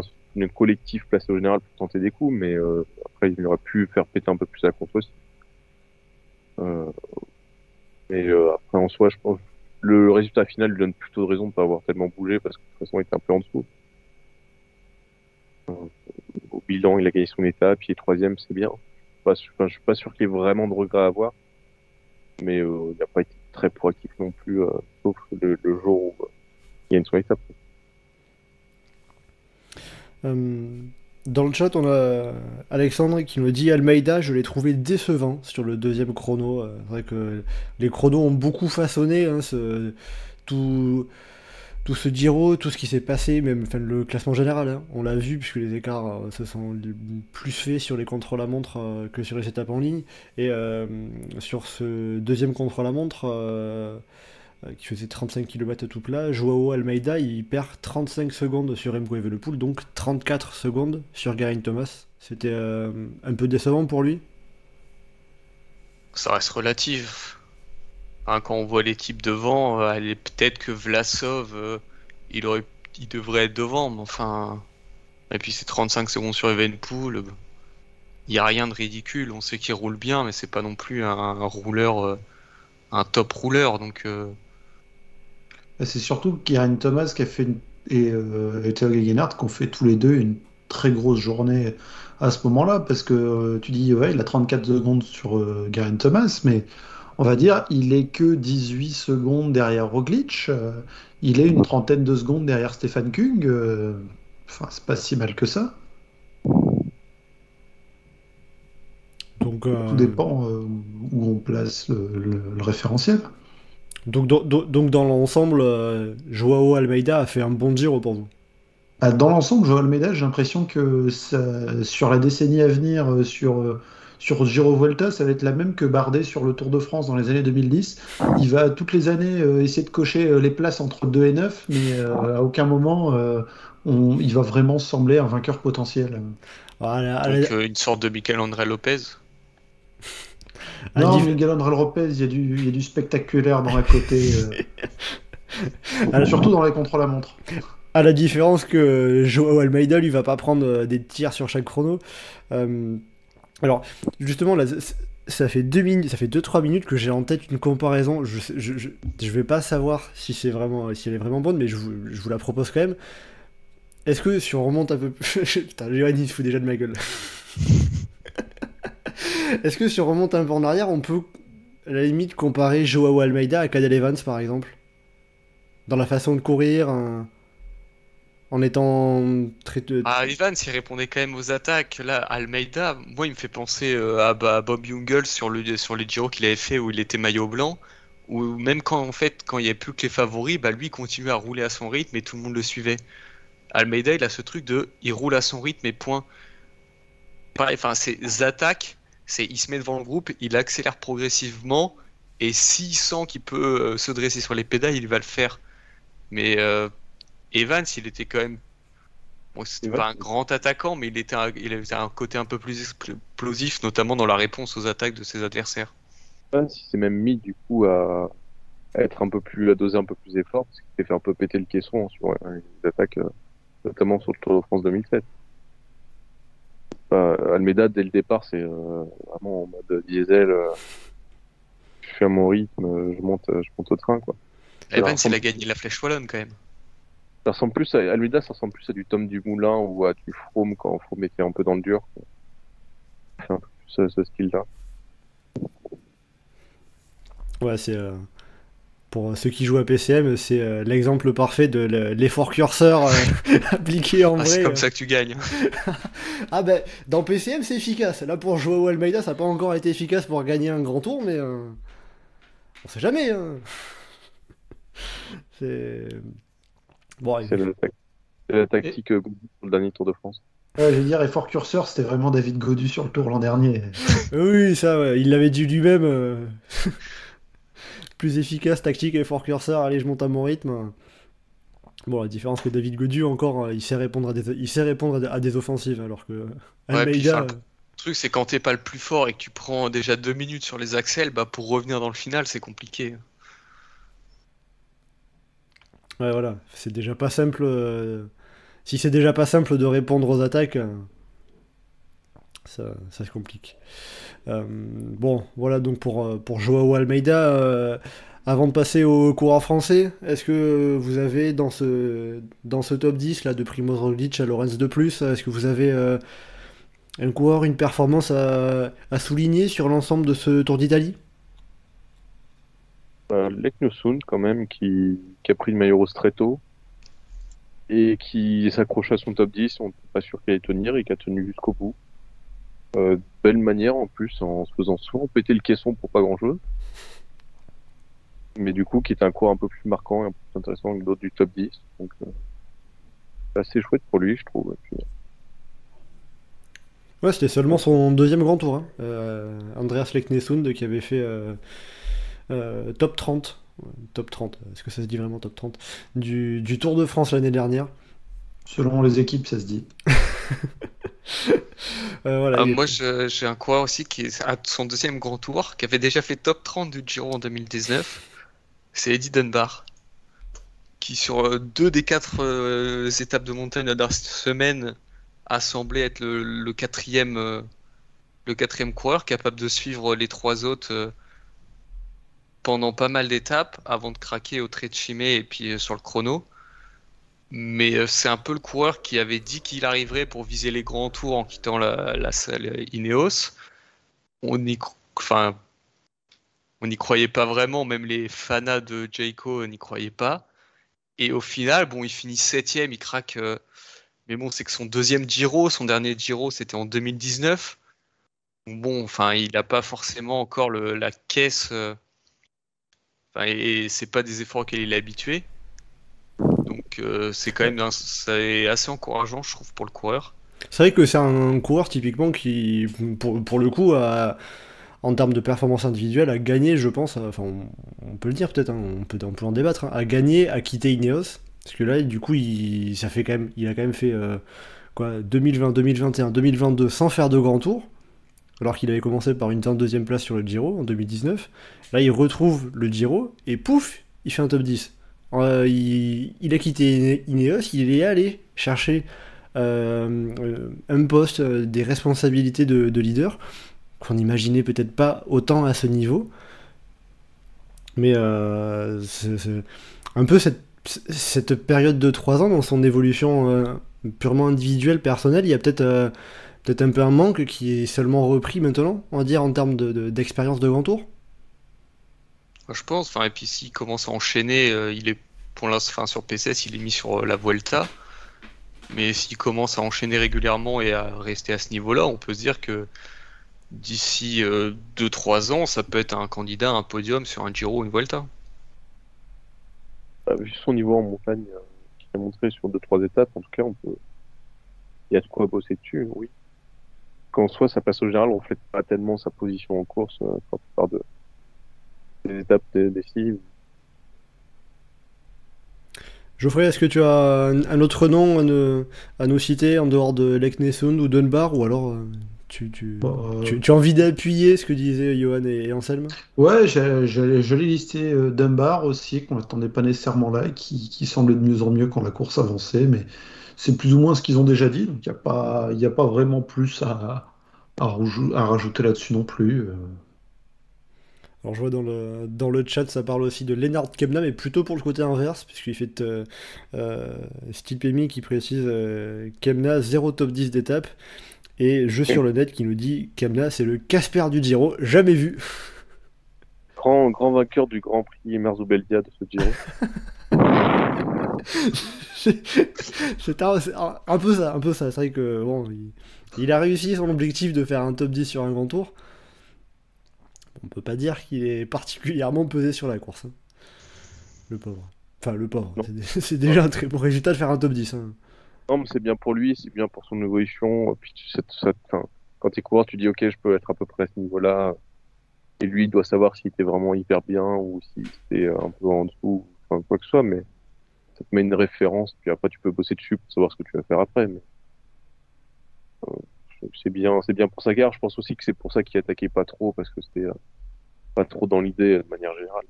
collectif placé au général pour tenter des coups, mais euh, après il aurait pu faire péter un peu plus la contre aussi. Euh, mais euh, après en soi, je pense le résultat final lui donne plutôt de raison de pas avoir tellement bougé parce que de toute façon il était un peu en dessous. Euh, au bilan, il a gagné son étape, il est troisième, c'est bien. Pas, je suis pas sûr qu'il y ait vraiment de regrets à avoir, mais euh, il n'a pas été très proactif non plus, sauf le, le jour où il gagne son étape. Euh, dans le chat, on a Alexandre qui nous dit Almeida, je l'ai trouvé décevant sur le deuxième chrono. Euh, C'est vrai que les chronos ont beaucoup façonné hein, tout, tout ce Giro, tout ce qui s'est passé, même le classement général. hein. On l'a vu puisque les écarts euh, se sont plus faits sur les contre-la-montre que sur les étapes en ligne. Et sur ce deuxième contre-la-montre, qui faisait 35 km tout plat, Joao Almeida il perd 35 secondes sur Remco Evenepoel, donc 34 secondes sur Geraint Thomas. C'était euh, un peu décevant pour lui. Ça reste relatif. Enfin, quand on voit les types devant, euh, peut-être que Vlasov, euh, il aurait, il devrait être devant, mais enfin. Et puis c'est 35 secondes sur Evenpool. Il n'y a rien de ridicule. On sait qu'il roule bien, mais c'est pas non plus un, un rouleur, euh, un top rouleur. Donc euh, C'est surtout Geraint Thomas qui a fait une... et, euh, et Theo Gegenhardt qui ont fait tous les deux une très grosse journée à ce moment-là parce que euh, tu dis ouais il a 34 secondes sur euh, Thomas mais on va dire il est que 18 secondes derrière Roglic euh, il est une trentaine de secondes derrière Stéphane Kung euh, enfin c'est pas si mal que ça. Donc, euh, tout dépend où on place le, le- le référentiel donc, do- do- donc dans l'ensemble, euh, Joao Almeida a fait un bon Giro pour vous. Ah, Dans l'ensemble, Joao Almeida, j'ai l'impression que ça- sur la décennie à venir, euh, sur, euh, sur Giro Vuelta, ça va être la même que Bardet sur le Tour de France dans les années 2010. Il va toutes les années euh, essayer de cocher euh, les places entre 2 et 9, mais euh, à aucun moment on- il va vraiment sembler un vainqueur potentiel. Donc, euh, une sorte de Michael André Lopez. À non, dif- Miguel André Lopez, il y, a du, y a du spectaculaire dans la côté, euh, à surtout dans les contre-la-montre. À la différence que Joao Almeida, lui, va pas prendre euh, des tirs sur chaque chrono. Euh, alors, justement, là, ça fait deux minutes, ça fait 2-3 minutes que j'ai en tête une comparaison. Je, je, je vais pas savoir si c'est vraiment, si elle est vraiment bonne, mais je vous, je vous la propose quand même. Est-ce que si on remonte un peu plus... Putain, Johan, il se fout déjà de ma gueule. Est-ce que si on remonte un peu en arrière, on peut, à la limite, comparer Joao Almeida à Cadel Evans, par exemple? Dans la façon de courir, en étant très... Ah, Evans, il répondait quand même aux attaques. Là, Almeida, moi, il me fait penser euh, à, Bob Jungels sur le sur les Giro qu'il avait fait où il était maillot blanc. Où même quand en fait, quand il n'y avait plus que les favoris, bah lui continuait à rouler à son rythme et tout le monde le suivait. Almeida, il a ce truc de, il roule à son rythme et point. Pareil, enfin, ses attaques, c'est, il se met devant le groupe, il accélère progressivement et s'il sent qu'il peut euh, se dresser sur les pédales, il va le faire. Mais euh, Evans, il était quand même. Bon, c'était pas un grand attaquant, mais il, était un- il avait un côté un peu plus explosif, notamment dans la réponse aux attaques de ses adversaires. Evans, il s'est même mis du coup à, à être un peu plus, à doser un peu plus d'efforts, parce qu'il s'est fait un peu péter le caisson sur euh, les attaques, euh, notamment sur le Tour de France 2007. Enfin, Almeida, dès le départ, c'est euh, vraiment en mode diesel. euh, je fais à mon rythme, euh, je monte, euh, je monte au train, quoi. Evans, Alors, il a gagné la flèche wallonne quand même. Ça ressemble plus à Almeida, ça ressemble plus à du Tom Dumoulin ou à du Froome quand Froome était un peu dans le dur. quoi. C'est un peu plus ce, ce style-là. Ouais, c'est... euh, Pour ceux qui jouent à PCM, c'est euh, l'exemple parfait de le- l'effort curseur euh, appliqué en Ah, vrai. c'est comme euh. ça que tu gagnes. Ah ben, dans PCM c'est efficace. Là pour Joao Almeida, ça n'a pas encore été efficace pour gagner un grand tour, mais euh, on sait jamais. Hein. C'est bon. C'est la, tac- c'est la tactique euh, pour le dernier Tour de France. Ouais, je veux dire, effort curseur, c'était vraiment David Godu sur le tour l'an dernier. Oui, ça, ouais, il l'avait dit lui-même. Euh, Plus efficace, tactique, effort curseur. Allez, je monte à mon rythme. Bon, la différence que David Godu encore, euh, il sait répondre à des, il sait répondre à des, à des offensives, alors que Ouais, Almeida. Le truc, c'est quand t'es pas le plus fort et que tu prends déjà deux minutes sur les axels, bah pour revenir dans le final, c'est compliqué. Ouais, voilà. C'est déjà pas simple. euh, Si c'est déjà pas simple de répondre aux attaques, euh, ça, se complique. Euh, bon, voilà donc pour, euh, Joao Almeida. euh, Avant de passer au coureur français, est-ce que vous avez dans ce, dans ce top 10 là, de Primoz Roglic à Lorenz de plus, est-ce que vous avez un coureur, une performance à, souligner sur l'ensemble de ce Tour d'Italie? Euh, Leknosun, quand même, qui, a pris le maillot très tôt et qui s'accroche à son top 10. On n'est pas sûr qu'il allait tenir et qui a tenu jusqu'au bout. Euh, belle manière en plus, en se faisant souvent péter le caisson pour pas grand chose. Mais du coup, qui est un cours un peu plus marquant et un peu plus intéressant que d'autres du top 10. Donc, euh, c'est assez chouette pour lui, je trouve. Et puis, Ouais, c'était seulement son deuxième grand tour. hein. Euh, Andreas Leknesund qui avait fait euh, euh, top 30. Ouais, Top 30, est-ce que ça se dit vraiment top 30 du, du Tour de France l'année dernière. Selon les équipes, ça se dit. Euh, voilà, Ah, est- moi, j'ai un coureur aussi qui est à son deuxième grand tour, qui avait déjà fait top 30 du Giro en 2019. C'est Eddie Dunbar, qui sur euh, deux des quatre euh, étapes de montagne de la dernière semaine a semblé être le, le quatrième, euh, le quatrième coureur capable de suivre les trois autres pendant pas mal d'étapes avant de craquer au trait de Chimay et puis sur le chrono. Mais euh, c'est un peu le coureur qui avait dit qu'il arriverait pour viser les grands tours en quittant la, salle Ineos. On n'y croyait pas vraiment, même les fanas de Jayco n'y croyaient pas. Et au final, bon, il finit septième, il craque. euh, mais bon, c'est que son deuxième Giro, son dernier Giro, c'était en 2019. Donc Bon, enfin, il n'a pas forcément encore la caisse. euh, et, et c'est pas des efforts auxquels il est habitué. C'est quand même c'est assez encourageant, je trouve, pour le coureur. C'est vrai que c'est un coureur typiquement qui, pour, pour le coup, a, en termes de performance individuelle, a gagné, je pense, enfin on, on peut le dire peut-être, hein, on, peut, on peut en débattre, hein, a gagné à quitter Ineos. Parce que là, du coup, il, ça fait quand même, il a quand même fait euh, quoi, 2020, 2021, 2022 sans faire de grand tour. Alors qu'il avait commencé par une 22e place sur le Giro en 2019. Là, il retrouve le Giro et pouf, il fait un top 10. Euh, il, a quitté Ineos, il est allé chercher euh, euh, un poste, des responsabilités de, de leader qu'on n'imaginait peut-être pas autant à ce niveau. Mais un peu cette, période de 3 ans dans son évolution purement individuelle, personnelle, il y a peut-être peut-être un peu un manque qui est seulement repris maintenant, on va dire, en termes de- de- d'expérience de, grand tour. Je pense. Enfin, et puis s'il commence à enchaîner, euh, il est pour l'instant, sur PCS, il est mis sur euh, la Vuelta. Mais s'il commence à enchaîner régulièrement et à rester à ce niveau-là, on peut se dire que d'ici 2-3 ans, ça peut être un candidat un podium sur un Giro ou une Vuelta. vu son niveau en montagne, euh, qu'il a montré sur deux trois étapes, en tout cas, on peut. Il y a de quoi bosser dessus, oui. Qu'en soi, sa place au général ne reflète pas tellement sa position en course euh, plupart de des étapes dé- décisives. Geoffrey, est-ce que tu as un, un autre nom à, ne- à nous citer en dehors de Leknesund ou Dunbar ou alors euh, tu, tu, euh, tu, tu as envie d'appuyer ce que disaient Johan et, et Anselme? Ouais, je l'ai listé euh, Dunbar aussi, qu'on n'attendait pas nécessairement là, et qui, qui semblait de mieux en mieux quand la course avançait, mais c'est plus ou moins ce qu'ils ont déjà dit, donc il n'y a pas, y a pas vraiment plus à, à, rajou- à rajouter là-dessus non plus. euh. Alors je vois dans le, dans le chat, ça parle aussi de Lennart Kemna, mais plutôt pour le côté inverse, puisqu'il fait euh, euh, qui précise euh, Kemna, 0 top 10 d'étape, et je sur le net qui nous dit Kemna, c'est le Casper du Giro, jamais vu. Grand, grand vainqueur du Grand Prix Merzobeldia de ce Giro. c'est un, c'est un- un peu ça, un peu ça. C'est vrai que bon, il, il a réussi son objectif de faire un top 10 sur un grand tour. On peut pas dire qu'il est particulièrement pesé sur la course. hein. Le pauvre. Enfin, le pauvre. C'est dé- C'est déjà un très bon résultat de faire un top 10. hein. Non, mais c'est bien pour lui, c'est bien pour son évolution. Puis ça, quand tu es coureur, tu dis ok, je peux être à peu près à ce niveau-là. Et lui, il doit savoir s'il était vraiment hyper bien ou s'il était un peu en dessous, enfin quoi que ce soit. Mais ça te met une référence. Puis après, tu peux bosser dessus pour savoir ce que tu vas faire après. Mais euh, c'est bien, pour sa gare. Je pense aussi que c'est pour ça qu'il attaquait pas trop parce que c'était euh, pas trop dans l'idée de manière générale.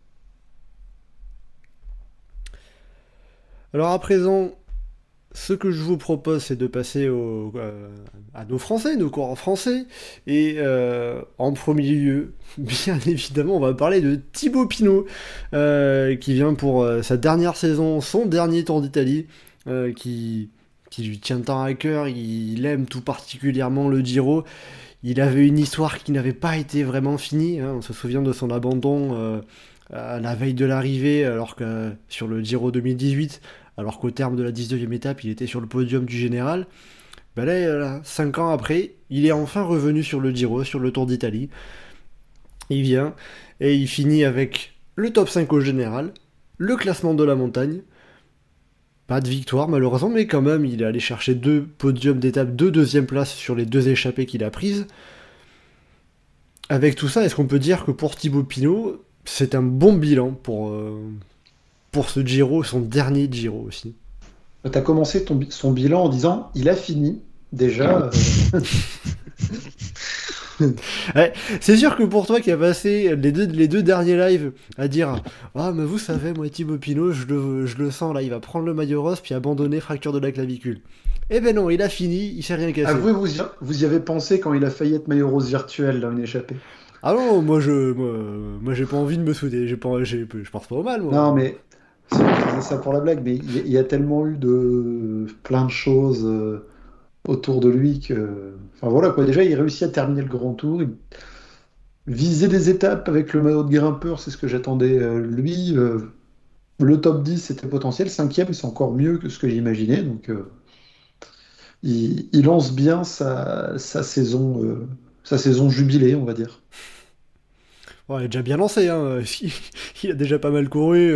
Alors à présent, ce que je vous propose, c'est de passer euh, à nos Français, nos coureurs français. Et euh, en premier lieu, bien évidemment, on va parler de Thibaut Pinot, qui vient pour sa dernière saison, son dernier Tour d'Italie, qui, qui lui tient tant à cœur. Il aime tout particulièrement le Giro. Il avait une histoire qui n'avait pas été vraiment finie. hein. On se souvient de son abandon euh, à la veille de l'arrivée, alors que sur le Giro 2018 alors qu'au terme de la 19e étape, il était sur le podium du général. Ben là, 5 ans après, il est enfin revenu sur le Giro, sur le Tour d'Italie. Il vient et il finit avec le top 5 au général, le classement de la montagne. Pas de victoire malheureusement, mais quand même, il est allé chercher deux podiums d'étape, deux deuxième places sur les deux échappées qu'il a prises. Avec tout ça, est-ce qu'on peut dire que pour Thibaut Pinot, c'est un bon bilan pour, euh, pour ce Giro, son dernier Giro aussi? Tu as commencé ton, son bilan en disant il a fini. Déjà, euh, C'est sûr que pour toi qui a passé les deux, les deux derniers lives à dire Ah, mais vous savez, moi, Thibaut Pinot, je le, je le sens là, il va prendre le maillot rose puis abandonner fracture de la clavicule. Eh ben non, il a fini, il s'est rien cassé. avouez, vous y, vous y avez pensé quand il a failli être maillot rose virtuel, là, une échappée. Ah non, moi, je, moi, moi, j'ai pas envie de me souder, j'ai pas, j'ai- je pense pas au mal, moi. Non, mais c'est- ça pour la blague, mais il y, y a tellement eu de plein de choses euh, autour de lui que. Enfin voilà quoi, déjà il réussit à terminer le grand tour. Il visait des étapes avec le maillot de grimpeur, c'est ce que j'attendais. euh, lui, euh, le top 10 c'était potentiel, cinquième c'est encore mieux que ce que j'imaginais. Donc euh, il, il lance bien sa, sa saison, sa saison jubilée, on va dire. Ouais, il est déjà bien lancé, hein. il a déjà pas mal couru.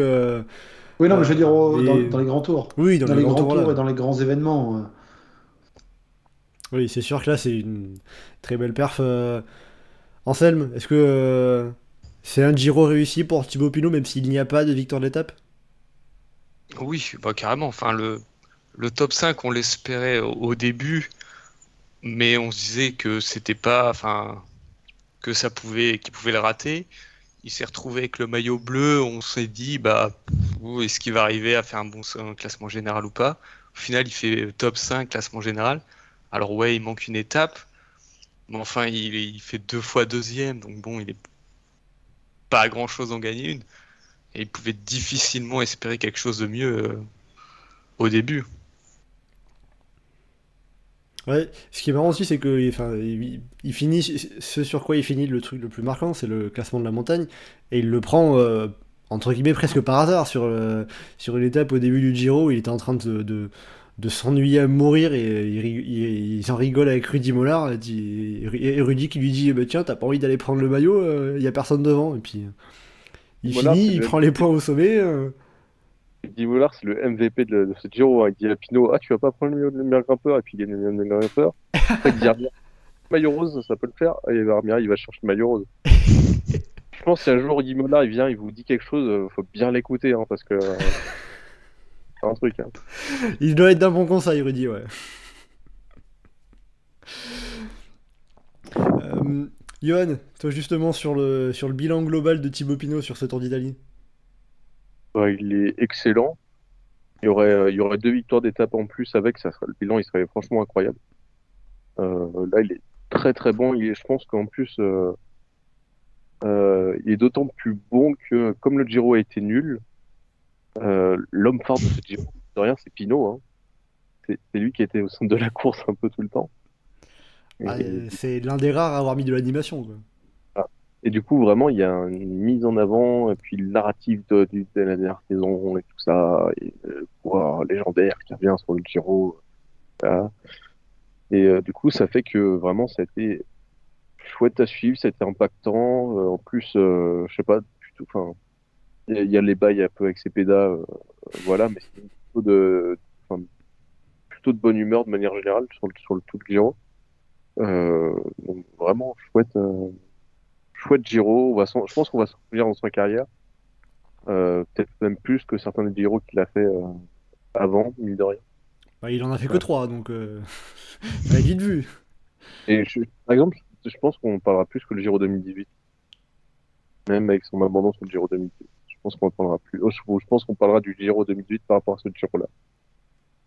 Oui, non, mais je veux dire dans, les grands tours. Oui, dans, Dans, les les grands grands tours, tours là. et dans les grands événements. Oui, c'est sûr que là, c'est une très belle perf. euh. Anselme, est-ce que euh, c'est un Giro réussi pour Thibaut Pinot, même s'il n'y a pas de victoire d'étape Oui, bah carrément. Enfin, le, le top 5, on l'espérait au, début, mais on se disait que c'était pas, enfin, que ça pouvait, qu'il pouvait le rater. Il s'est retrouvé avec le maillot bleu. On s'est dit, bah, est-ce qu'il va arriver à faire un bon classement général ou pas? Au final, il fait top 5 classement général. Alors ouais, il manque une étape, mais enfin, il, fait deux fois deuxième, donc bon, il est pas grand chose d'en gagner une. Et il pouvait difficilement espérer quelque chose de mieux euh, au début. Ouais, ce qui est marrant aussi, c'est que enfin, il, finit, ce sur quoi il finit le truc le plus marquant, c'est le classement de la montagne, et il le prend, euh, entre guillemets, presque par hasard sur, le- sur une étape au début du Giro, il était en train de, de s'ennuyer à mourir, et il, ri- il- il s'en rigole avec Rudy Mollard, et, Rudy qui lui dit, bah, tiens, t'as pas envie d'aller prendre le maillot, euh, il y a personne devant, et puis euh, il Mollard, finit, il le- prend les points au sommet, euh, Guy Mollard, c'est le MVP de, de ce Giro. hein. Il dit à Pinot, ah, tu vas pas prendre le meilleur grimpeur, et puis il gagne le meilleur grimpeur. Il dit, maillot rose, ça peut le faire. Et Armia, il va chercher le maillot rose. Je pense que si un jour Guy Mollard, il vient, il vous dit quelque chose, euh, faut bien l'écouter, hein, parce que. Un truc, hein. il doit être d'un bon conseil, Rudy, ouais. Euh, Johan, toi justement sur le, sur le bilan global de Thibaut Pinot sur ce Tour d'Italie? Ouais, il est excellent. Il y aurait, euh, il y aurait deux victoires d'étape en plus avec, ça serait, le bilan, il serait franchement incroyable. Euh, là, il est très très bon. Il est, je pense qu'en plus, euh, il est d'autant plus bon que, comme le Giro a été nul, l'homme phare de ce Giro, de rien, c'est Pinot. Hein. C'est c'est lui qui était au centre de la course un peu tout le temps. Ah, euh, c'est l'un des rares à avoir mis de l'animation. quoi. et du coup, vraiment, il y a une mise en avant, et puis le narratif de, la dernière saison et tout ça, et le coureur légendaire qui revient sur le Giro. voilà. Et euh, du coup, ça fait que vraiment, ça a été chouette à suivre, ça a été impactant. Euh, en plus, euh, je sais pas, plutôt, il y, a- il y a les bails un peu avec ses pédas, euh, voilà, mais c'est plutôt de, plutôt de bonne humeur de manière générale sur le, sur le tout le Giro. Euh, donc vraiment chouette. euh, chouette Giro. On va je pense qu'on va se souvenir dans sa carrière. Euh, Peut-être même plus que certains des Giro qu'il a fait avant, mine de rien. Bah, il en a fait que. 3, donc ça a vite vu. Et je- par exemple, je pense qu'on parlera plus que le Giro 2018. Même avec son abandon sur le Giro 2018. Je pense qu'on parlera plus. oh, Je pense qu'on parlera du Giro 2018 par rapport à ce Giro-là.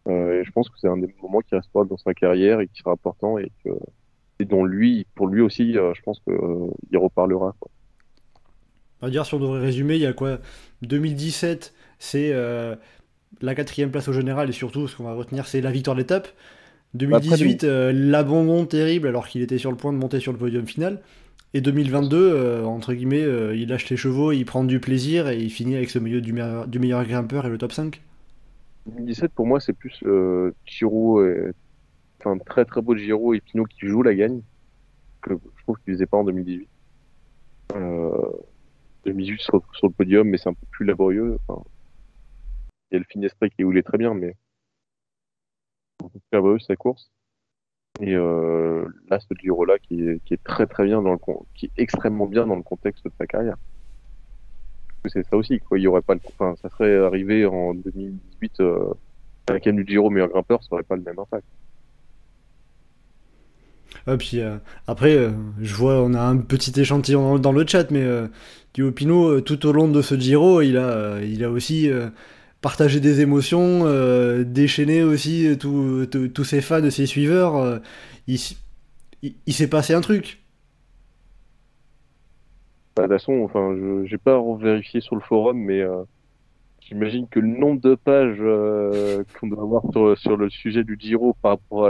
Euh, et je pense que c'est un des moments qui restera dans sa carrière et qui sera important et que et dont lui, pour lui aussi, euh, je pense que euh, reparlera. quoi. On va dire, si on devrait résumer, il y a quoi? 2017, c'est la quatrième place au général, et surtout, ce qu'on va retenir, c'est la victoire d'étape. 2018, euh, l'abandon terrible, alors qu'il était sur le point de monter sur le podium final. Et 2022, euh, entre guillemets, euh, il lâche les chevaux, il prend du plaisir, et il finit avec ce milieu du meilleur, du meilleur grimpeur et le top 5. 2017, pour moi, c'est plus euh, Giro, et... enfin très très beau Giro et Pinot qui joue la gagne, que je trouve qu'il faisait pas en 2018. Euh, 2018 sur, sur le podium, mais c'est un peu plus laborieux. Il y a le Finesprit qui est très bien, mais un peu plus laborieux sa course. Et euh, là, ce Giro-là qui est, très très bien dans le qui est extrêmement bien dans le contexte de sa carrière. C'est ça aussi, quoi. Il y aurait pas le, enfin, ça serait arrivé en 2018 euh, avec un du Giro meilleur grimpeur, ça aurait pas le même impact. Ah, puis euh, après, euh, je vois, on a un petit échantillon dans, le chat, mais euh, tout au long de ce Giro, il a, il a aussi euh, partagé des émotions, euh, déchaîné aussi euh, tous tous- ses fans, ses suiveurs. euh, il, s'est passé un truc. Bah, de toute façon, enfin, je j'ai pas vérifié sur le forum, mais euh, j'imagine que le nombre de pages euh, qu'on doit avoir sur, sur le sujet du Giro par rapport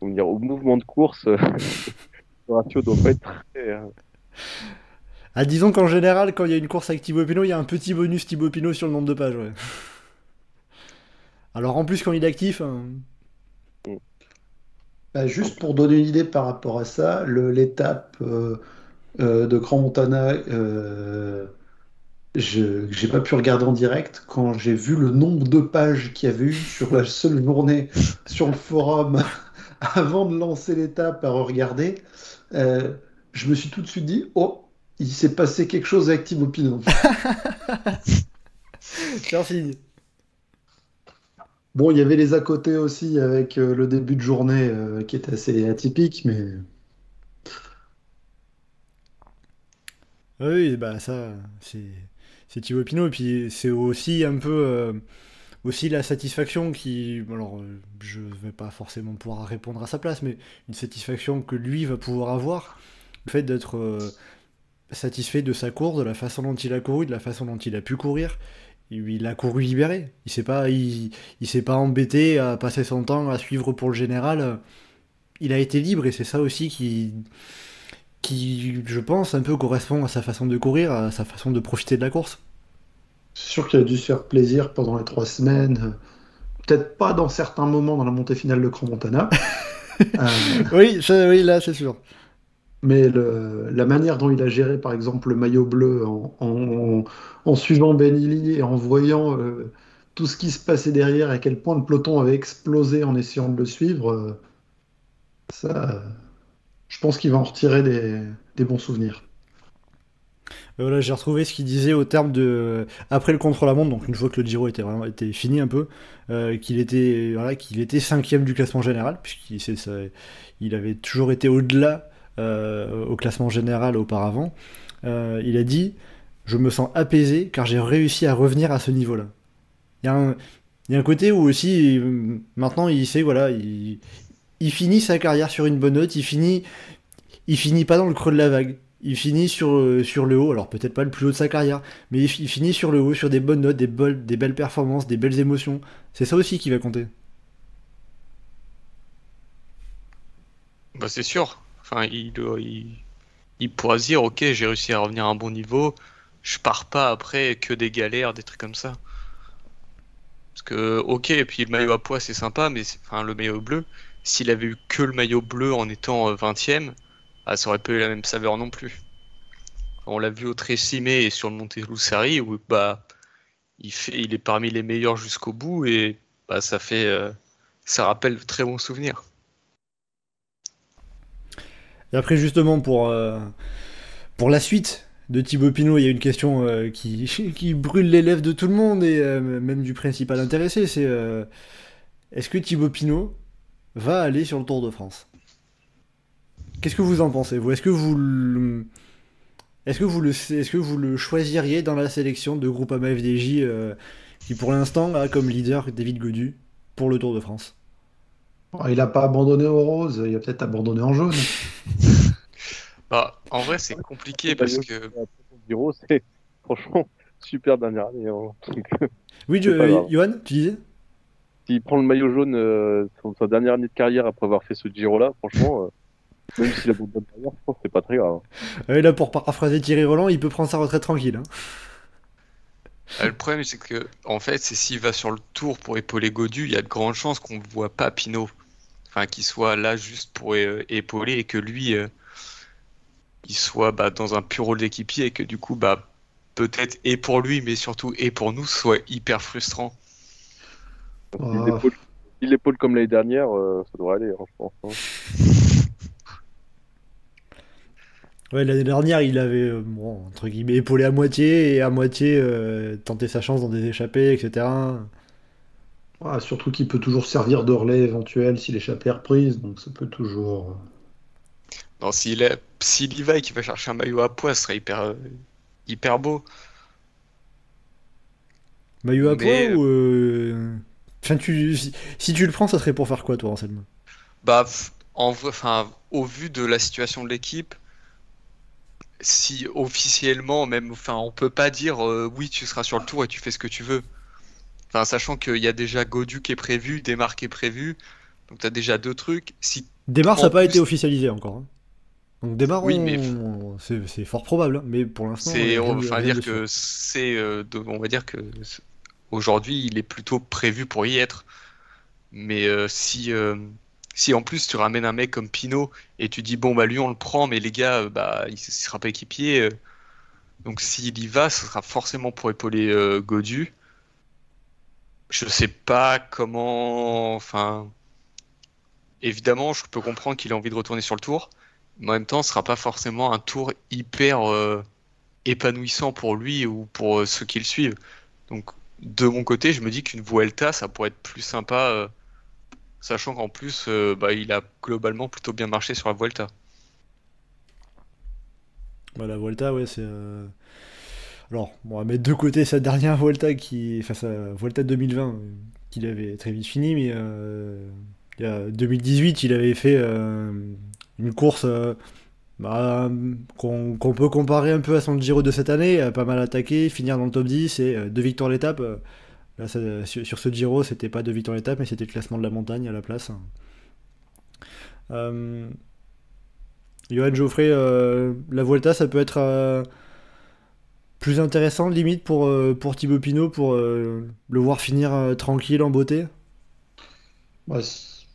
au mouvement de course, euh, le ratio doit pas être très. Ah, disons qu'en général, quand il y a une course avec Thibaut Pinot, il y a un petit bonus Thibaut Pinot sur le nombre de pages. Alors en plus, quand il est actif, hein, Bah, juste pour donner une idée par rapport à ça, l'étape euh, euh, de Grand Montana, euh, je j'ai pas pu regarder en direct. Quand j'ai vu le nombre de pages qu'il y avait eu sur la seule journée sur le forum avant de lancer l'étape à regarder, je me suis tout de suite dit, oh, il s'est passé quelque chose avec Thibaut Pinot. signe. Bon, il y avait les à côté aussi avec euh, le début de journée euh, qui était assez atypique, mais Oui, bah ça, c'est c'est Thibaut Pinot, et puis c'est aussi un peu euh, aussi la satisfaction qui, alors je vais pas forcément pouvoir répondre à sa place, mais une satisfaction que lui va pouvoir avoir, le fait d'être satisfait de sa course, de la façon dont il a couru, de la façon dont il a pu courir. Il a couru libéré. Il s'est pas, il, il s'est pas embêté à passer son temps à suivre pour le général. Il a été libre et c'est ça aussi qui, qui, je pense, un peu correspond à sa façon de courir, à sa façon de profiter de la course. c'est sûr qu'il a dû se faire plaisir pendant les trois semaines. Peut-être pas dans certains moments dans la montée finale de Grand Montana. Euh, Oui, ça- oui, là, c'est sûr. Mais la manière dont il a géré, par exemple, le maillot bleu en, en- en suivant Benili et en voyant euh, tout ce qui se passait derrière, à quel point le peloton avait explosé en essayant de le suivre, euh, ça, je pense qu'il va en retirer des, bons souvenirs. Euh, Voilà, j'ai retrouvé ce qu'il disait au terme de après le contre-la-montre, donc une fois que le Giro était fini un peu, qu'il était voilà, qu'il était cinquième du classement général, puisqu'il avait toujours été au-delà au classement général auparavant. Euh, il a dit Je me sens apaisé car j'ai réussi à revenir à ce niveau-là. Il y a un, côté où aussi euh, maintenant il sait voilà, il, finit sa carrière sur une bonne note, il finit il finit pas dans le creux de la vague. Il finit sur, euh, sur le haut, alors peut-être pas le plus haut de sa carrière, mais il, fi- il finit sur le haut, sur des bonnes notes, des, des belles performances, des belles émotions. C'est ça aussi qui va compter. Bah, c'est sûr. Enfin, il, il, pourra se dire, ok, j'ai réussi à revenir à un bon niveau, je pars pas après que des galères, des trucs comme ça. Parce que, ok, et puis le maillot à pois, c'est sympa, mais enfin, le maillot bleu, s'il avait eu que le maillot bleu en étant euh, 20ème, ah, ça aurait pas eu la même saveur non plus. On l'a vu au Trécimé et sur le Monte Lussari, où bah, il, fait, il est parmi les meilleurs jusqu'au bout, et bah, ça fait, euh, ça rappelle de très bons souvenirs. Et après, justement, pour, euh, pour la suite de Thibaut Pinot, il y a une question euh, qui, qui brûle les lèvres de tout le monde et euh, même du principal intéressé c'est est-ce que Thibaut Pinot va aller sur le Tour de France? Qu'est-ce que vous en pensez, Est-ce que vous. le- Est-ce que, est-ce que vous le choisiriez dans la sélection de Groupama FDJ qui pour l'instant a comme leader David Godu pour le Tour de France? Il a pas abandonné au rose, il a peut-être abandonné en jaune. Bah, en vrai, c'est compliqué parce que Giro, c'est franchement super dernière année. hein. Oui, je- grave. Johan, tu disais? S'il prend le maillot jaune euh, sur sa dernière année de carrière après avoir fait ce Giro-là, franchement, euh, même s'il a beaucoup de carrière, je pense que c'est pas très grave. Ouais, Là, pour paraphraser Thierry Roland, il peut prendre sa retraite tranquille. hein. euh, le problème, c'est que, en fait, c'est s'il va sur le tour pour épauler Godu, il y a de grandes chances qu'on ne voit pas Pinot. Enfin, qu'il soit là juste pour euh, épauler et que lui, euh, il soit bah, dans un pur rôle d'équipier et que du coup, bah, peut-être et pour lui, mais surtout et pour nous, soit hyper frustrant. Donc, Ah. L'épaule comme l'année dernière, euh, ça devrait aller, hein, je pense. hein. Ouais, l'année dernière, il avait, euh, bon, entre guillemets, épaulé à moitié et à moitié euh, tenté sa chance dans des échappées, etc. Ah, surtout qu'il peut toujours servir de relais éventuel si l'échappée est reprise, donc ça peut toujours. euh, Non, s'il est- s'il y va et qu'il va chercher un maillot à poids, ce serait hyper, euh, hyper beau. Maillot à Mais, poids ou. euh, Enfin, tu... si, si tu le prends, ça serait pour faire quoi, toi, Anselme? Bah, en enfin, au vu de la situation de l'équipe, si officiellement, même, enfin, on peut pas dire euh, oui, tu seras sur le tour et tu fais ce que tu veux. Enfin, sachant qu'il y a déjà Godu qui est prévu, Desmarques qui est prévu, donc t'as déjà deux trucs. Si Démarre, ça n'a pas plus- été officialisé encore. hein. Donc démarre, Oui, mais- on- c'est fort probable, hein, mais pour l'instant. on dire que c'est, euh, on va dire que aujourd'hui, il est plutôt prévu pour y être. Mais euh, si, euh, si en plus tu ramènes un mec comme Pinot et tu dis bon bah lui on le prend, mais les gars, bah il, il sera pas équipier. donc s'il y va, ce sera forcément pour épauler Godu. Je sais pas comment, enfin, évidemment, je peux comprendre qu'il a envie de retourner sur le tour, mais en même temps, ce sera pas forcément un tour hyper euh, épanouissant pour lui ou pour euh, ceux qui le suivent. Donc, de mon côté, je me dis qu'une Vuelta, ça pourrait être plus sympa, euh, sachant qu'en plus, bah, il a globalement plutôt bien marché sur la Vuelta. Bah, la Volta, ouais, c'est. Alors, on va mettre de côté sa dernière Volta, qui... enfin sa Volta 2020, euh, qu'il avait très vite fini, mais euh, il y a 2018, il avait fait euh, une course euh, bah, qu'on peut comparer un peu à son Giro de cette année, pas mal attaqué, finir dans le top 10 et deux victoires l'étape. Là, sur, ce Giro, c'était pas deux victoires l'étape, mais c'était le classement de la montagne à la place. Johan Geoffrey, la Vuelta, ça peut être plus intéressant, limite, pour, euh, pour Thibaut Pinot, pour euh, le voir finir euh, tranquille, en beauté? si-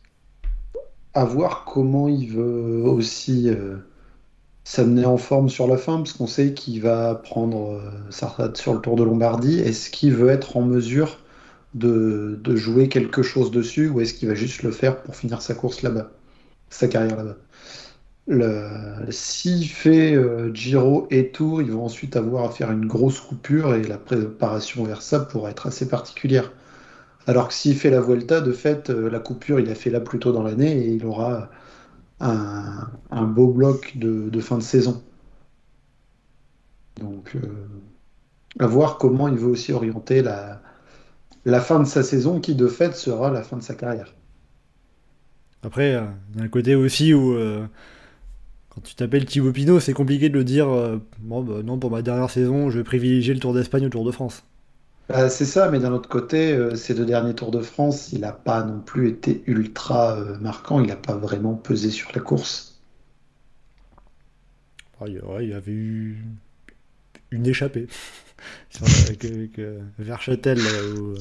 à voir comment il veut aussi s'amener en forme sur la fin, parce qu'on sait qu'il va prendre sa sur le Tour de Lombardie. Est-ce qu'il veut être en mesure de, de jouer quelque chose dessus, ou est-ce qu'il va juste le faire pour finir sa course là-bas, sa carrière là-bas? S'il fait euh, Giro et Tour, ils vont ensuite avoir à faire une grosse coupure et la préparation vers ça pourra être assez particulière. Alors que s'il fait la Vuelta, de fait, euh, la coupure, il a fait là plus tôt dans l'année et il aura un, beau bloc de, fin de saison. Donc, euh, à voir comment il veut aussi orienter la, la fin de sa saison, qui de fait sera la fin de sa carrière. Après, il y a un côté aussi où, quand tu t'appelles Thibaut Pinot, c'est compliqué de le dire, euh, bon, bah, non, pour ma dernière saison, je vais privilégier le Tour d'Espagne au Tour de France. Bah, c'est ça, mais d'un autre côté, euh, ces deux derniers Tours de France, il n'a pas non plus été ultra euh, marquant, il n'a pas vraiment pesé sur la course. Ah, il y avait eu une échappée. Que, que Verchâtel euh, où, euh,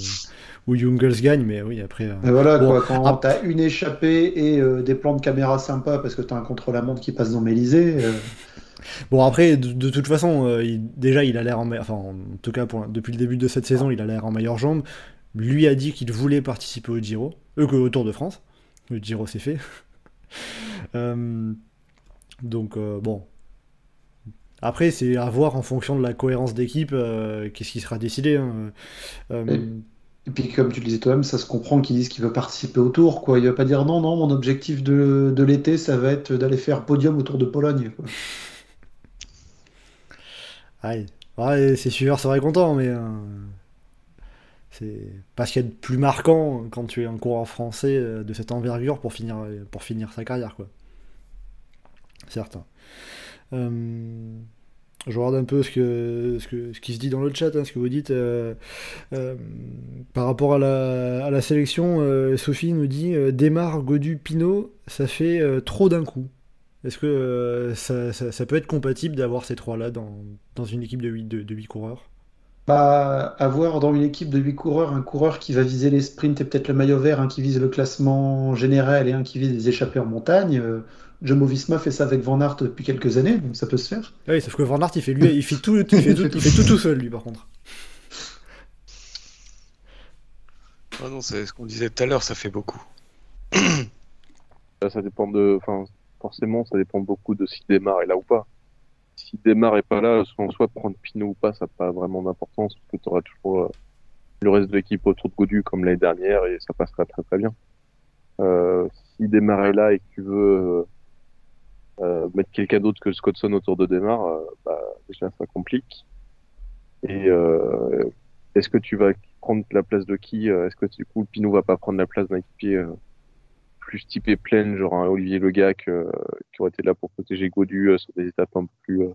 où Jungels gagne, mais oui, après. euh, Mais voilà, Bon, quoi, quand ah. t'as une échappée et euh, des plans de caméra sympas parce que t'as un contre-la-montre qui passe dans Mélisée, euh, Bon, après, de, de toute façon, euh, il- déjà, il a l'air en. me- Enfin, en tout cas, pour- depuis le début de cette saison, il a l'air en meilleure jambe. Lui a dit qu'il voulait participer au Giro, euh, au Tour de France. Le Giro, c'est fait. Donc, bon. Après, c'est à voir en fonction de la cohérence d'équipe, euh, qu'est-ce qui sera décidé. hein. Euh, Et puis, comme tu le disais toi-même, ça se comprend qu'ils disent qu'il veut participer au tour, quoi. Il va pas dire non, non, mon objectif de, de l'été, ça va être d'aller faire podium au Tour de Pologne, quoi. Ouais, ouais c'est sûr, ça serait content, mais. euh, c'est parce qu'il y a de plus marquant quand tu es un coureur français de cette envergure pour finir, pour finir sa carrière, quoi. Certain. Euh, je regarde un peu ce, que, ce, que, ce qui se dit dans le chat, hein, ce que vous dites. euh, euh, par rapport à la, à la sélection, Sophie nous dit démarre Godu Pinot, ça fait trop d'un coup. Est-ce que ça, ça- peut être compatible d'avoir ces trois-là dans, dans une équipe de 8, de, coureurs? Bah, avoir dans une équipe de 8 coureurs un coureur qui va viser les sprints et peut-être le maillot vert, un qui vise le classement général et un qui vise les échappées en montagne. Jumbo Visma fait ça avec Van Aert depuis quelques années, donc ça peut se faire. Ah Oui, sauf que Van Aert, il fait, lui, il fait tout, il fait tout, il fait tout tout seul, lui, par contre. Ah non, c'est ce qu'on disait tout à l'heure, ça fait beaucoup. Là, ça dépend de. Enfin, forcément, ça dépend beaucoup de s'il démarre est là ou pas. S'il démarre est pas là, en soit prendre Pinot ou pas, ça n'a pas vraiment d'importance, parce que tu auras toujours euh, le reste de l'équipe autour de Godu comme l'année dernière et ça passera très très bien. Euh, s'il démarre est là et que tu veux euh, mettre quelqu'un d'autre que Scottson autour de démarre, euh, bah, déjà ça complique. Et euh, est-ce que tu vas prendre la place de qui euh, Est-ce que du coup Pinot va pas prendre la place d'un équipier euh, plus typé pleine, genre un Olivier Legac euh, qui aurait été là pour protéger Godu euh, sur des étapes un peu plus euh,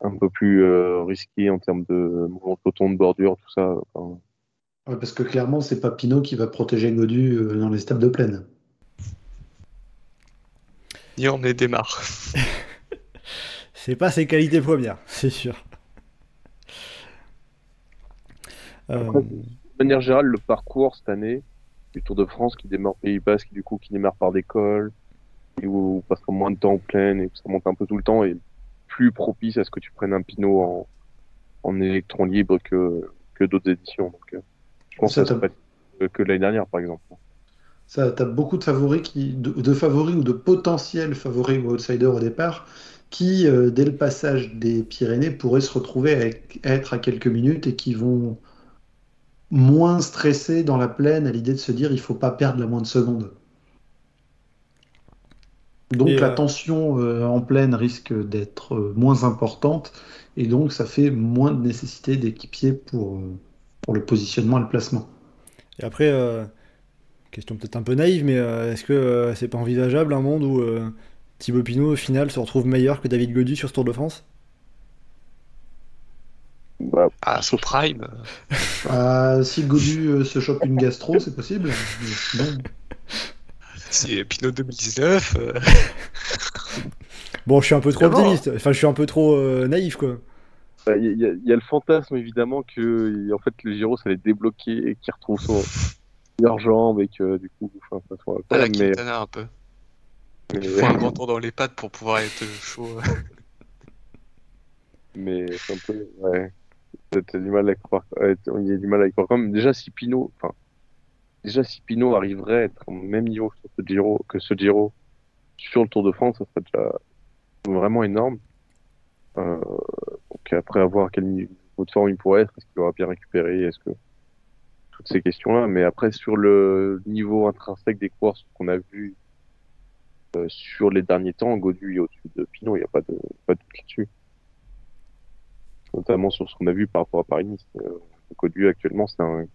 un peu plus euh, risquées en termes de mouvement de peloton, de bordure, tout ça. Parce que clairement, c'est pas Pinot qui va protéger Godu euh, dans les étapes de plaine. Ni on est démarre. C'est pas ses qualités premières, c'est sûr. Euh, Après, de manière générale, le parcours cette année du Tour de France qui démarre Pays Basque, du coup qui démarre par des cols, et où on passera moins de temps en pleine et où ça monte un peu tout le temps, est plus propice à ce que tu prennes un Pinot en, en électron libre que, que d'autres éditions. Donc, euh, je pense Ça, que ça t'as- peut être que- que l'année dernière, par exemple. Ça, t'as beaucoup de favoris qui, de, de favoris ou de potentiels favoris ou outsiders au départ, qui, euh, dès le passage des Pyrénées, pourraient se retrouver avec- à être à quelques minutes et qui vont moins stresser dans la plaine à l'idée de se dire il faut pas perdre la moindre seconde. Donc Et, la euh, tension euh, en plaine risque d'être euh, moins importante et donc ça fait moins de nécessité d'équipier pour, pour le positionnement et le placement. Et après, question peut-être un peu naïve, mais euh, est-ce que euh, c'est pas envisageable un monde où euh, Thibaut Pinot au final se retrouve meilleur que David Godu sur ce Tour de France? Bah, Ah, son prime. euh, Ah, si Godu euh, se chope une gastro, c'est possible. C'est Pinot 2019. euh, Bon, je suis un peu trop optimiste, enfin je suis un peu trop euh, naïf quoi. bah, y a- il y a le fantasme évidemment que en fait le Giro ça allait débloquer et qu'il retrouve son meilleure jambe et que du coup enfin, ça soit à la mais, Quintana un peu. mais, Il faut un grand tour dans les pattes pour pouvoir être chaud. mais c'est un peu ouais. T'as du mal à croire ouais, il y a du mal à y croire. Quand même déjà si Pinot enfin déjà si Pinot arriverait à être au même niveau sur ce Giro que ce Giro sur le Tour de France ça serait déjà vraiment énorme. Euh, donc après avoir quel niveau de forme il pourrait être. Est-ce qu'il aura bien récupéré? Est-ce que toutes ces questions-là mais après sur le niveau intrinsèque des courses qu'on a vu euh, sur les derniers temps Godu est au-dessus de Pinot il n'y a pas de pas de là-dessus notamment sur ce qu'on a vu par rapport à Paris-Nice. Euh, actuellement, c'est quand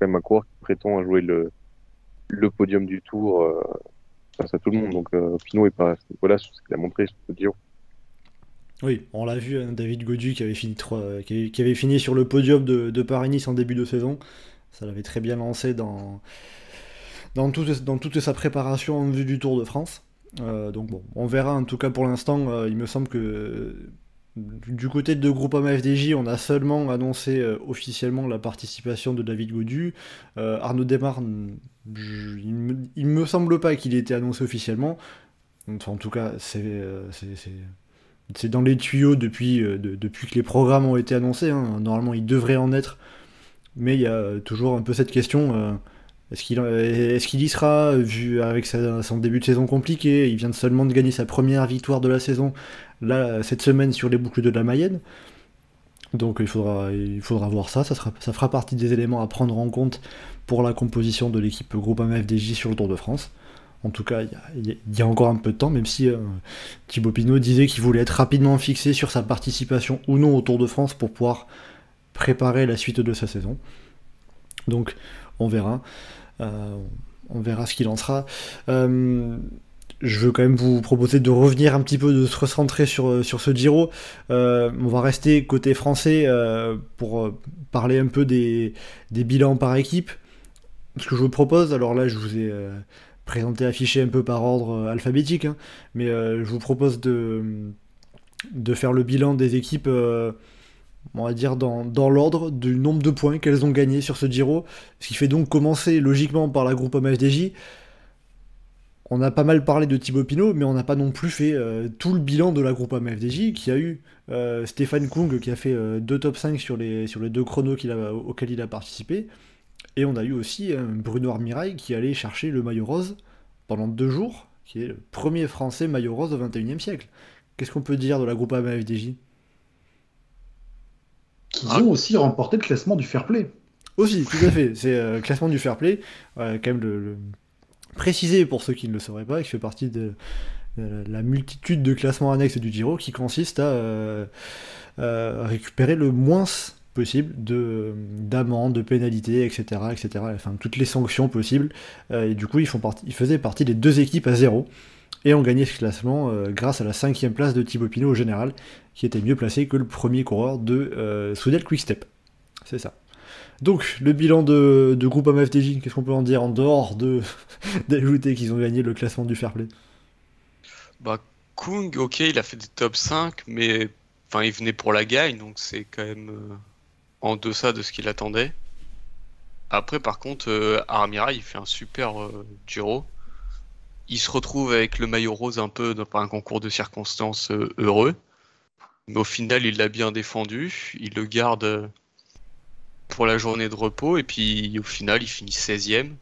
même un coureur qui prétend jouer le, le podium du Tour euh, face à tout le monde. Donc euh, Pinot est pas à ce qu'il a montré sur ce Giro. Oui, on l'a vu, hein, David Godu qui avait fini, trois- euh, qui avait, fini sur le podium de, de Paris-Nice en début de saison. Ça l'avait très bien lancé dans, dans, toute, dans toute sa préparation en vue du Tour de France. Euh, donc bon, on verra en tout cas pour l'instant. euh, il me semble que du côté de Groupama FDJ, on a seulement annoncé euh, officiellement la participation de David Godu. Arnaud Desmar, il, me, me semble pas qu'il ait été annoncé officiellement. Enfin, en tout cas, c'est c'est- dans les tuyaux depuis, de- depuis que les programmes ont été annoncés. hein. Normalement, il devrait en être. Mais il y a toujours un peu cette question. euh, est-ce qu'il y sera, vu avec son début de saison compliqué Il vient seulement de gagner sa première victoire de la saison, là, cette semaine, sur les boucles de la Mayenne. Donc il faudra, il faudra voir ça. Ça, fera partie des éléments à prendre en compte pour la composition de l'équipe Groupama FDJ sur le Tour de France. En tout cas, il y, a encore un peu de temps, même si Thibaut Pinot disait qu'il voulait être rapidement fixé sur sa participation ou non au Tour de France pour pouvoir préparer la suite de sa saison. Donc, on verra. on verra ce qu'il en sera je veux quand même vous proposer de revenir un petit peu, de se recentrer sur, euh, sur ce Giro. Euh, on va rester côté français euh, pour parler un peu des, bilans par équipe. Ce que je vous propose, alors là je vous ai présenté, affiché un peu par ordre alphabétique, hein, mais je vous propose de, de faire le bilan des équipes, on va dire dans, dans l'ordre du nombre de points qu'elles ont gagné sur ce Giro, ce qui fait donc commencer logiquement par la groupe FDJ on a pas mal parlé de Thibaut Pinot, mais on n'a pas non plus fait euh, tout le bilan de la groupe FDJ, qui a eu euh, Stéphane Kung qui a fait euh, deux top 5 sur les, sur les deux chronos auxquels il a participé. Et on a eu aussi Bruno Armirail qui allait chercher le maillot rose pendant deux jours, qui est le premier français maillot rose au 21e siècle. Qu'est-ce qu'on peut dire de la groupe FDJ Qui ont aussi remporté le classement du fair play. Aussi, tout à fait. C'est le classement du fair play, quand même le préciser pour ceux qui ne le sauraient pas, qui fait partie de euh, la multitude de classements annexes du Giro qui consiste à euh, euh, récupérer le moins possible de d'amendes, de pénalités, etc., etc. Enfin, toutes les sanctions possibles. et du coup, ils, font partie, ils faisaient partie des deux équipes à zéro et ont gagné ce classement grâce à la cinquième place de Thibaut Pinot au général, qui était mieux placé que le premier coureur de euh, Soudel Quickstep. C'est ça. Donc, le bilan de, groupe AMFTJ, qu'est-ce qu'on peut en dire en dehors de d'ajouter qu'ils ont gagné le classement du fair play? Bah, Kung, ok, il a fait des top 5, mais enfin, il venait pour la gagne, donc c'est quand même euh, en deçà de ce qu'il attendait. Après, par contre, euh, Armira, il fait un super euh. Il se retrouve avec le maillot rose un peu dans un concours de circonstances heureux. Mais au final, il l'a bien défendu. Il le garde pour la journée de repos et puis au final il finit 16ème.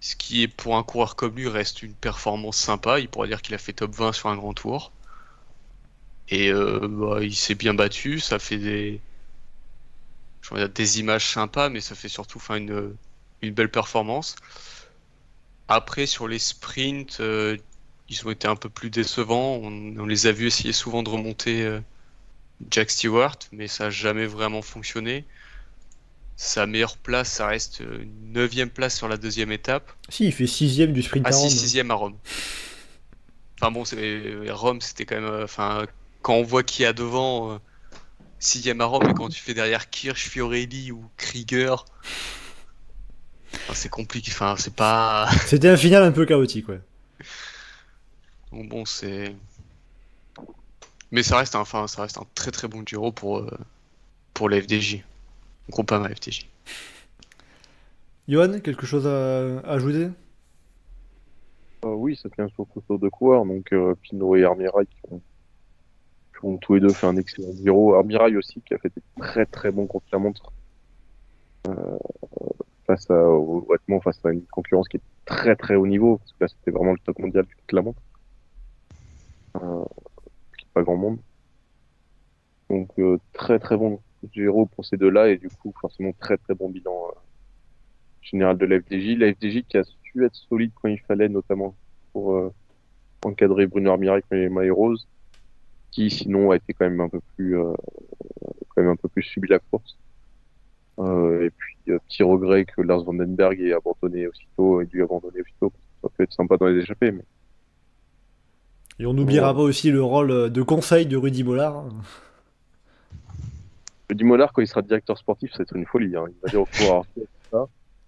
Ce qui est pour un coureur comme lui reste une performance sympa. Il pourrait dire qu'il a fait top 20 sur un grand tour. Et euh, bah, il s'est bien battu. Ça fait des, images sympas, mais ça fait surtout une belle performance. Après, sur les sprints, euh, ils ont été un peu plus décevants. On, les a vus essayer souvent de remonter euh, Jack Stewart, mais ça n'a jamais vraiment fonctionné. Sa meilleure place, ça reste une neuvième place sur la deuxième étape. Si, il fait sixième du sprint ah, à Rome. si, sixième à Rome. Enfin bon, Rome, c'était quand même... Euh, enfin, quand on voit qui a devant, euh, sixième à Rome, et quand tu fais derrière Kirsch, Fiorelli ou Krieger... c'est compliqué, enfin, c'est pas... C'était un final un peu chaotique, ouais. Donc bon, c'est... Mais ça reste, un, enfin, ça reste un très très bon Giro pour, euh, pour les FDJ. Groupama FTJ. Johan, quelque chose à, ajouter? Euh, Oui, ça tient surtout sur deux coureurs, donc euh, Pinot et Armirail qui ont, tous les deux fait un excellent Giro. Armirail aussi qui a fait des très très bons contre la montre euh, face, à, face à une concurrence qui est très très haut niveau, parce que là c'était vraiment le top mondial la montre. Euh, pas grand monde. Donc très très bon Giro pour ces deux-là et du coup forcément très très bon bilan euh, général de la FDJ. La FDJ qui a su être solide quand il fallait, notamment pour euh, encadrer Bruno Armirac et maillots roses, qui sinon a été quand même un peu plus euh, quand même un peu plus subi la course. Et puis petit regret que Lars Vandenberg ait abandonné aussitôt, ait dû abandonner aussitôt. Ça peut être sympa dans les échappées, mais et on n'oubliera pas aussi le rôle de conseil de Rudy Bollard. Le Dimolar, quand il sera directeur sportif, ça va être une folie. Hein. Il va dire au pouvoir ça.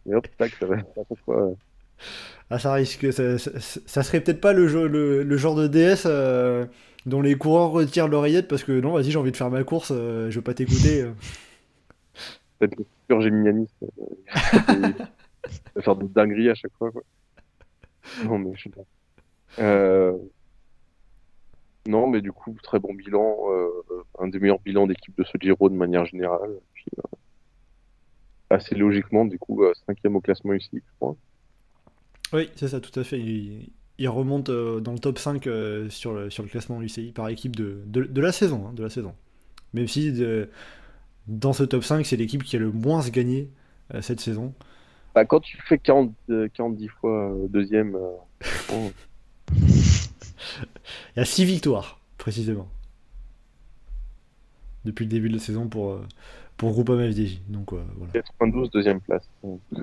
Et hop, tac, ça va être quoi. Ah, ça risque. Ça, ça, serait peut-être pas le, le, genre de DS euh, dont les coureurs retirent l'oreillette parce que non, vas-y, j'ai envie de faire ma course, euh, je veux pas t'écouter. Peut-être le futur géminianiste. il va faire des dingueries à chaque fois. Quoi. Non, mais je sais pas. Euh, non, mais du coup, très bon bilan, euh, un des meilleurs bilans d'équipe de ce Giro de manière générale. Puis, euh, assez logiquement, du coup, euh, cinquième au classement ici, je crois. Oui, c'est ça, tout à fait. Il, remonte dans le top 5 sur, le, sur le classement UCI par équipe de, de, la saison. Hein, de la saison. Même si dans ce top 5, c'est l'équipe qui a le moins gagné cette saison. Bah, quand tu fais 40, euh, 40 fois euh, deuxième, euh, bon, Il y a 6 victoires, précisément. Depuis le début de la saison pour, euh, pour Groupama FDJ. Donc euh, voilà. 92 deuxième place.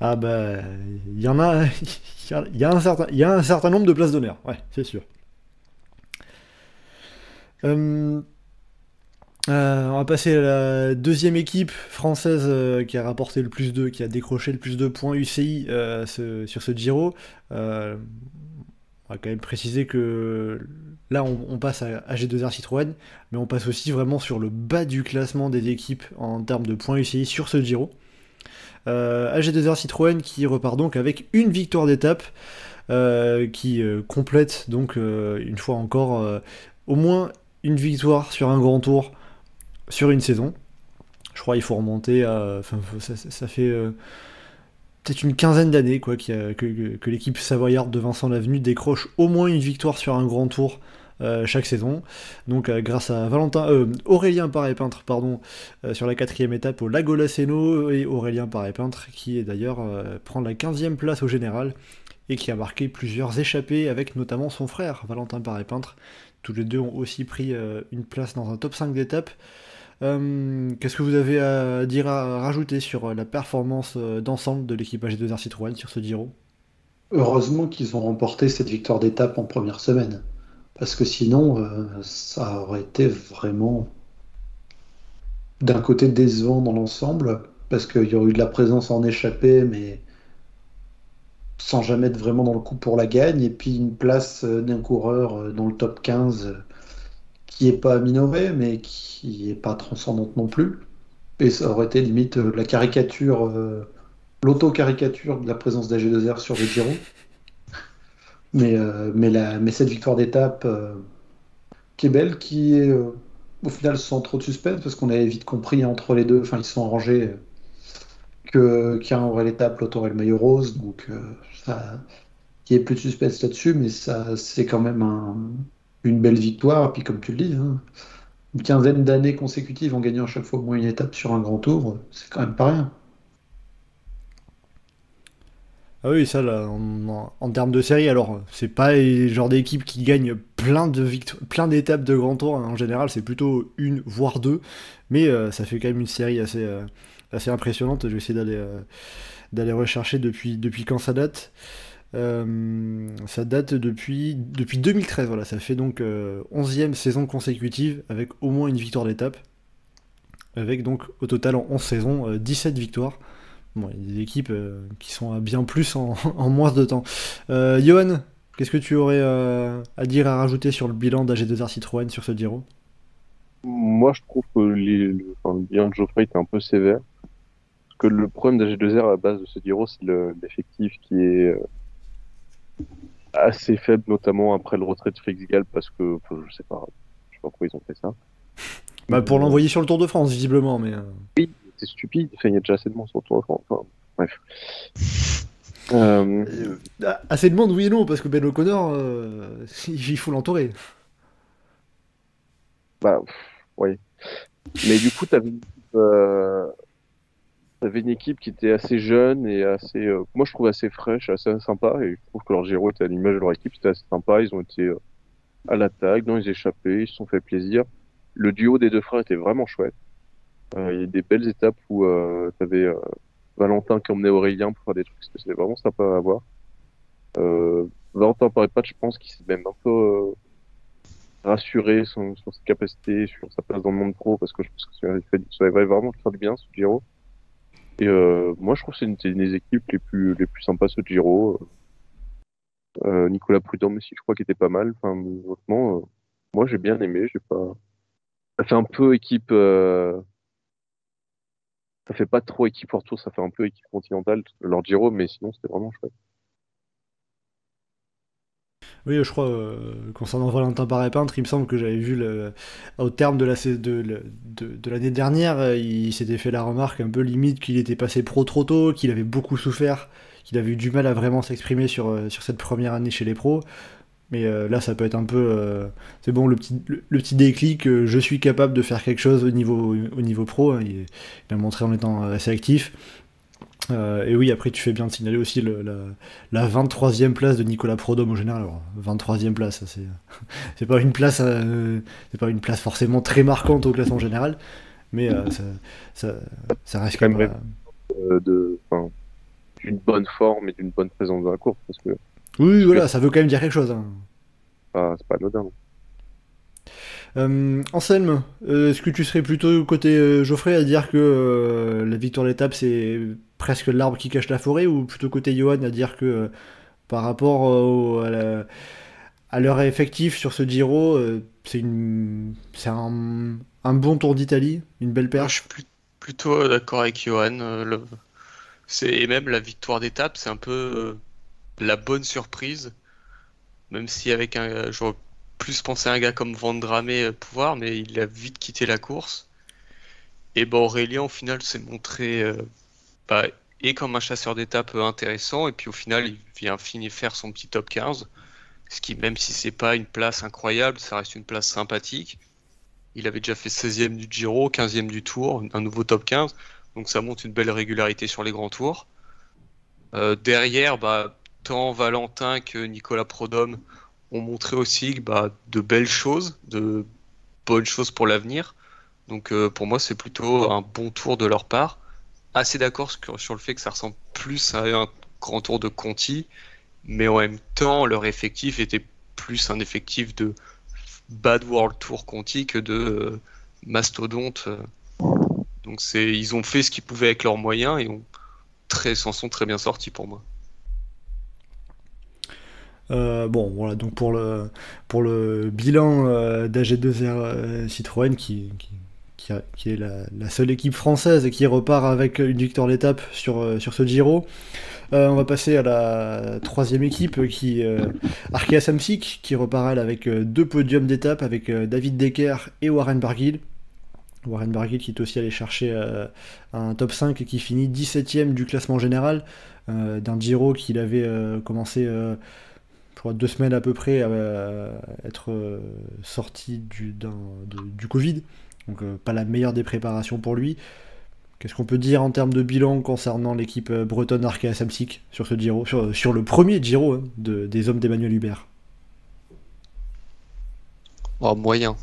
Ah bah, il y en a, y a- il y a un certain, il y a un certain nombre de places d'honneur, ouais, c'est sûr. Euh, euh, on va passer à la deuxième équipe française euh, qui a rapporté le plus de, qui a décroché le plus de points UCI euh, sur ce Giro. On va quand même préciser que là on, on passe à AG2R Citroën, mais on passe aussi vraiment sur le bas du classement des équipes en termes de points UCI sur ce Giro. Euh, AG2R Citroën qui repart donc avec une victoire d'étape, qui complète donc une fois encore au moins une victoire sur un grand tour sur une saison. Je crois qu'il faut remonter à. Enfin, ça, fait euh, peut-être une quinzaine d'années quoi, que, l'équipe savoyarde de Vincent Lavenu décroche au moins une victoire sur un grand tour euh, chaque saison. Donc euh, grâce à Valentin, Aurélien Paré-Peintre pardon, sur la quatrième étape au Lago Laceno et Aurélien Paré-Peintre qui est d'ailleurs prend la 15e place au général et qui a marqué plusieurs échappées avec notamment son frère Valentin Paré-Peintre. Tous les deux ont aussi pris une place dans un top 5 d'étape. Euh, Qu'est-ce que vous avez à dire à rajouter sur euh, la performance euh, d'ensemble de l'équipe AG2R Citroën sur ce Giro? Heureusement qu'ils ont remporté cette victoire d'étape en première semaine. Parce que sinon, ça aurait été vraiment d'un côté décevant dans l'ensemble, parce qu'il y aurait eu de la présence en échappée, mais sans jamais être vraiment dans le coup pour la gagne, et puis une place d'un coureur dans le top 15 euh, qui est pas minorée, mais qui est pas transcendante non plus. Et ça aurait été limite euh, la caricature, euh, l'auto-caricature de la présence d'AG2R sur le Giro. Mais, euh, mais, la, mais cette victoire d'étape qui est belle, qui est au final sans trop de suspense, parce qu'on avait vite compris entre les deux, enfin ils sont arrangés euh, que aurait l'étape, l'autre aurait le maillot rose, donc ça, il n'y a plus de suspense là-dessus, mais ça c'est quand même un- une belle victoire, et puis comme tu le dis, hein, une quinzaine d'années consécutives en gagnant à chaque fois au moins une étape sur un grand tour, c'est quand même pas rien. Ah oui, ça, là, en, termes de série, alors, c'est pas le genre d'équipe qui gagne plein d'étapes de grand tour. hein. En général, c'est plutôt une, voire deux. Mais euh, ça fait quand même une série assez, euh, impressionnante. Je vais essayer d'aller euh, rechercher depuis quand ça date. Euh, ça date depuis, depuis 2013, voilà. Ça fait donc euh, 11e saison consécutive avec au moins une victoire d'étape. Avec donc au total en 11 saisons, euh, 17 victoires. Bon, des équipes euh, qui sont à bien plus en, moins de temps. Euh, Johan, qu'est-ce que tu aurais euh, à dire, à rajouter sur le bilan d'AG2R Citroën sur ce Giro? Moi, je trouve que le, bilan de Geoffrey était un peu sévère. Parce que le problème d'AG2R à la base de ce Giro, c'est le- l'effectif qui est euh, assez faible, notamment après le retrait de Félix Gall, parce que je sais pas, je sais pas pourquoi ils ont fait ça. bah, Pour l'envoyer sur le Tour de France, visiblement, mais... euh, C'est stupide, enfin, il y a déjà assez de monde sur le Tour de France. Enfin, bref. Euh, Ah, Assez de monde, oui et non, parce que Ben O'Connor, euh, il faut l'entourer. Bah, ouais. Mais du coup, t'avais une équipe, euh, t'avais une équipe qui était assez jeune et assez, euh, moi je trouve assez fraîche, assez sympa, et je trouve que leur Giro était à l'image de leur équipe, c'était assez sympa, ils ont été euh, à l'attaque, dans les échappées, ils se sont fait plaisir. Le duo des deux frères était vraiment chouette. Euh, il y a des belles étapes où t'avais euh, Valentin qui emmenait Aurélien pour faire des trucs, c'était vraiment sympa à voir. Valentin pas, je pense qu'il s'est même un peu rassuré sur, ses capacités, sur sa place dans le monde pro, parce que je pense que ça, ça va vraiment faire du bien, ce Giro. Et euh, moi, je trouve que c'est une, des équipes les plus, les plus sympas, ce Giro. Euh, Nicolas Prudhomme aussi, je crois qu'il était pas mal. Enfin, honnêtement, euh, moi, j'ai bien aimé. J'ai pas... Ça fait un peu équipe... Ça fait pas trop équipe hors tour, ça fait un peu équipe continentale, leur Giro, mais sinon, c'était vraiment chouette. Oui, je crois, euh, concernant Valentin Paré-Peintre, il me semble que j'avais vu le, au terme de la sais- de, de- de l'année dernière, euh, il s'était fait la remarque un peu limite qu'il était passé pro trop tôt, qu'il avait beaucoup souffert, qu'il avait eu du mal à vraiment s'exprimer sur, euh, cette première année chez les pros. Mais euh, là, ça peut être un peu. euh, c'est bon, le petit, le petit déclic, euh, je suis capable de faire quelque chose au niveau, au niveau pro. hein, il, il a montré en étant assez actif. Euh, et oui, après, tu fais bien de signaler aussi le- la, la 23e place de Nicolas Prodhomme au général. Alors, 23e place, c'est, c'est pas une place, euh, c'est pas une place forcément très marquante au classement général, mais euh, ça, ça, ça reste quand même. de, d'une bonne forme et d'une bonne présence dans la course, parce que Oui, voilà, ça veut quand même dire quelque chose. hein. c'est pas, c'est pas anodin. Euh, Anselme, est-ce que tu serais plutôt côté Geoffrey à dire que la victoire d'étape c'est presque l'arbre qui cache la forêt ou plutôt côté Johan à dire que euh, par rapport euh, au- à, la- à leur effectif sur ce Giro, euh, c'est une, c'est un, un bon tour d'Italie, une belle Je perche. suis plus- plutôt d'accord avec Johan. le- et même la victoire d'étape, c'est un peu la bonne surprise. Même si avec un, j'aurais plus pensé à un gars comme Van Dramé euh, pouvoir, mais il a vite quitté la course. Et ben Aurélien, au final, s'est montré bah, et comme un chasseur d'étape euh, intéressant. Et puis au final, il vient finir faire son petit top 15. Ce qui, même si c'est pas une place incroyable, ça reste une place sympathique. Il avait déjà fait 16e du Giro, 15e du Tour, un nouveau top 15. Donc ça montre une belle régularité sur les grands tours. Euh, derrière, bah, tant Valentin que Nicolas Prodhomme ont montré aussi bah, de belles choses, de bonnes choses pour l'avenir. Donc euh, pour moi, c'est plutôt un bon tour de leur part. Assez d'accord sur, le fait que ça ressemble plus à un grand tour de Conti, mais en même temps, leur effectif était plus un effectif de Bad World Tour Conti que de euh, mastodonte. euh. Donc ils ont fait ce qu'ils pouvaient avec leurs moyens et s'en sont très bien sortis pour moi. Euh, bon, voilà, donc pour le, pour le bilan euh, d'AG2R euh, Citroën, qui, qui, est la, seule équipe française qui repart avec une victoire d'étape sur, euh, sur ce Giro, euh, on va passer à la troisième équipe, qui euh, Arkea Samsic, qui repart elle avec euh, deux podiums d'étape avec David Decker et Warren Barguil. Warren Barguil qui est aussi allé chercher un top 5 et qui finit 17ème du classement général d'un Giro qu'il avait commencé deux semaines à peu près à être sorti du, du Covid. Donc euh, pas la meilleure des préparations pour lui. Qu'est-ce qu'on peut dire en termes de bilan concernant l'équipe euh, bretonne Arkea Samsic sur ce Giro, sur, sur le premier Giro hein, de- des hommes d'Emmanuel Hubert? Oh, moyen.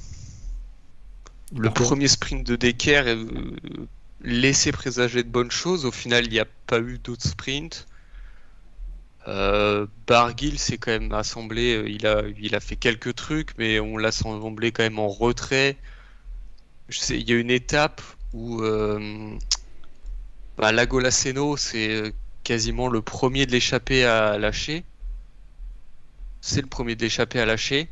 Le Pourquoi? premier sprint de Decker euh, laissait présager de bonnes choses. Au final, il n'y a pas eu d'autres sprints. Euh, Barguil s'est quand même assemblé. euh, Il a, il a fait quelques trucs, mais on l'a assemblé quand même en retrait. Il y a une étape où euh, bah, c'est euh, quasiment le premier de l'échappée à lâcher. C'est le premier de l'échappée à lâcher.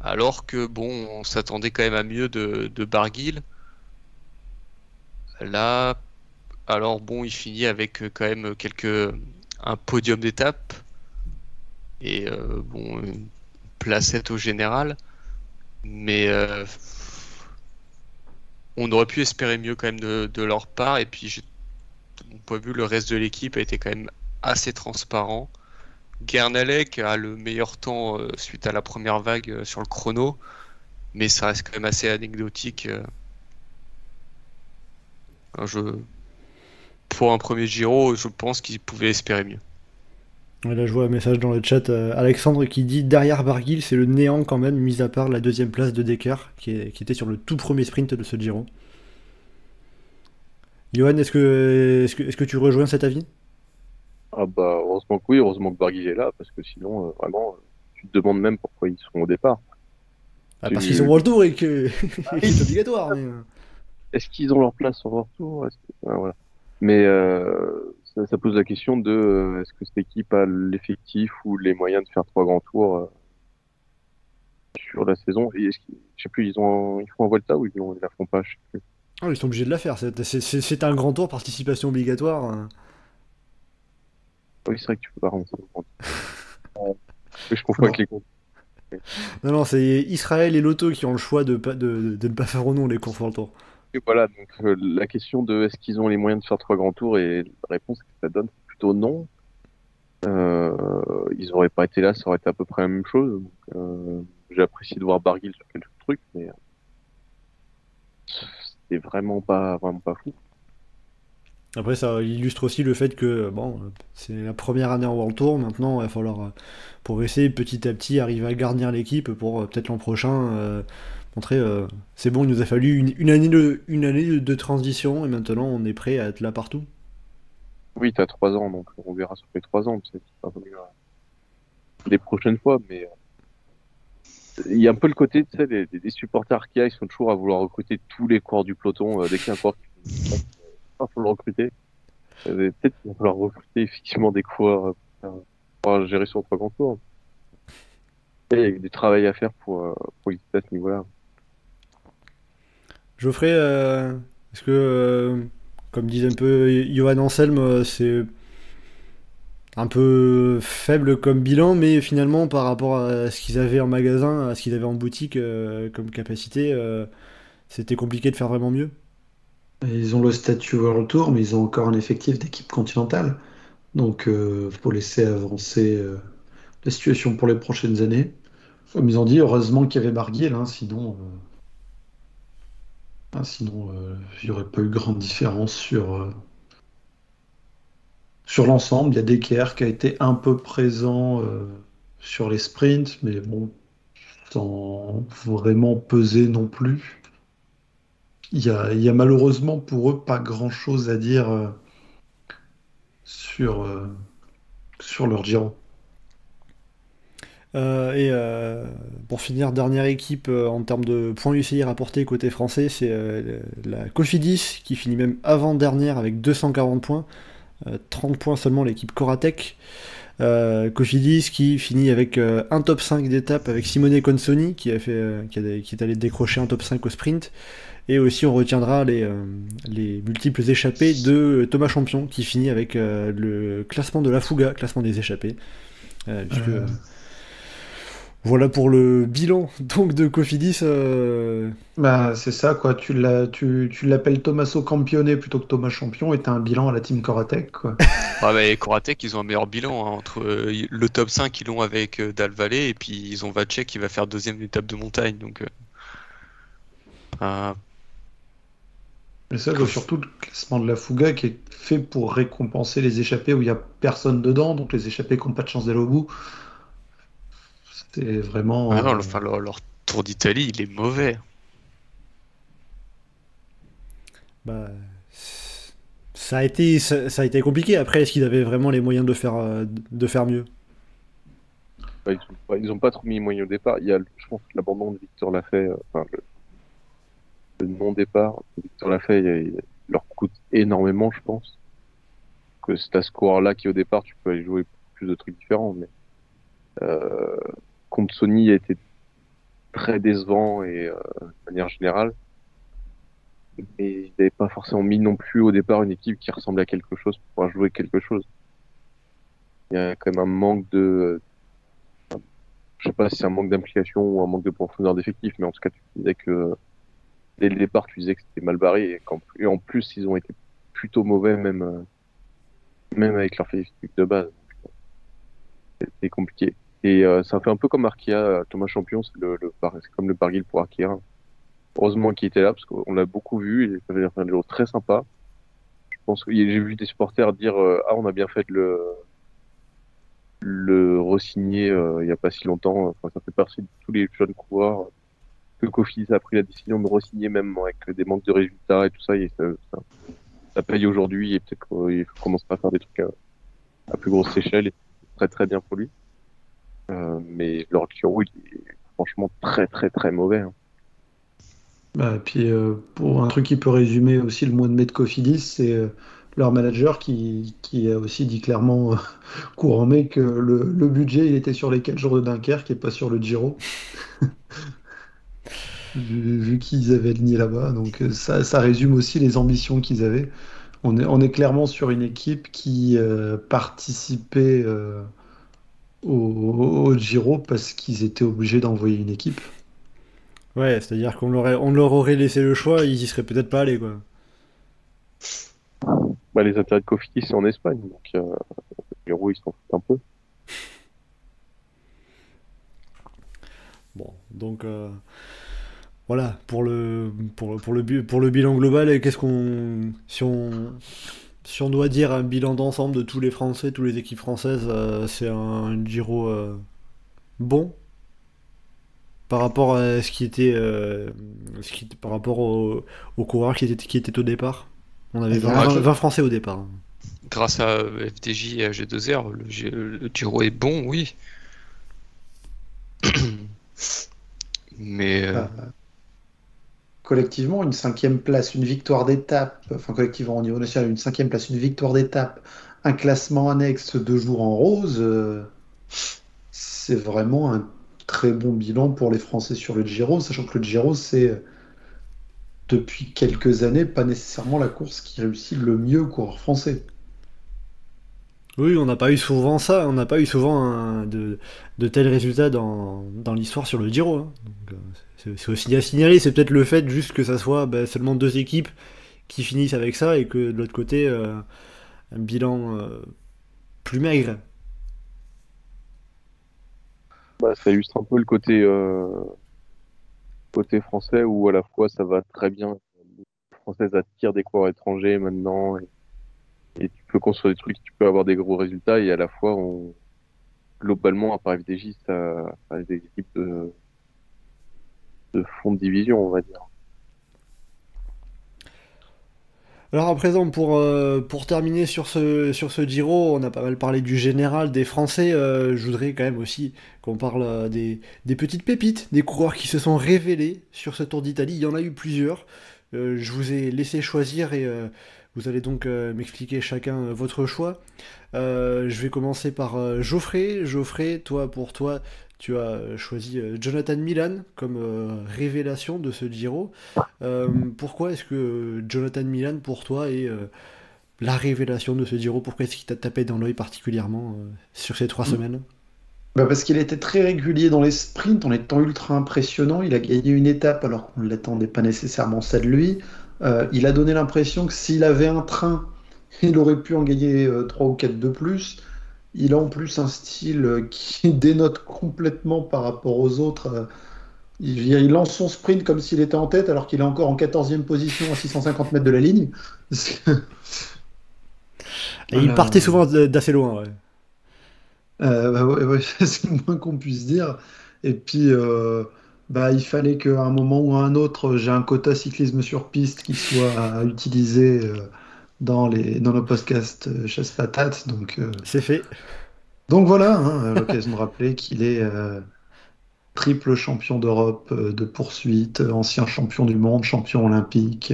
Alors que bon, on s'attendait quand même à mieux de, de Barguil. Là, alors bon, il finit avec euh, quand même quelques un podium d'étape et euh, bon une placette au général, mais on aurait pu espérer mieux quand même de, leur part. Et puis, de mon point de vue, le reste de l'équipe a été quand même assez transparent. Guernalec a le meilleur temps euh, suite à la première vague euh, sur le chrono, mais ça reste quand même assez anecdotique. euh. Je... Pour un premier Giro, je pense qu'ils pouvaient espérer mieux. Et Là, je vois un message dans le chat. euh, Alexandre qui dit derrière Barguil, c'est le néant quand même, mis à part la deuxième place de Decker, qui, est- qui était sur le tout premier sprint de ce Giro. Johan, est-ce que, est-ce que, est-ce que tu rejoins cet avis? Ah bah heureusement que oui, heureusement que Barguil est là, parce que sinon, euh, vraiment, euh, tu te demandes même pourquoi ils sont au départ. Ah, Parce qu'ils sont World Tour et que c'est obligatoire. mais, Est-ce qu'ils ont leur place sur leur tour? Est-ce que- ah, voilà. Mais euh, ça, ça pose la question de euh, est-ce que cette équipe a l'effectif ou les moyens de faire trois grands tours euh, sur la saison? Et Je sais plus, ils ont ils font un Volta ou ils, ont, ils la font pas? Je sais plus. ah, ils sont obligés de la faire. C'est, un grand tour, participation obligatoire. hein. Oui, c'est vrai que tu peux pas rendre ça. Euh, je confonds avec les comptes. Non, non, c'est Israël et Lotto qui ont le choix de, de, de ne pas faire au nom les courses World Tour. Voilà, donc euh, la question de est-ce qu'ils ont les moyens de faire trois grands tours et la réponse que ça donne plutôt non. Euh, ils auraient pas été là, ça aurait été à peu près la même chose. Euh, j'ai apprécié de voir Barguil sur quelques trucs, mais c'était vraiment pas, vraiment pas fou. Après, ça illustre aussi le fait que bon, c'est la première année en World Tour. Maintenant, il va falloir progresser petit à petit, arriver à garnir l'équipe pour peut-être l'an prochain montrer. euh, c'est bon, il nous a fallu une, année de, transition et maintenant on est prêt à être là partout. Oui, t'as trois ans, donc on verra sur les trois ans, peut-être pas euh, les prochaines fois, mais euh, il y a un peu le côté, tu sais, des, des- des supporters Arkea, ils sont toujours à vouloir recruter tous les coureurs du peloton, euh, dès qu'il y a un coureur qui faut le recruter. Peut-être qu'il va falloir recruter effectivement des coureurs pour, pour gérer sur trois. Et Il y a du travail à faire pour, pour éviter à ce niveau-là. Geoffrey, euh, est-ce que, euh, comme disait un peu Johan Anselme, euh, c'est un peu faible comme bilan, mais finalement par rapport à ce qu'ils avaient en magasin, à ce qu'ils avaient en boutique comme capacité, c'était compliqué de faire vraiment mieux? Ils ont le statut World Tour, mais ils ont encore un effectif d'équipe continentale. Donc, il faut laisser avancer la situation pour les prochaines années. Comme ils ont dit, heureusement qu'il y avait Barguil, hein, sinon, ah, sinon euh, il n'y aurait pas eu grande différence sur, euh, sur l'ensemble. Il y a Decker qui a été un peu présent euh, sur les sprints, mais bon, sans vraiment peser non plus. Il y a, malheureusement pour eux pas grand-chose à dire sur, sur leur Giro. Euh, et euh, pour finir, dernière équipe euh, en termes de points UCI rapportés côté français, c'est la Cofidis qui finit même avant-dernière avec 240 points. Euh, 30 points seulement l'équipe Coratec. Euh, Cofidis qui finit avec un top 5 d'étape avec Simone Consoni qui, a fait, qui, est allé décrocher un top 5 au sprint. Et aussi on retiendra les, les multiples échappées de Thomas Champion qui finit avec le classement de la Fuga, classement des échappées. Voilà pour le bilan donc de Cofidis. euh, Bah, c'est ça, quoi. Tu l'as, tu, tu l'appelles Tommaso Campione plutôt que Thomas Champion et t'as un bilan à la team Coratec, quoi. Ouais, mais Koratek, ils ont un meilleur bilan hein, entre euh, le top 5 qu'ils l'ont avec euh, Dal Valle et puis ils ont Vacek qui va faire deuxième étape de montagne. Donc, euh, euh, Mais ça, c'est surtout le classement de la Fuga qui est fait pour récompenser les échappées où il n'y a personne dedans, donc les échappées qui n'ont pas de chance d'aller au bout. C'est vraiment. ah non, euh, enfin, leur, leur Tour d'Italie, il est mauvais. bah, ça a été ça, ça a été compliqué. Après, est-ce qu'ils avaient vraiment les moyens de faire euh, de faire mieux? Bah, ils, ont pas, pas trop mis les moyens au départ. Il y a, je pense, que l'abandon de Victor Lafay, euh, enfin, le, le non-départ de Victor Lafay, il- il leur coûte énormément, je pense. Que c'est à ce score-là qui, au départ, tu peux aller jouer plus de trucs différents. Mais euh, contre Sony a été très décevant et euh, de manière générale. Mais ils n'avaient pas forcément mis non plus au départ une équipe qui ressemblait à quelque chose pour jouer quelque chose. Il y a quand même un manque de, je sais pas si c'est un manque d'implication ou un manque de profondeur d'effectif, mais en tout cas, tu disais que dès le départ, tu disais que c'était mal barré et, qu'en- en plus, ils ont été plutôt mauvais, même, euh, avec leur effectif de base. Euh, C'était compliqué. Et euh, ça fait un peu comme Arkea, euh, Thomas Champion, c'est le, le, comme le Barguil pour Arkea. Heureusement qu'il était là, parce qu'on l'a beaucoup vu, il avait fait un jour très sympa. Je pense que j'ai vu des supporters dire euh, Ah, on a bien fait de le, le re-signer euh, il n'y a pas si longtemps. Enfin, ça fait partie de tous les jeunes coureurs que Kofi a pris la décision de re-signer même avec des manques de résultats et tout ça. Et ça, ça, paye aujourd'hui et peut-être qu'il commencera à faire des trucs à, à plus grosse échelle et très très bien pour lui. Euh, mais leur Giro, il est franchement très très très mauvais. hein. Bah, puis euh, pour un truc qui peut résumer aussi le mois de mai de Cofidis, c'est euh, leur manager qui, qui a aussi dit clairement euh, courant mai que le, le budget il était sur les 4 jours de Dunkerque et pas sur le Giro. vu vu qu'ils avaient le nid là-bas. Donc ça, ça résume aussi les ambitions qu'ils avaient. On est, on est clairement sur une équipe qui euh, participait euh, au, Giro parce qu'ils étaient obligés d'envoyer une équipe. Ouais, c'est-à-dire qu'on leur, on leur aurait laissé le choix, ils y seraient peut-être pas allés, quoi. Bah, les intérêts de Kofiti, c'est en Espagne, donc euh, les roues, ils s'en foutent un peu. Bon, donc euh, voilà, pour le, pour, pour, le, pour le bilan global, qu'est-ce qu'on. Si on, si on doit dire un bilan d'ensemble de tous les Français, toutes les équipes françaises, euh, c'est un, Giro euh, bon par rapport à ce qui était, ce qui, par rapport aux au coureurs qui étaient, qui étaient au départ. On avait 20, Français au départ. Grâce à FDJ et à G2R, le, le Giro est bon, oui. Mais. Euh, euh, collectivement, une cinquième place, une victoire d'étape, enfin collectivement au niveau national, une cinquième place, une victoire d'étape, un classement annexe deux jours en rose, euh, c'est vraiment un très bon bilan pour les Français sur le Giro, sachant que le Giro, c'est depuis quelques années pas nécessairement la course qui réussit le mieux aux coureurs français. Oui, on n'a pas eu souvent ça, on n'a pas eu souvent de, tels résultats dans, l'histoire sur le Giro. Hein. Euh, c'est aussi à signaler, c'est peut-être le fait juste que ça soit bah, seulement deux équipes qui finissent avec ça et que de l'autre côté, euh, un bilan euh, plus maigre. Bah, ça illustre un peu le côté, français où à la fois ça va très bien. Les Françaises attirent des coureurs étrangers maintenant tu peux construire des trucs, tu peux avoir des gros résultats et à la fois, on... globalement, à part FDJ, ça, des équipes de... de fond de division, on va dire. Alors à présent, pour, euh, pour terminer sur ce, sur ce Giro, on a pas mal parlé du général, des Français. Euh, je voudrais quand même aussi qu'on parle euh, des, des, petites pépites, des coureurs qui se sont révélés sur ce Tour d'Italie. Il y en a eu plusieurs. je vous ai laissé choisir et vous allez donc euh, m'expliquer chacun euh, votre choix. Euh, je vais commencer par Geoffrey. Geoffrey, toi, pour toi, tu as choisi Jonathan Milan comme révélation de ce Giro. pourquoi est-ce que Jonathan Milan, pour toi, est la révélation de ce Giro? Pourquoi est-ce qu'il t'a tapé dans l'œil particulièrement sur ces trois mm. semaines? Bah parce qu'il était très régulier dans les sprints en étant ultra impressionnant. Il a gagné une étape alors qu'on ne l'attendait pas nécessairement ça de lui. Euh, il a donné l'impression que s'il avait un train, il aurait pu en gagner euh, trois 3 ou 4 de plus. Il a en plus un style euh, qui dénote complètement par rapport aux autres. Il, lance son sprint comme s'il était en tête alors qu'il est encore en 14e position à 650 mètres de la ligne. Et il partait souvent d'assez loin. Bah c'est le moins qu'on puisse dire. Et puis, bah, il fallait qu'à un moment ou à un autre, j'ai un quota cyclisme sur piste qui soit utilisé euh, dans, les, dans nos podcasts euh, chasse patate. Donc, euh, c'est fait. Donc voilà, hein, l'occasion de rappeler qu'il est triple champion d'Europe de poursuite, ancien champion du monde, champion olympique.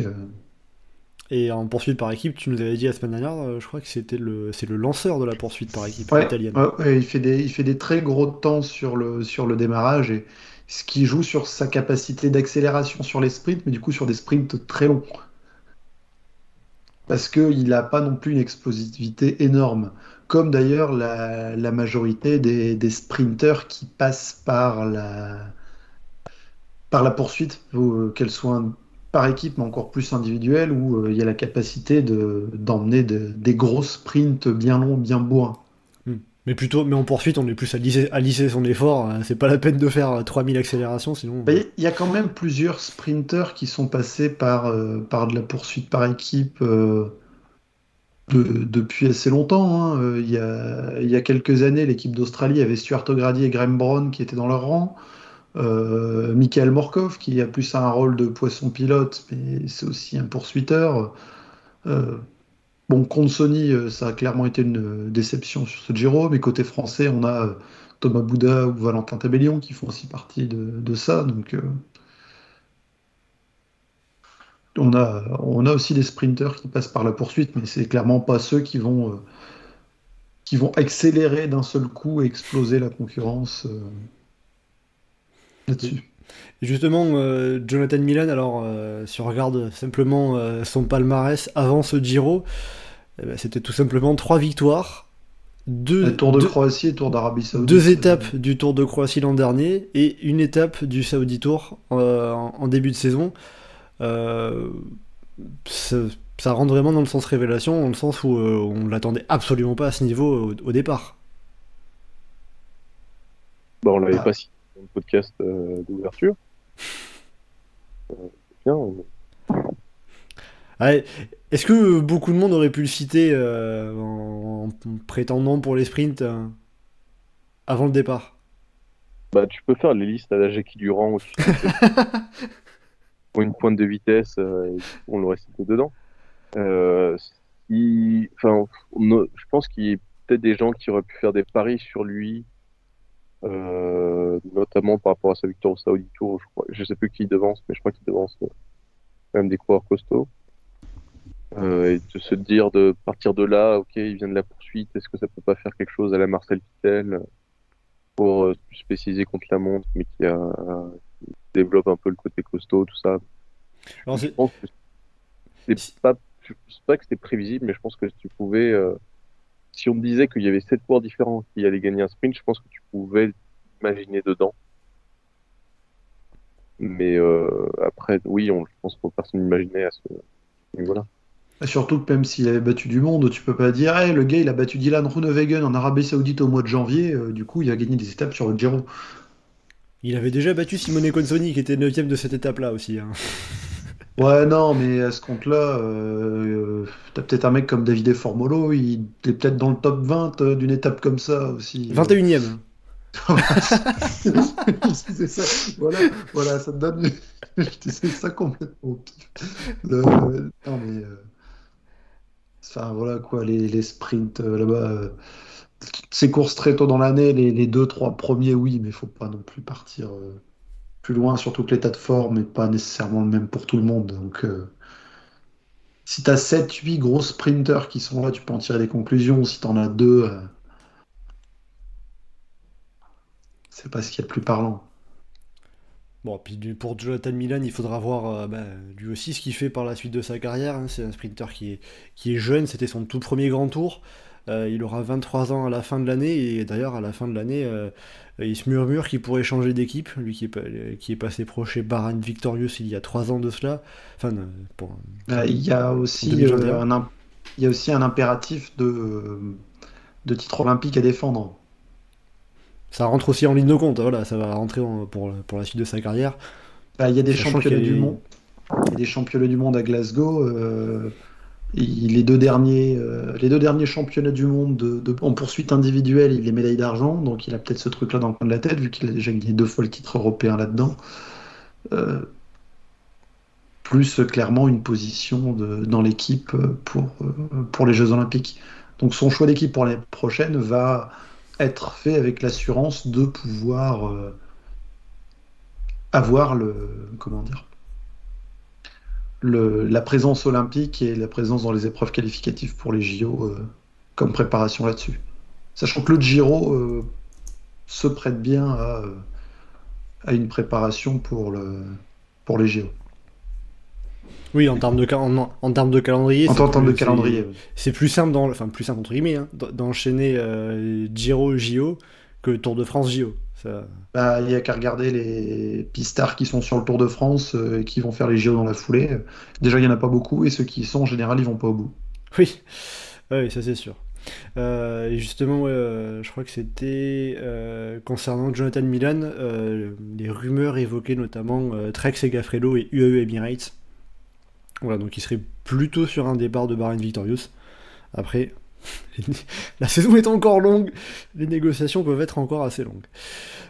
Et en poursuite par équipe, tu nous avais dit la semaine dernière, je crois que c'était le, c'est le lanceur de la poursuite par équipe italienne. il, fait des, il fait des très gros temps sur le, sur le démarrage et ce qui joue sur sa capacité d'accélération sur les sprints, mais du coup sur des sprints très longs. Parce qu'il n'a pas non plus une explosivité énorme, comme d'ailleurs la, majorité des, sprinteurs qui passent par la, poursuite, euh, qu'elle soit par équipe, mais encore plus individuelle, où euh, il y a la capacité d'emmener des gros sprints bien longs, bien bourrins. Mais plutôt, mais en poursuite, on est plus à lisser, à lisser son effort. Hein. C'est pas la peine de faire 3000 accélérations, sinon. Bah, il y a quand même plusieurs sprinteurs qui sont passés par, euh, par de la poursuite par équipe euh, depuis assez longtemps. Hein. Euh, il, y a, il y a quelques années, l'équipe d'Australie avait Stuart O'Grady et Graham Brown qui étaient dans leur rang. Michael Morkov qui a plus un rôle de poisson pilote, mais c'est aussi un poursuiteur. Bon, contre Sony, euh, ça a clairement été une euh, déception sur ce Giro, mais côté français, on a euh, Thomas Bouda ou Valentin Tabellion qui font aussi partie de, ça. Donc, on, a, aussi des sprinters qui passent par la poursuite, mais c'est clairement pas ceux qui vont, qui vont accélérer d'un seul coup et exploser la concurrence là-dessus. Justement, Jonathan Milan, alors si on regarde simplement son palmarès avant ce Giro, eh ben, c'était tout simplement trois victoires. Deux, Tour de Croatie et Tour d'Arabie Saoudite. Deux étapes du Tour de Croatie l'an dernier et une étape du Saudi Tour euh, en, début de saison. Euh, ça, rentre vraiment dans le sens révélation, dans le sens où euh, on ne l'attendait absolument pas à ce niveau au, départ. Bon, on l'avait ah. pas dans le podcast euh, d'ouverture. Euh, bien. Ouais. Est-ce que beaucoup de monde aurait pu le citer euh, en, en prétendant pour les sprints euh, avant le départ? Bah, tu peux faire les listes à la Jackie Durand où tu pour une pointe de vitesse, euh, on l'aurait cité dedans. Euh, enfin, on je pense qu'il y a peut-être des gens qui auraient pu faire des paris sur lui, euh, notamment par rapport à sa victoire au Saudi Tour. Je, crois, je sais plus qui il devance, mais je crois qu'il devance euh, quand même des coureurs costauds. Euh, et de se dire de partir de là, ok, il vient de la poursuite, est-ce que ça peut pas faire quelque chose à la Marcel Kittel euh, pour euh, se spécialiser contre la montre, mais qui, a, qui développe un peu le côté costaud, tout ça. Alors, Je pense que c'est pas, je pense pas que c'était prévisible, mais je pense que tu pouvais, euh, si on te disait qu'il y avait sept coureurs différents qui allaient gagner un sprint, je pense que tu pouvais l'imaginer dedans. Mais euh, après, oui, on, je pense que personne n'imaginait à ce niveau-là. Et Surtout que même s'il avait battu du monde, tu peux pas dire hey, le gars il a battu Dylan Groenewegen en Arabie Saoudite au mois de janvier, euh, du coup il a gagné des étapes sur le Giro. Il avait déjà battu Simone Consoni qui était 9 de cette étape-là aussi. hein. Ouais, non, mais à ce compte-là, euh, euh, t'as peut-être un mec comme Davide Formolo, il est peut-être dans le top 20 euh, d'une étape comme ça aussi. 21ème. c'est ça. Voilà, voilà, ça te donne. Disais ça complètement au pif. Le- Non, mais. euh, Enfin, voilà quoi, les, les sprints euh, là-bas. euh, Ces courses très tôt dans l'année, les, les deux, trois premiers, oui, mais il faut pas non plus partir euh, plus loin, surtout que l'état de forme n'est pas nécessairement le même pour tout le monde. Donc, euh, si tu as 7, 8 gros sprinters qui sont là, tu peux en tirer des conclusions. Si tu en as deux, euh, c'est pas ce qu'il y a de plus parlant. Bon, puis pour Jonathan Milan, il faudra voir euh, bah, lui aussi ce qu'il fait par la suite de sa carrière. hein. C'est un sprinter qui est jeune, c'était son tout premier grand tour. Euh, il aura 23 ans à la fin de l'année, et d'ailleurs, à la fin de l'année, euh, il se murmure qu'il pourrait changer d'équipe. Lui qui est, pa- qui est passé pro chez Bahrain Victorious il y a 3 ans de cela. Enfin, euh, pour, Euh, Il y a aussi, 2021. euh, un, im- il y a aussi un impératif de, euh, de titre olympique à défendre. ça rentre aussi en ligne de compte, voilà, ça va rentrer en- pour, pour la suite de sa carrière. Bah, il y a des Sachant championnats qu'il y a du monde. Il y a des championnats du monde à Glasgow. Euh, les, deux derniers, championnats du monde de, en poursuite individuelle, il est médaille d'argent. Donc il a peut-être ce truc-là dans le coin de la tête, vu qu'il a déjà gagné deux fois le titre européen là-dedans. Euh, plus clairement une position dans l'équipe euh, pour, les Jeux Olympiques. Donc son choix d'équipe pour l'année prochaine va être fait avec l'assurance de pouvoir avoir le comment dire le, la présence olympique et la présence dans les épreuves qualificatives pour les JO euh, comme préparation là-dessus. Sachant que le Giro euh, se prête bien à, euh, à une préparation pour, le, pour les JO. Oui, en termes de, ca- en, en termes de calendrier. En c'est termes de plus- calendrier. c'est- oui. C'est plus simple, dans, enfin plus simple entre guillemets, hein, d'en- d'enchaîner euh, Giro JO que Tour de France JO. Ça... Bah, Il n'y a qu'à regarder les pistards qui sont sur le Tour de France euh, et qui vont faire les JO dans la foulée. Déjà, il n'y en a pas beaucoup et ceux qui y sont, en général, ils vont pas au bout. Oui, Ah oui, ça c'est sûr. Euh, et justement, euh, je crois que c'était euh, concernant Jonathan Milan, euh, les rumeurs évoquaient notamment euh, Trek Segafredo et UAE Emirates. Voilà, donc il serait plutôt sur un départ de Bahrain Victorious. Après, la saison est encore longue, les négociations peuvent être encore assez longues.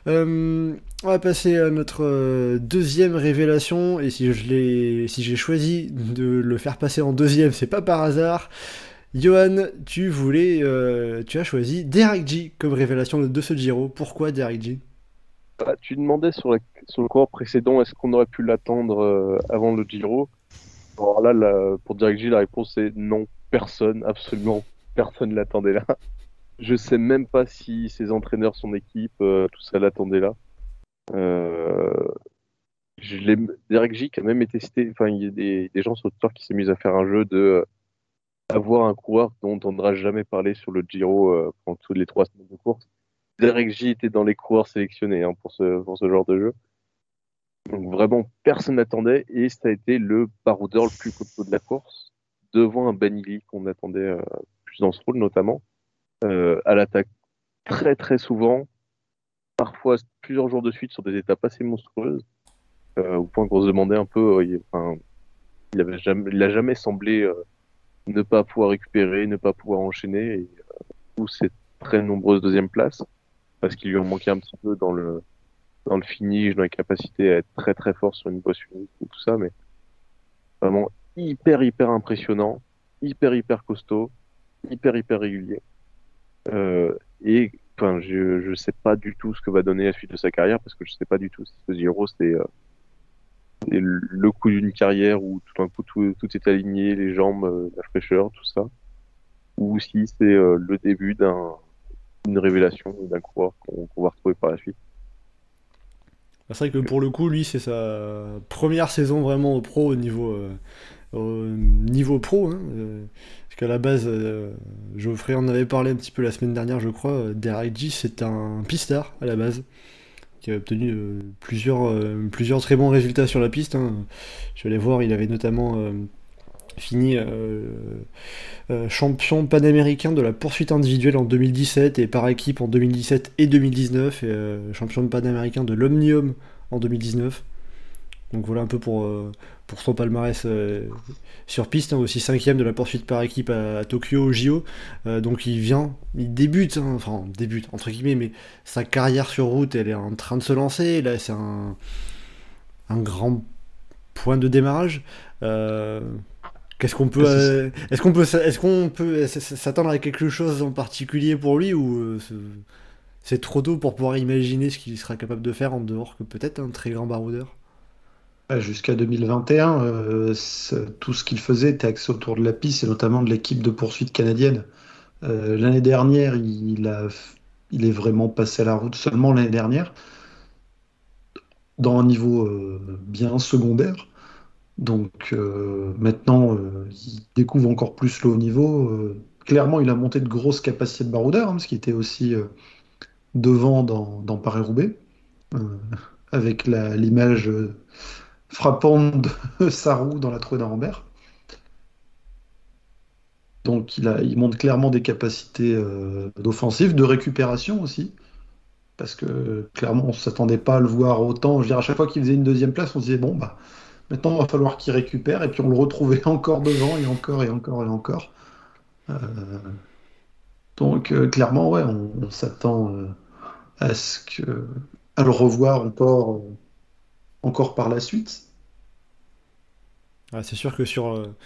Euh, on va passer à notre euh, deuxième révélation, et si je l'ai, si j'ai choisi de le faire passer en deuxième, c'est pas par hasard. Johan, tu voulais, euh, tu as choisi Derek G comme révélation de ce Giro. Pourquoi Derek G? Bah, tu demandais sur, sur le coureur précédent, est-ce qu'on aurait pu l'attendre avant le Giro? Alors là, pour Direct J, la réponse est non, personne, absolument personne l'attendait là. Je sais même pas si ses entraîneurs, son équipe, euh, tout ça l'attendait là. Euh, je Derek J a même été cité, enfin il y a des, gens sur Twitter qui s'est mis à faire un jeu de euh, avoir un coureur dont on n'entendra jamais parler sur le Giro pendant toutes les trois semaines de course. Derek J était dans les coureurs sélectionnés hein, pour, ce, genre de jeu. Donc vraiment, personne n'attendait et ça a été le baroudeur le plus costaud de la course, devant un Banili qu'on attendait plus dans ce rôle notamment, euh, à l'attaque très très souvent. parfois plusieurs jours de suite sur des étapes assez monstrueuses, euh, au point qu'on se demandait un peu, euh, il, enfin, il avait jamais, semblé ne pas pouvoir récupérer, ne pas pouvoir enchaîner, tous ces très nombreuses deuxièmes places, parce qu'il lui en manquait un petit peu dans le dans le finish, dans les capacités à être très très fort sur une bosse unique et tout ça, mais vraiment hyper hyper impressionnant, hyper hyper costaud, hyper hyper régulier. Euh, et enfin, je je sais pas du tout ce que va donner la suite de sa carrière parce que je sais pas du tout si ce Giro c'est euh, le coup d'une carrière où tout d'un coup tout, tout est aligné, les jambes, euh, la fraîcheur, tout ça, ou si c'est le début d'un une révélation d'un coureur qu'on va retrouver par la suite. Bah, C'est vrai que pour le coup, lui, c'est sa première saison vraiment au pro au niveau, au niveau pro. hein, euh, parce qu'à la base, euh, Geoffrey en avait parlé un petit peu la semaine dernière, je crois. euh, Derek G, c'est un pistard à la base, qui a obtenu plusieurs, plusieurs très bons résultats sur la piste. hein. Je vais aller voir, il avait notamment fini champion panaméricain de la poursuite individuelle en 2017 et par équipe en 2017 et 2019, et champion panaméricain de l'Omnium en 2019. Donc voilà un peu pour, pour son palmarès euh, sur piste, hein, aussi cinquième de la poursuite par équipe à, à Tokyo au JO. Euh, donc il vient, il débute, hein, enfin débute entre guillemets, mais sa carrière sur route, elle est en train de se lancer. Là, c'est un, un grand point de démarrage. Euh, Qu'est-ce qu'on peut, est-ce qu'on peut, est-ce qu'on peut s'attendre à quelque chose en particulier pour lui ou c'est- trop tôt pour pouvoir imaginer ce qu'il sera capable de faire en dehors que peut-être un très grand baroudeur? Jusqu'à 2021, euh, tout ce qu'il faisait était axé autour de la piste et notamment de l'équipe de poursuite canadienne. Euh, l'année dernière, il a, il est vraiment passé à la route seulement l'année dernière, dans un niveau euh, bien secondaire. Donc maintenant, il découvre encore plus le haut niveau. Clairement, il a monté de grosses capacités de baroudeur, hein, qu'il était aussi devant dans, Paris-Roubaix, avec l'image frappante de Sarou dans la trouée d'Arambert. Donc il a, montre clairement des capacités euh, d'offensive, de récupération aussi. Parce que clairement, on ne s'attendait pas à le voir autant. Je veux dire, à chaque fois qu'il faisait une deuxième place, on se disait, bon, bah, maintenant, il va falloir qu'il récupère. Et puis on le retrouvait encore devant, et encore, et encore, et encore. Euh, donc euh, clairement, ouais, on, on s'attend à ce que, à le revoir encore, encore par la suite. Ah, c'est sûr que sur, euh,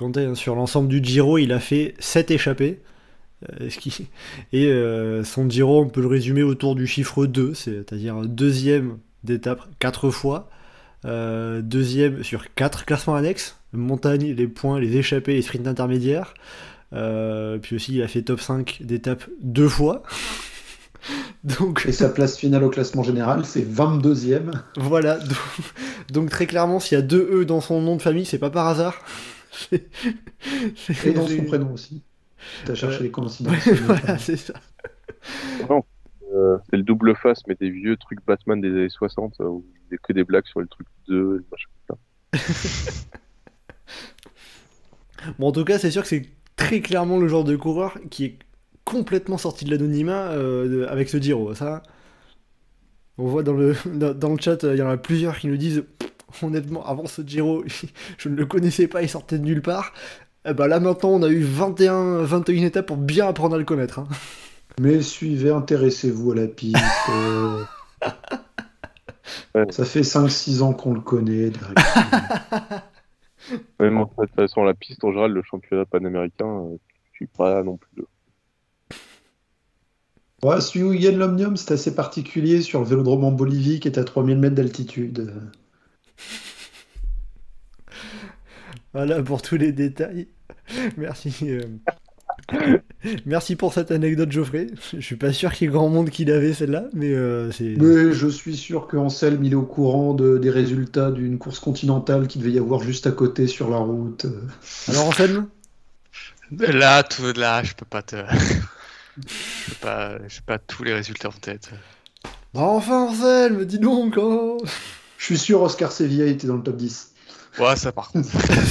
hein, sur l'ensemble du Giro, il a fait 7 échappées. Euh. Et euh, son Giro, on peut le résumer autour du chiffre 2, c'est-à-dire deuxième d'étape 4 fois, deuxième sur 4 classements annexes, montagne, les points, les échappées, les sprints intermédiaires. Puis aussi, il a fait top 5 d'étape deux fois. Donc, Et sa place finale au classement général, c'est 22e. voilà, donc, donc très clairement, s'il y a deux E dans son nom de famille, c'est pas par hasard. Et dans son prénom aussi. T'as cherché Ouais. les coïncidences. voilà, c'est ça. Euh, c'est le double face, mais des vieux trucs Batman des années 60 euh, où il y a que des blagues sur le truc 2, le machin comme ça. Bon, en tout cas, c'est sûr que c'est très clairement le genre de coureur qui est complètement sorti de l'anonymat euh, avec ce Giro. Ça, on voit dans le, dans, dans le chat, euh, il y en a plusieurs qui nous disent honnêtement, avant ce Giro, je ne le connaissais pas, il sortait de nulle part. Ben là maintenant, on a eu 21, 21 étapes pour bien apprendre à le connaître. hein. Mais suivez, intéressez-vous à la piste. euh, Ouais. Ça fait 5-6 ans qu'on le connaît. Même en fait, de toute façon, la piste en général, le championnat panaméricain, euh, je suis pas non plus. Ouais, celui où il gagne l'Omnium, c'est assez particulier sur le vélodrome en Bolivie qui est à 3000 mètres d'altitude. Voilà pour tous les détails. Merci. euh, Merci pour cette anecdote, Geoffrey. Je suis pas sûr qu'il y ait grand monde qui l'avait celle-là, mais euh, c'est. Mais je suis sûr que Anselme, il est au courant de- des résultats d'une course continentale qu'il devait y avoir juste à côté sur la route. Alors Anselme? Là, tout, là, je peux pas te. Je pas, j'ai pas tous les résultats en tête. Bah enfin Anselme, dis donc hein Je suis sûr Oscar Sevilla était dans le top 10. Ouais, ça par contre.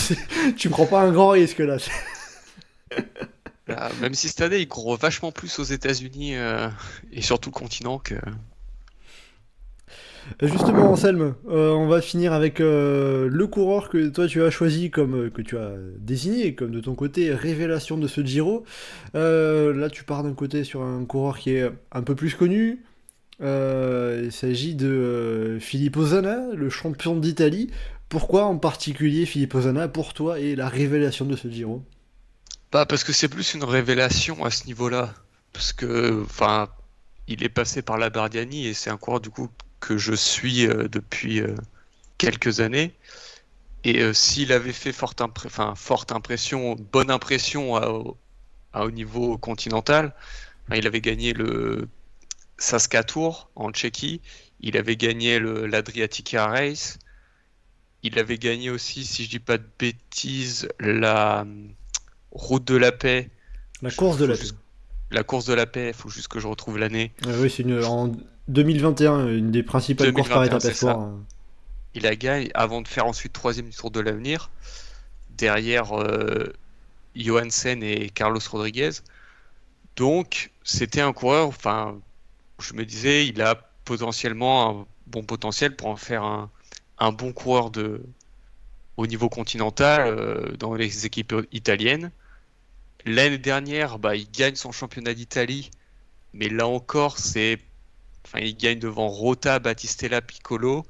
Tu prends pas un grand risque là. Là, même si cette année, il court vachement plus aux États-Unis euh, et sur tout le continent que. Justement, Anselme, euh, on va finir avec euh, le coureur que toi tu as choisi comme euh, que tu as désigné comme de ton côté révélation de ce Giro. Là, tu pars d'un côté sur un coureur qui est un peu plus connu. Il s'agit de Filippo Zana, le champion d'Italie. Pourquoi en particulier Filippo Zana pour toi est la révélation de ce Giro? Bah, parce que c'est plus une révélation à ce niveau-là. Parce que, il est passé par la Bardiani et c'est un coureur du coup que je suis euh, depuis euh, quelques années. Et euh, s'il avait fait forte, enfin, forte impression, bonne impression à- au à au niveau continental, enfin, il avait gagné le Saska Tour en Tchéquie, il avait gagné l'Adriatica Race, il avait gagné aussi, si je dis pas de bêtises, la hum, Route de la Paix, La course de la juste- la course de la paix, il faut juste que je retrouve l'année. Euh, oui, c'est une, en 2021, une des principales courses par 2021, étapes espoir. Il a gagné avant de faire ensuite troisième du Tour de l'Avenir, derrière euh, Johansen et Carlos Rodriguez. Donc, c'était un coureur, enfin, je me disais, il a potentiellement un bon potentiel pour en faire un, un bon coureur de, au niveau continental euh, dans les équipes italiennes. L'année dernière, bah, il gagne son championnat d'Italie, mais là encore, c'est, enfin, il gagne devant Rota, Battistella, Piccolo.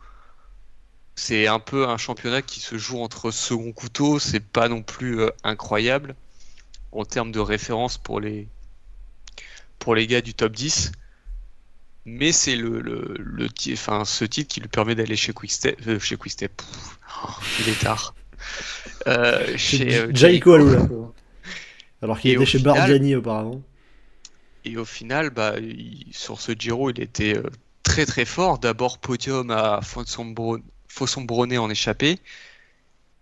C'est un peu un championnat qui se joue entre second couteau, c'est pas non plus euh, incroyable en termes de référence pour les, pour les gars du top 10. Mais c'est le, le, le enfin, ce titre qui lui permet d'aller chez Quickstep. euh, chez Quickstep. Pff, oh, il est tard. Euh, chez euh, Jaico Alula. Alors qu'il était au chez final- Bardiani auparavant. Et au final, bah, sur ce Giro, il était euh, très très fort. D'abord podium à Fossombrone en échappée.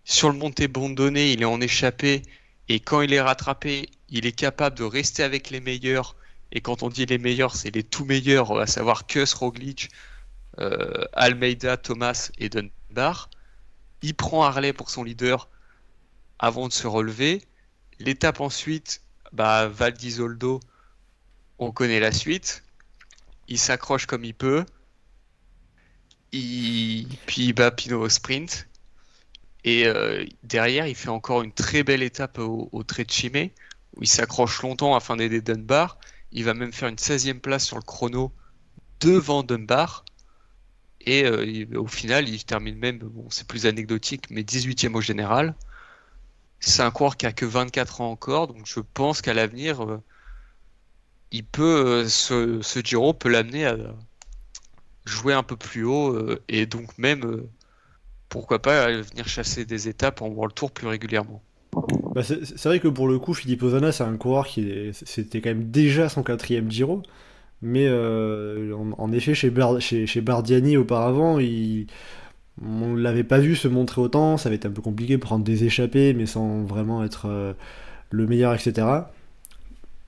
Sur le Monte Bondone, il est en échappée. Et quand il est rattrapé, il est capable de rester avec les meilleurs. Et quand on dit les meilleurs, c'est les tout meilleurs, à savoir Kuss, Roglic, euh, Almeida, Thomas et Dunbar. Il prend Harley pour son leader avant de se relever. L'étape ensuite, bah, Val d'Isoldo, on connaît la suite. Il s'accroche comme il peut. Il... Puis il bat Pinot au sprint. Et euh, derrière, il fait encore une très belle étape au, au trait de Chimay, où il s'accroche longtemps afin d'aider Dunbar. Il va même faire une 16e place sur le chrono devant Dunbar. Et euh, au final, il termine même, bon, c'est plus anecdotique, mais 18e au général. C'est un coureur qui a que 24 ans encore, donc je pense qu'à l'avenir, euh, il peut, euh, ce, ce Giro peut l'amener à jouer un peu plus haut euh, et donc même, euh, pourquoi pas, venir chasser des étapes en World Tour plus régulièrement. Bah, c'est vrai que pour le coup, Filippo Zana, c'est un coureur qui c'était quand même déjà son quatrième Giro. Mais en, effet, chez, Bar- chez, chez Bardiani auparavant, il, on l'avait pas vu se montrer autant. Ça avait été un peu compliqué prendre des échappées, mais sans vraiment être le meilleur, etc.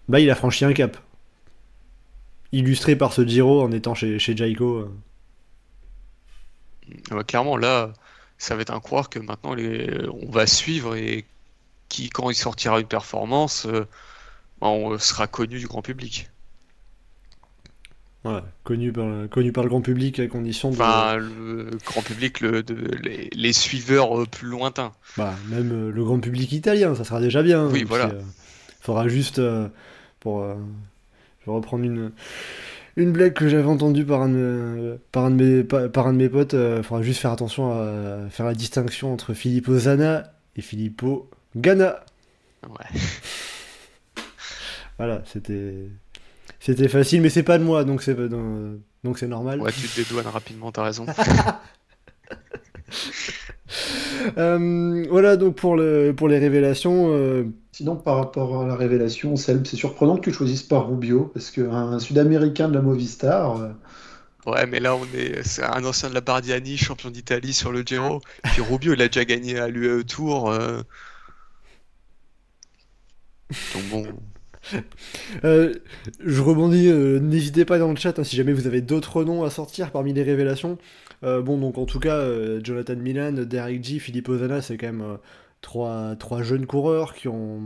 Là, il a franchi un cap. Illustré par ce Giro en étant chez, chez Jaico. euh. Ah bah, clairement, là, ça va être un coureur que maintenant les, on va suivre et qui, quand il sortira une performance, euh, bah, on sera connu du grand public. Connu par, connu par le grand public à condition de. Enfin, le grand public, le, de, les, les suiveurs euh, plus lointains. Bah, même le grand public italien, ça sera déjà bien. Oui, puis, voilà. euh, faudra juste euh, pour. Euh, vais reprendre une une blague que j'avais entendue par un de, par un de mes par, un de mes potes. euh, faudra juste faire attention à faire la distinction entre Filippo Zana et Filippo Gana. Ouais. Voilà, c'était c'était facile, mais c'est pas de moi, donc c'est donc donc c'est normal. Ouais, tu te dédouanes rapidement, t'as raison. Euh, voilà donc pour le pour les révélations. euh, Sinon, par rapport à la révélation, Selb, c'est surprenant que tu choisisses pas Rubio, parce qu'un Sud-Américain de la Movistar, euh, Ouais, mais là, on est, c'est un ancien de la Bardiani, champion d'Italie sur le Giro. Puis Rubio, il a déjà gagné à l'UAE Tour. euh. Donc bon, Euh, je rebondis, euh, n'hésitez pas dans le chat hein, si jamais vous avez d'autres noms à sortir parmi les révélations. Euh, bon, donc en tout cas, euh, Jonathan Milan, Derek G, Philippe Ozana, c'est quand même euh, trois, trois jeunes coureurs qui ont,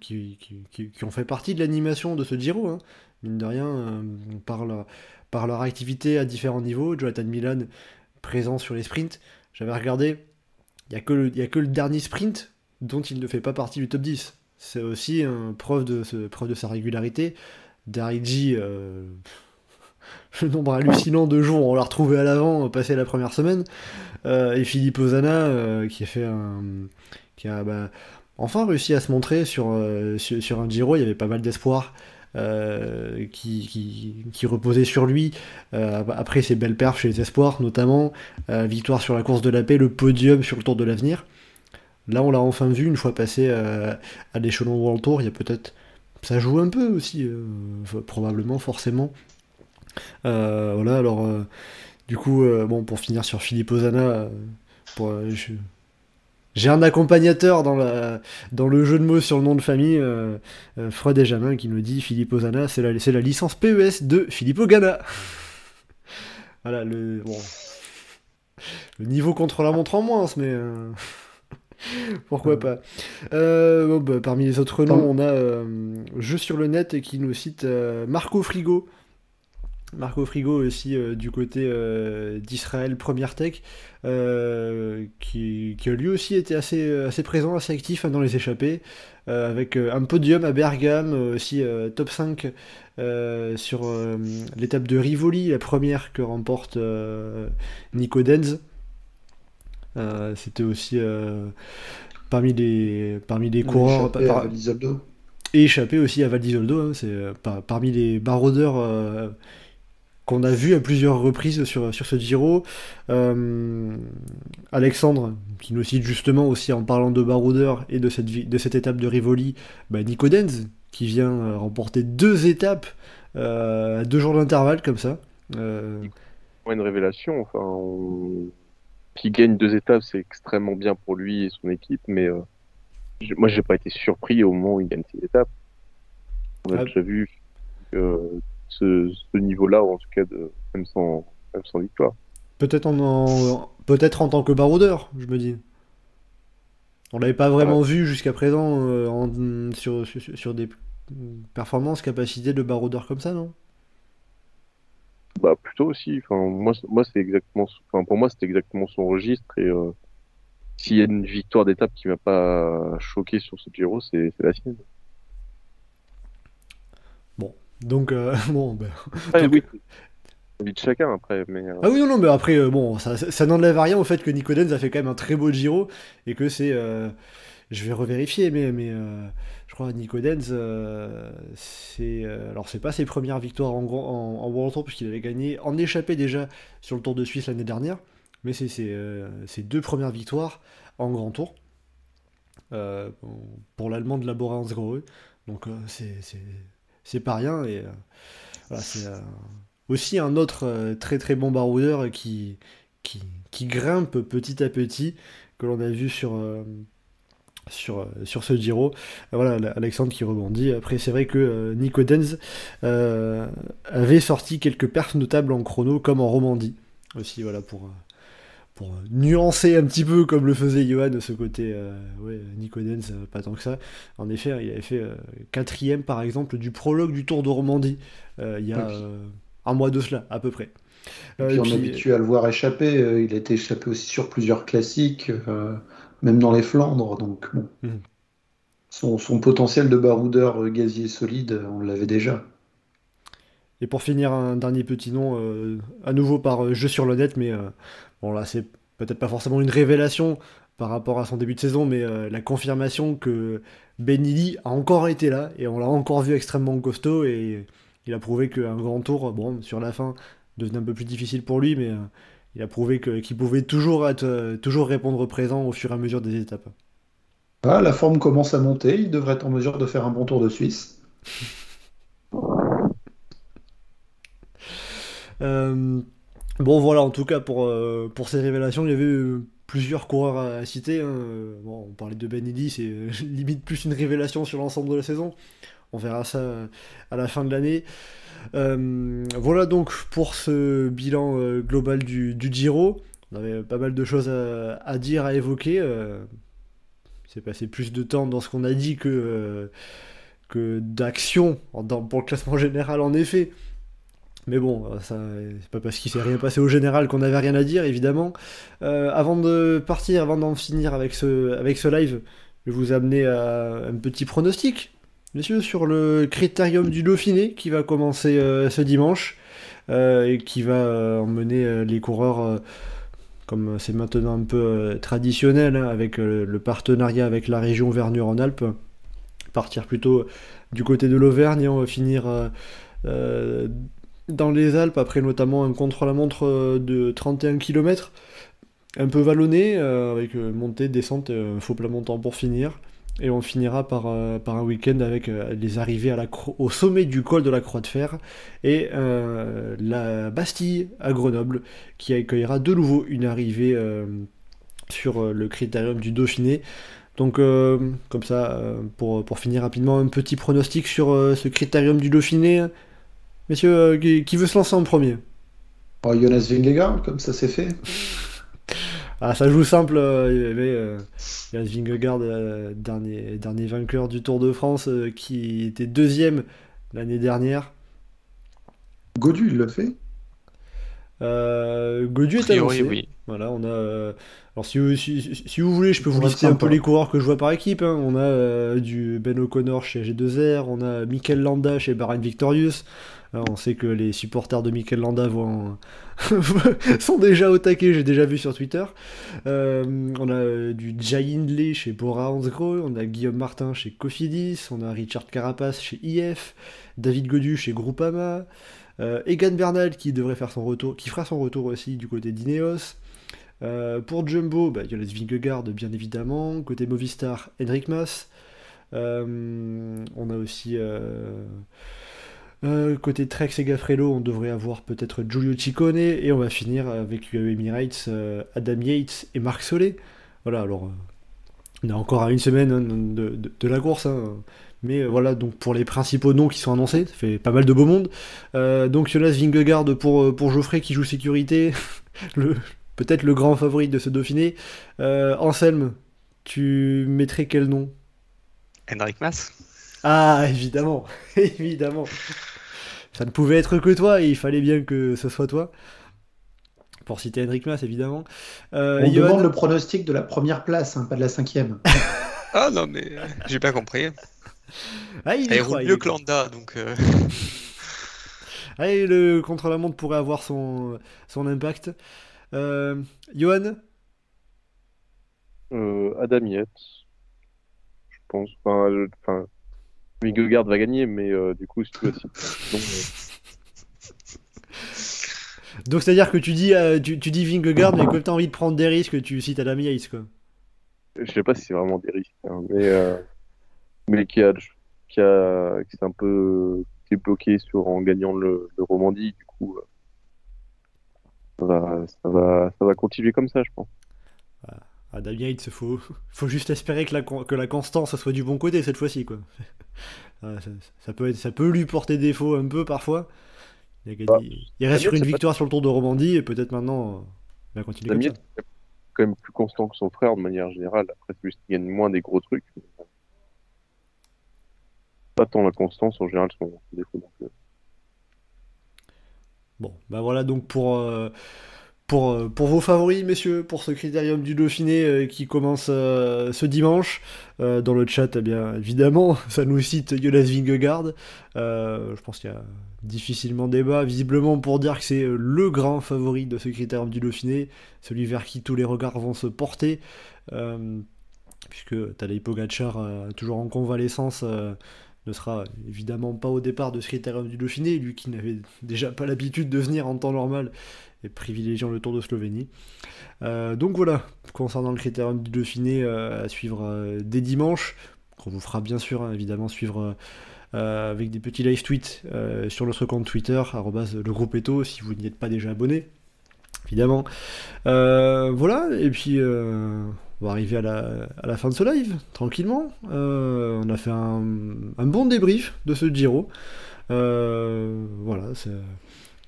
qui, qui, qui- ont fait partie de l'animation de ce Giro. hein. Mine de rien, euh, on parle, par leur activité à différents niveaux. Jonathan Milan présent sur les sprints. J'avais regardé, il n'y a, que le- y a que le dernier sprint dont il ne fait pas partie du top 10. C'est aussi un preuve de, preuve de sa régularité. Dariji, euh, le nombre hallucinant de jours, on l'a retrouvé à l'avant, passé la première semaine. Euh, et Philippe Ozana, euh, qui a fait un. Qui a bah, enfin réussi à se montrer sur, euh, sur, un Giro, il y avait pas mal d'espoir. euh, qui, qui, reposait sur lui. Euh, après ses belles perfs chez les espoirs notamment euh, victoire sur la course de la paix le podium sur le Tour de l'avenir. Là on l'a enfin vu une fois passé euh, à l'échelon World Tour. Il y a peut-être ça joue un peu aussi euh, probablement forcément. Euh, voilà alors euh, du coup euh, bon pour finir sur Philippe Ozana euh, euh, j'ai un accompagnateur dans, la, dans le jeu de mots sur le nom de famille, euh, euh, Fred Jamin, qui nous dit Philippe Ozana, c'est la, c'est la licence PES de Philippe Ogana. voilà, le, bon, le niveau contre la montre en moins, mais euh, pourquoi pas. Euh, bon, bah, parmi les autres noms, on a euh, Jeu sur le net qui nous cite euh, Marco Frigo. Marco Frigo aussi euh, du côté euh, d'Israël Première Tech, euh, qui, qui a lui aussi été assez, assez présent, assez actif hein, dans les échappées, avec un podium à Bergame, aussi top 5 euh, sur l'étape de Rivoli, la première que remporte Nico Denz. C'était aussi parmi les, parmi les coureurs par- et échappé aussi à Val d'Isoldo. hein, c'est par- parmi les baroudeurs euh, qu'on a vu à plusieurs reprises sur, sur ce Giro. Euh, Alexandre, qui nous cite justement aussi en parlant de baroudeurs et de cette, de cette étape de Rivoli, bah, Nico Denz, qui vient euh, remporter deux étapes euh, à deux jours d'intervalle comme ça. Euh, une révélation. Enfin, on... Qui gagne deux étapes, c'est extrêmement bien pour lui et son équipe, mais je- moi, j'ai pas été surpris au moment où il gagne ses étapes. On a Ah. déjà vu que ce, ce niveau-là, ou en tout cas, de, même, sans, même sans victoire. Peut-être en, en- peut-être en tant que baroudeur, je me dis. On l'avait pas vraiment vu jusqu'à présent euh, en- sur, sur, sur des performances, capacités de baroudeur comme ça, non? Bah, plutôt aussi. Enfin, moi, moi, c'est exactement, enfin, pour moi, c'était exactement son registre et euh, s'il y a une victoire d'étape qui m'a pas choqué sur ce Giro, c'est la sienne. Donc, euh, bon, ben, Après, Donc- oui, la de chacun après, mais euh, Ah oui, non, non, mais après, euh, bon, ça, ça, n'enlève rien au fait que Nico Denz a fait quand même un très beau Giro et que c'est. euh, je vais revérifier, mais, mais euh, je crois que Nico Denz, c'est. alors, c'est pas ses premières victoires en, grand- en, en World Tour, puisqu'il avait gagné en échappé déjà sur le Tour de Suisse l'année dernière, mais c'est ses, deux premières victoires en Grand Tour pour l'Allemand de Laborance Grohe. Donc, c'est- c'est pas rien et. euh, c'est. euh, aussi un autre euh, très très bon baroudeur qui, grimpe petit à petit, que l'on a vu sur, ce Giro. Voilà, Alexandre qui rebondit. Après, c'est vrai que euh, Nico Denz avait sorti quelques perfs notables en chrono, comme en Romandie. Aussi, voilà, pour, pour euh, nuancer un petit peu, comme le faisait Johan, ce côté, euh, ouais, Nico Denz, euh, pas tant que ça. En effet, il avait fait euh, quatrième, par exemple, du prologue du Tour de Romandie, il y a Oui. un mois de cela, à peu près. Et puis et on est habitué à le voir échapper. Il a été échappé aussi sur plusieurs classiques, même dans les Flandres. Donc bon. Mhm. son, son potentiel de baroudeur gazier solide, on l'avait déjà. Et pour finir, un dernier petit nom, à nouveau par jeu sur le net, mais bon là c'est peut-être pas forcément une révélation par rapport à son début de saison, mais euh, la confirmation que Benili a encore été là, et on l'a encore vu extrêmement costaud, et il a prouvé qu'un grand tour, bon, sur la fin, devenait un peu plus difficile pour lui, mais euh, il a prouvé qu'il pouvait toujours, être, euh, toujours répondre présent au fur et à mesure des étapes. Ah, la forme commence à monter. Il devrait être en mesure de faire un bon tour de Suisse. Bon, voilà, en tout cas, pour, euh, ces révélations, il y avait euh, plusieurs coureurs à, citer. hein. On parlait de Ben Eddy, c'est euh, limite plus une révélation sur l'ensemble de la saison. On verra ça à la fin de l'année. Voilà donc pour ce bilan global du, Giro. On avait pas mal de choses à, dire, à évoquer. C'est passé plus de temps dans ce qu'on a dit que, que d'action pour le classement général, en effet. Mais bon, euh, c'est pas parce qu'il s'est rien passé au général qu'on n'avait rien à dire, évidemment. Euh, avant de partir, avant d'en finir avec ce, avec ce live, je vais vous amener à un petit pronostic, messieurs, sur le critérium du Dauphiné qui va commencer euh, ce dimanche et qui va emmener les coureurs, comme c'est maintenant un peu traditionnel, hein, avec le partenariat avec la région Vernu-en-Alpes, partir plutôt du côté de l'Auvergne et on va finir dans les Alpes, après notamment un contre-la-montre euh, de 31 km, un peu vallonné, euh, avec euh, montée, descente, faux plat montant pour finir. Et on finira par, par un week-end avec les arrivées au sommet du col de la Croix de Fer et la Bastille à Grenoble, qui accueillera de nouveau une arrivée sur le critérium du Dauphiné. Donc, comme ça, pour, pour finir rapidement, un petit pronostic sur ce critérium du Dauphiné. Messieurs, euh, qui, qui veut se lancer en premier Oh, Jonas Vingegaard, comme ça c'est fait. Ah, ça joue simple. euh, y avait euh, Jonas Vingegaard, euh, dernier, dernier vainqueur du Tour de France, euh, qui était deuxième l'année dernière. Godu, il le fait. Euh, Godu est annoncé. oui. Voilà, on a. euh, alors, si, vous- si, si vous voulez, je peux vous être lister un peu les coureurs que je vois par équipe. hein. On a euh, du Ben O'Connor chez G2R, on a Mikel Landa chez Bahrain Victorious. Alors, on sait que les supporters de Mikel Landa sont déjà au taquet, j'ai déjà vu sur Twitter. Euh, on a du Jai Hindley chez Bora Hansgrohe, on a Guillaume Martin chez Cofidis, on a Richard Carapace chez IF, David Godu chez Groupama, euh, Egan Bernal qui devrait faire son retour, qui fera son retour aussi du côté d'Ineos. Euh, pour Jumbo, bah, Jonas Vingegaard bien évidemment. Côté Movistar, Henrik Mas. On a aussi euh, côté Trek Segafredo, on devrait avoir peut-être Giulio Ciccone et on va finir avec UAE Emirates, euh, Adam Yates et Marc Solé. Voilà, alors euh, on est encore à une semaine hein, de, la course, hein. mais euh, voilà donc pour les principaux noms qui sont annoncés, ça fait pas mal de beau monde. Donc Jonas Vingegaard pour, pour Geoffrey qui joue sécurité, peut-être le grand favori de ce Dauphiné. Anselme, tu mettrais quel nom? Henrik Mas Ah, évidemment, évidemment. Ça ne pouvait être que toi, et il fallait bien que ce soit toi. Pour citer Henrik Mas, évidemment. Euh, On Johan demande le pronostic de la première place, hein, pas de la cinquième. Ah non, mais euh, j'ai pas compris. Ah, il roule y mieux que Landa, donc. euh, Ah, et le contre-la-montre pourrait avoir son, son impact. Euh, Johan Euh, Adam Yates, je pense. Enfin, je- enfin, Vingegaard va gagner, mais euh, du coup, si tu veux, Donc, c'est-à-dire que tu dis, euh, tu, tu dis Vingegaard, mais que tu as envie de prendre des risques, tu cites Adam Yates, quoi. je sais pas si c'est vraiment des risques, hein, mais euh, mais qui a qui a qui s'est un peu qui est bloqué sur en gagnant le, le Romandie, du coup, euh, ça va ça va ça va continuer comme ça, je pense. Adam Yates, faut, faut juste espérer que la, con- que la constance soit du bon côté cette fois-ci, quoi. Ah, ça, ça peut être, ça peut lui porter défaut un peu parfois. Il, Bah, il reste sur une pas- victoire sur le Tour de Romandie et peut-être maintenant, il va continuer Adam comme ça. Yates, est quand même plus constant que son frère de manière générale. Après, c'est juste qu'il gagne moins des gros trucs. mais, Pas tant la constance en général son défaut. Donc, euh, Bon, bah voilà donc pour, euh, pour, euh, pour vos favoris, messieurs, pour ce critérium du Dauphiné euh, qui commence euh, ce dimanche. Dans le chat, eh bien évidemment, ça nous cite Jonas Vingegaard. Je pense qu'il y a difficilement débat, visiblement pour dire que c'est le grand favori de ce critérium du Dauphiné, celui vers qui tous les regards vont se porter. Puisque Tadej Pogacar, toujours en convalescence, ne sera évidemment pas au départ de ce critérium du Dauphiné, lui qui n'avait déjà pas l'habitude de venir en temps normal privilégiant le Tour de Slovénie. Euh, donc voilà, concernant le critérium du Dauphiné euh, à suivre euh, dès dimanche, qu'on vous fera bien sûr hein, évidemment suivre avec des petits live tweets sur notre compte Twitter, le groupe Eto, si vous n'y êtes pas déjà abonné, évidemment. Voilà, et puis on va arriver à la, fin de ce live, tranquillement. On a fait un, bon débrief de ce Giro. Voilà, c'est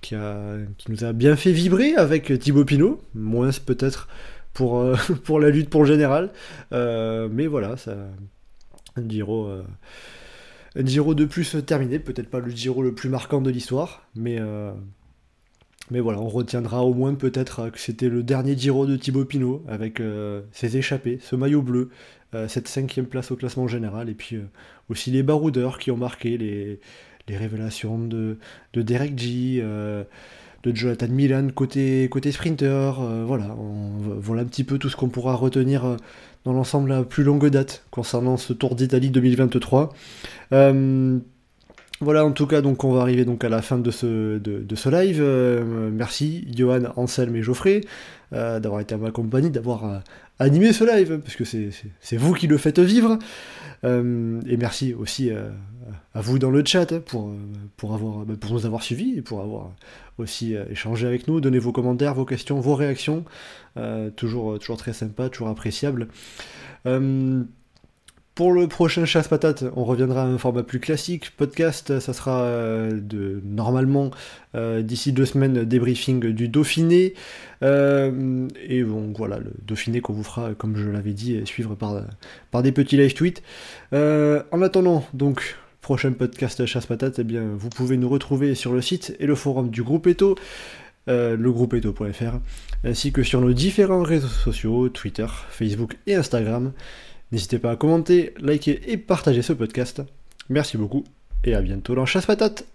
qui, nous a bien fait vibrer avec Thibaut Pinot, moins peut-être pour, euh, pour la lutte pour le général. Euh, mais voilà, ça, un Giro, euh, Un Giro de plus terminé, peut-être pas le Giro le plus marquant de l'histoire, mais, euh, mais voilà, on retiendra au moins peut-être que c'était le dernier Giro de Thibaut Pinot avec euh, ses échappées, ce maillot bleu, euh, cette cinquième place au classement général, et puis aussi les baroudeurs qui ont marqué les, les révélations de, de Derek G de Jonathan Milan côté, sprinter. voilà, voilà un petit peu tout ce qu'on pourra retenir dans l'ensemble à plus longue date concernant ce Tour d'Italie 2023. Euh, voilà, en tout cas, donc on va arriver donc à la fin de ce, live. Euh, merci, Johan, Anselme et Geoffrey, euh, d'avoir été à ma compagnie, d'avoir animé ce live, parce que c'est vous qui le faites vivre. et merci aussi à vous dans le chat pour, pour, avoir, bah, pour nous avoir suivis et pour avoir aussi échangé avec nous. Donnez vos commentaires, vos questions, vos réactions. Euh, toujours, toujours très sympa, toujours appréciable. Euh, pour le prochain chasse patate, on reviendra à un format plus classique. Podcast, ça sera euh, de, normalement d'ici deux semaines débriefing du Dauphiné. et bon, voilà, le Dauphiné qu'on vous fera, comme je l'avais dit, suivre par, par des petits live tweets. en attendant, donc, prochain podcast Chasse Patate, eh bien, vous pouvez nous retrouver sur le site et le forum du groupe Eto, euh, legroupeeto.fr, ainsi que sur nos différents réseaux sociaux, Twitter, Facebook et Instagram. N'hésitez pas à commenter, liker et partager ce podcast. Merci beaucoup et à bientôt dans Chasse Patate.